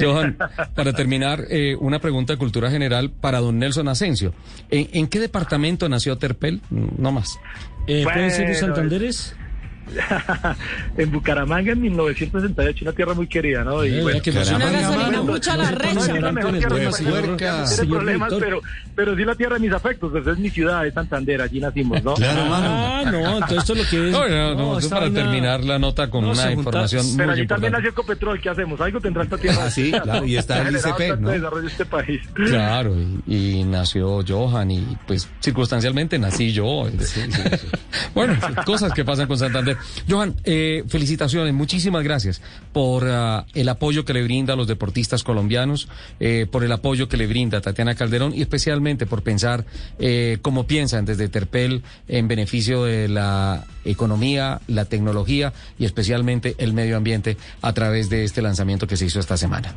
[laughs]
Johan, para terminar, eh, una pregunta de cultura general para don Nelson Asensio. ¿En, en qué departamento nació Terpel? No más.
Eh, ¿Pueden ser Santanderes? [laughs]
en Bucaramanga en 1968, una tierra muy querida, ¿no? Y
Eh,
bueno,
que no se-
Una
Caramba,
gasolina
mano.
mucho a la recha.
problemas, pero, pero sí la tierra de mis afectos, pues es mi ciudad, es Santander, allí nacimos, ¿no?
Ah, no, entonces esto es lo que es.
No, no, no, eso para terminar la nota con
No,
una información
Pero
muy
allí también
importante.
nació Ecopetrol, ¿qué hacemos? Algo tendrá esta tierra.
Ah, sí, [laughs] claro, y está el ICP,
tanto
¿no?
desarrollo este país.
Claro, y, y nació Johan y pues circunstancialmente nací yo. [laughs] bueno, cosas que pasan con Santander. Johan, eh, felicitaciones, muchísimas gracias por ah, el apoyo que le brinda a los deportistas colombianos, eh, por el apoyo que le brinda Tatiana Calderón y especialmente por pensar eh, como piensan desde Terpel en beneficio de la economía, la tecnología y especialmente el medio ambiente a través de este lanzamiento que se hizo esta semana.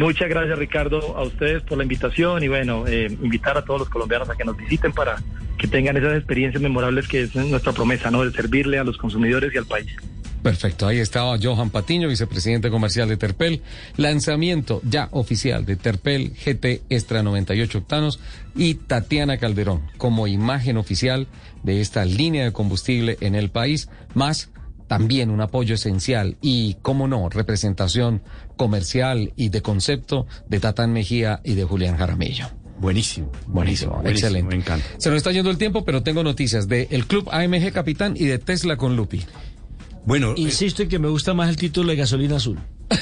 Muchas gracias, Ricardo, a ustedes por la invitación y bueno, eh, invitar a todos los colombianos a que nos visiten para que tengan esas experiencias memorables que es nuestra promesa, ¿no? De servirle a los consumidores y al país.
Perfecto, ahí estaba Johan Patiño, vicepresidente comercial de Terpel. Lanzamiento ya oficial de Terpel GT Extra 98 octanos y Tatiana Calderón como imagen oficial de esta línea de combustible en el país, más también un apoyo esencial y, como no, representación comercial y de concepto de Tatán Mejía y de Julián Jaramillo.
Buenísimo,
Buenísimo,
buenísimo,
excelente.
Me encanta.
Se nos está yendo el tiempo, pero tengo noticias de el Club AMG Capitán y de Tesla con Lupi.
Bueno, eh,
Insisto en que me gusta más el título de gasolina azul. [laughs]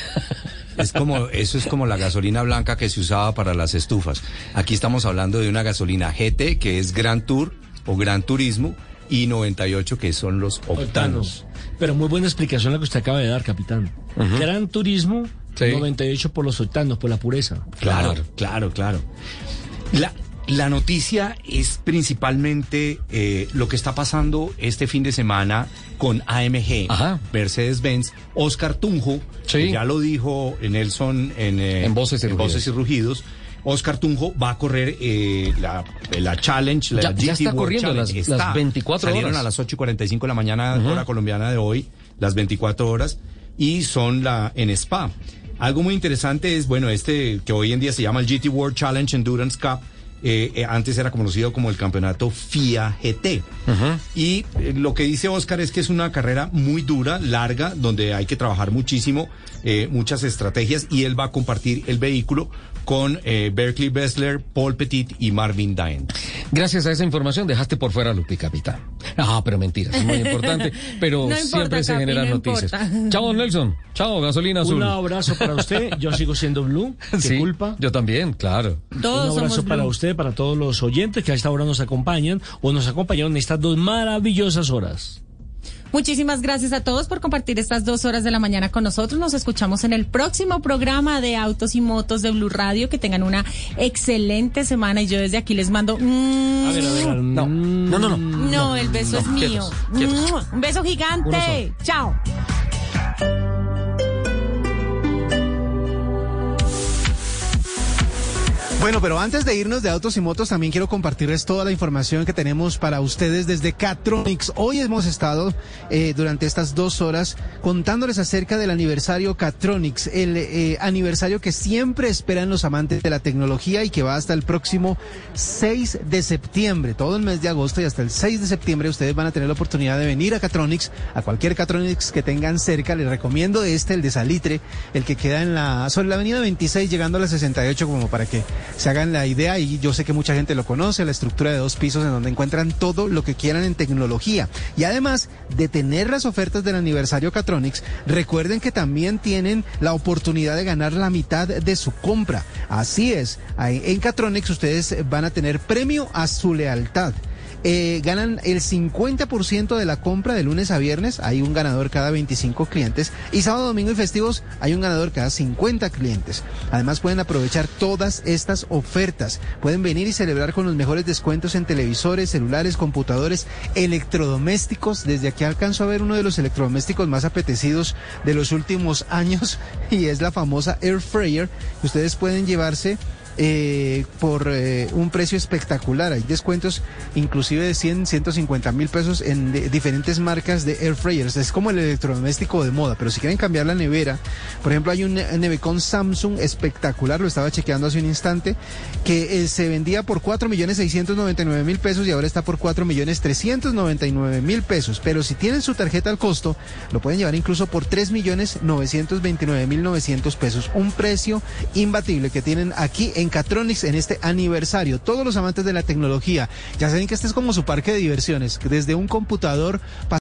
Es como, eso es como la gasolina blanca que se usaba para las estufas. Aquí estamos hablando de una gasolina GT, que es Gran Tour o Gran Turismo, y 98, que son los octanos.
Octanos. Pero muy buena explicación la que usted acaba de dar, capitán. Gran turismo,
Sí.
98 por los octanos, por la pureza.
Claro, claro, claro. La, la noticia es principalmente eh, lo que está pasando este fin de semana con AMG. Mercedes-Benz, Oscar Tunjo,
Sí.
que ya lo dijo Nelson en, eh,
En Voces y Rugidos.
Voces y Rugidos. Oscar Tunjo va a correr eh, la, la Challenge, la
Ya-
GT
ya está
World
corriendo
Challenge.
las- las 24
Salieron
horas.
a las 8 y 45 de la mañana, hora colombiana de hoy, las 24 horas, y son la en Spa. Algo muy interesante es, bueno, este que hoy en día se llama el GT World Challenge Endurance Cup. eh, eh, antes era conocido como el campeonato FIA GT. Y eh, lo que dice Oscar es que es una carrera muy dura, larga, donde hay que trabajar muchísimo, muchas estrategias, y él va a compartir el vehículo con eh, Berkeley Bessler, Paul Petit y Marvin Daen.
Gracias a esa información dejaste por fuera a Lupi, capitán. Ah, pero mentira, es muy importante, [laughs] pero
No importa,
siempre se
Capi,
generan
no
noticias.
importa.
Chao, Nelson. Chao, gasolina azul.
Un abrazo para usted. Yo sigo siendo Blue. Qué
Sí,
culpa.
Yo también, claro.
Todos
Un abrazo
somos
para
Blue.
usted, para todos los oyentes que a esta hora nos acompañan o nos acompañaron en estas dos maravillosas horas.
Muchísimas gracias a todos por compartir estas dos horas de la mañana con nosotros. Nos escuchamos en el próximo programa de Autos y Motos de Blue Radio. Que tengan una excelente semana y yo desde aquí les mando.
A ver, a ver.
No, no, no, no.
no, el beso
no,
es mío.
quietos, quietos.
Un beso gigante. Chao.
Bueno, pero antes de irnos de autos y motos, también quiero compartirles toda la información que tenemos para ustedes desde Catronics. Hoy hemos estado eh, durante estas dos horas contándoles acerca del aniversario Catronics, el eh, aniversario que siempre esperan los amantes de la tecnología y que va hasta el próximo 6 de septiembre, todo el mes de agosto y hasta el 6 de septiembre ustedes van a tener la oportunidad de venir a Catronics, a cualquier Catronics que tengan cerca. Les recomiendo este, el de Salitre, el que queda en la sobre la avenida 26 llegando a la 68 como para que
se hagan la idea y yo sé que mucha gente lo conoce, la estructura de dos pisos en donde encuentran todo lo que quieran en tecnología. Y además de tener las ofertas del aniversario Catronics, recuerden que también tienen la oportunidad de ganar la mitad de su compra. Así es, en Catronics ustedes van a tener premio a su lealtad. Eh, ganan el 50% de la compra de lunes a viernes. Hay un ganador cada 25 clientes. Y sábado, domingo y festivos hay un ganador cada 50 clientes. Además pueden aprovechar todas estas ofertas. Pueden venir y celebrar con los mejores descuentos en televisores, celulares, computadores, electrodomésticos. Desde aquí alcanzo a ver uno de los electrodomésticos más apetecidos de los últimos [laughs] años y es la famosa Air Fryer. Ustedes pueden llevarse eh, por eh, un precio espectacular. Hay descuentos inclusive de 100, 150 mil pesos en diferentes marcas de air fryers. Es como el electrodoméstico de moda, pero si quieren cambiar la nevera, por ejemplo, hay un Nevecon Samsung espectacular, lo estaba chequeando hace un instante, que eh, se vendía por 4 millones 699 mil pesos y ahora está por 4 millones 399 mil pesos. Pero si tienen su tarjeta al costo, lo pueden llevar incluso por 3 millones 929 mil 900 pesos. Un precio imbatible que tienen aquí en en este aniversario. Todos los amantes de la tecnología, ya saben que este es como su parque de diversiones, desde un computador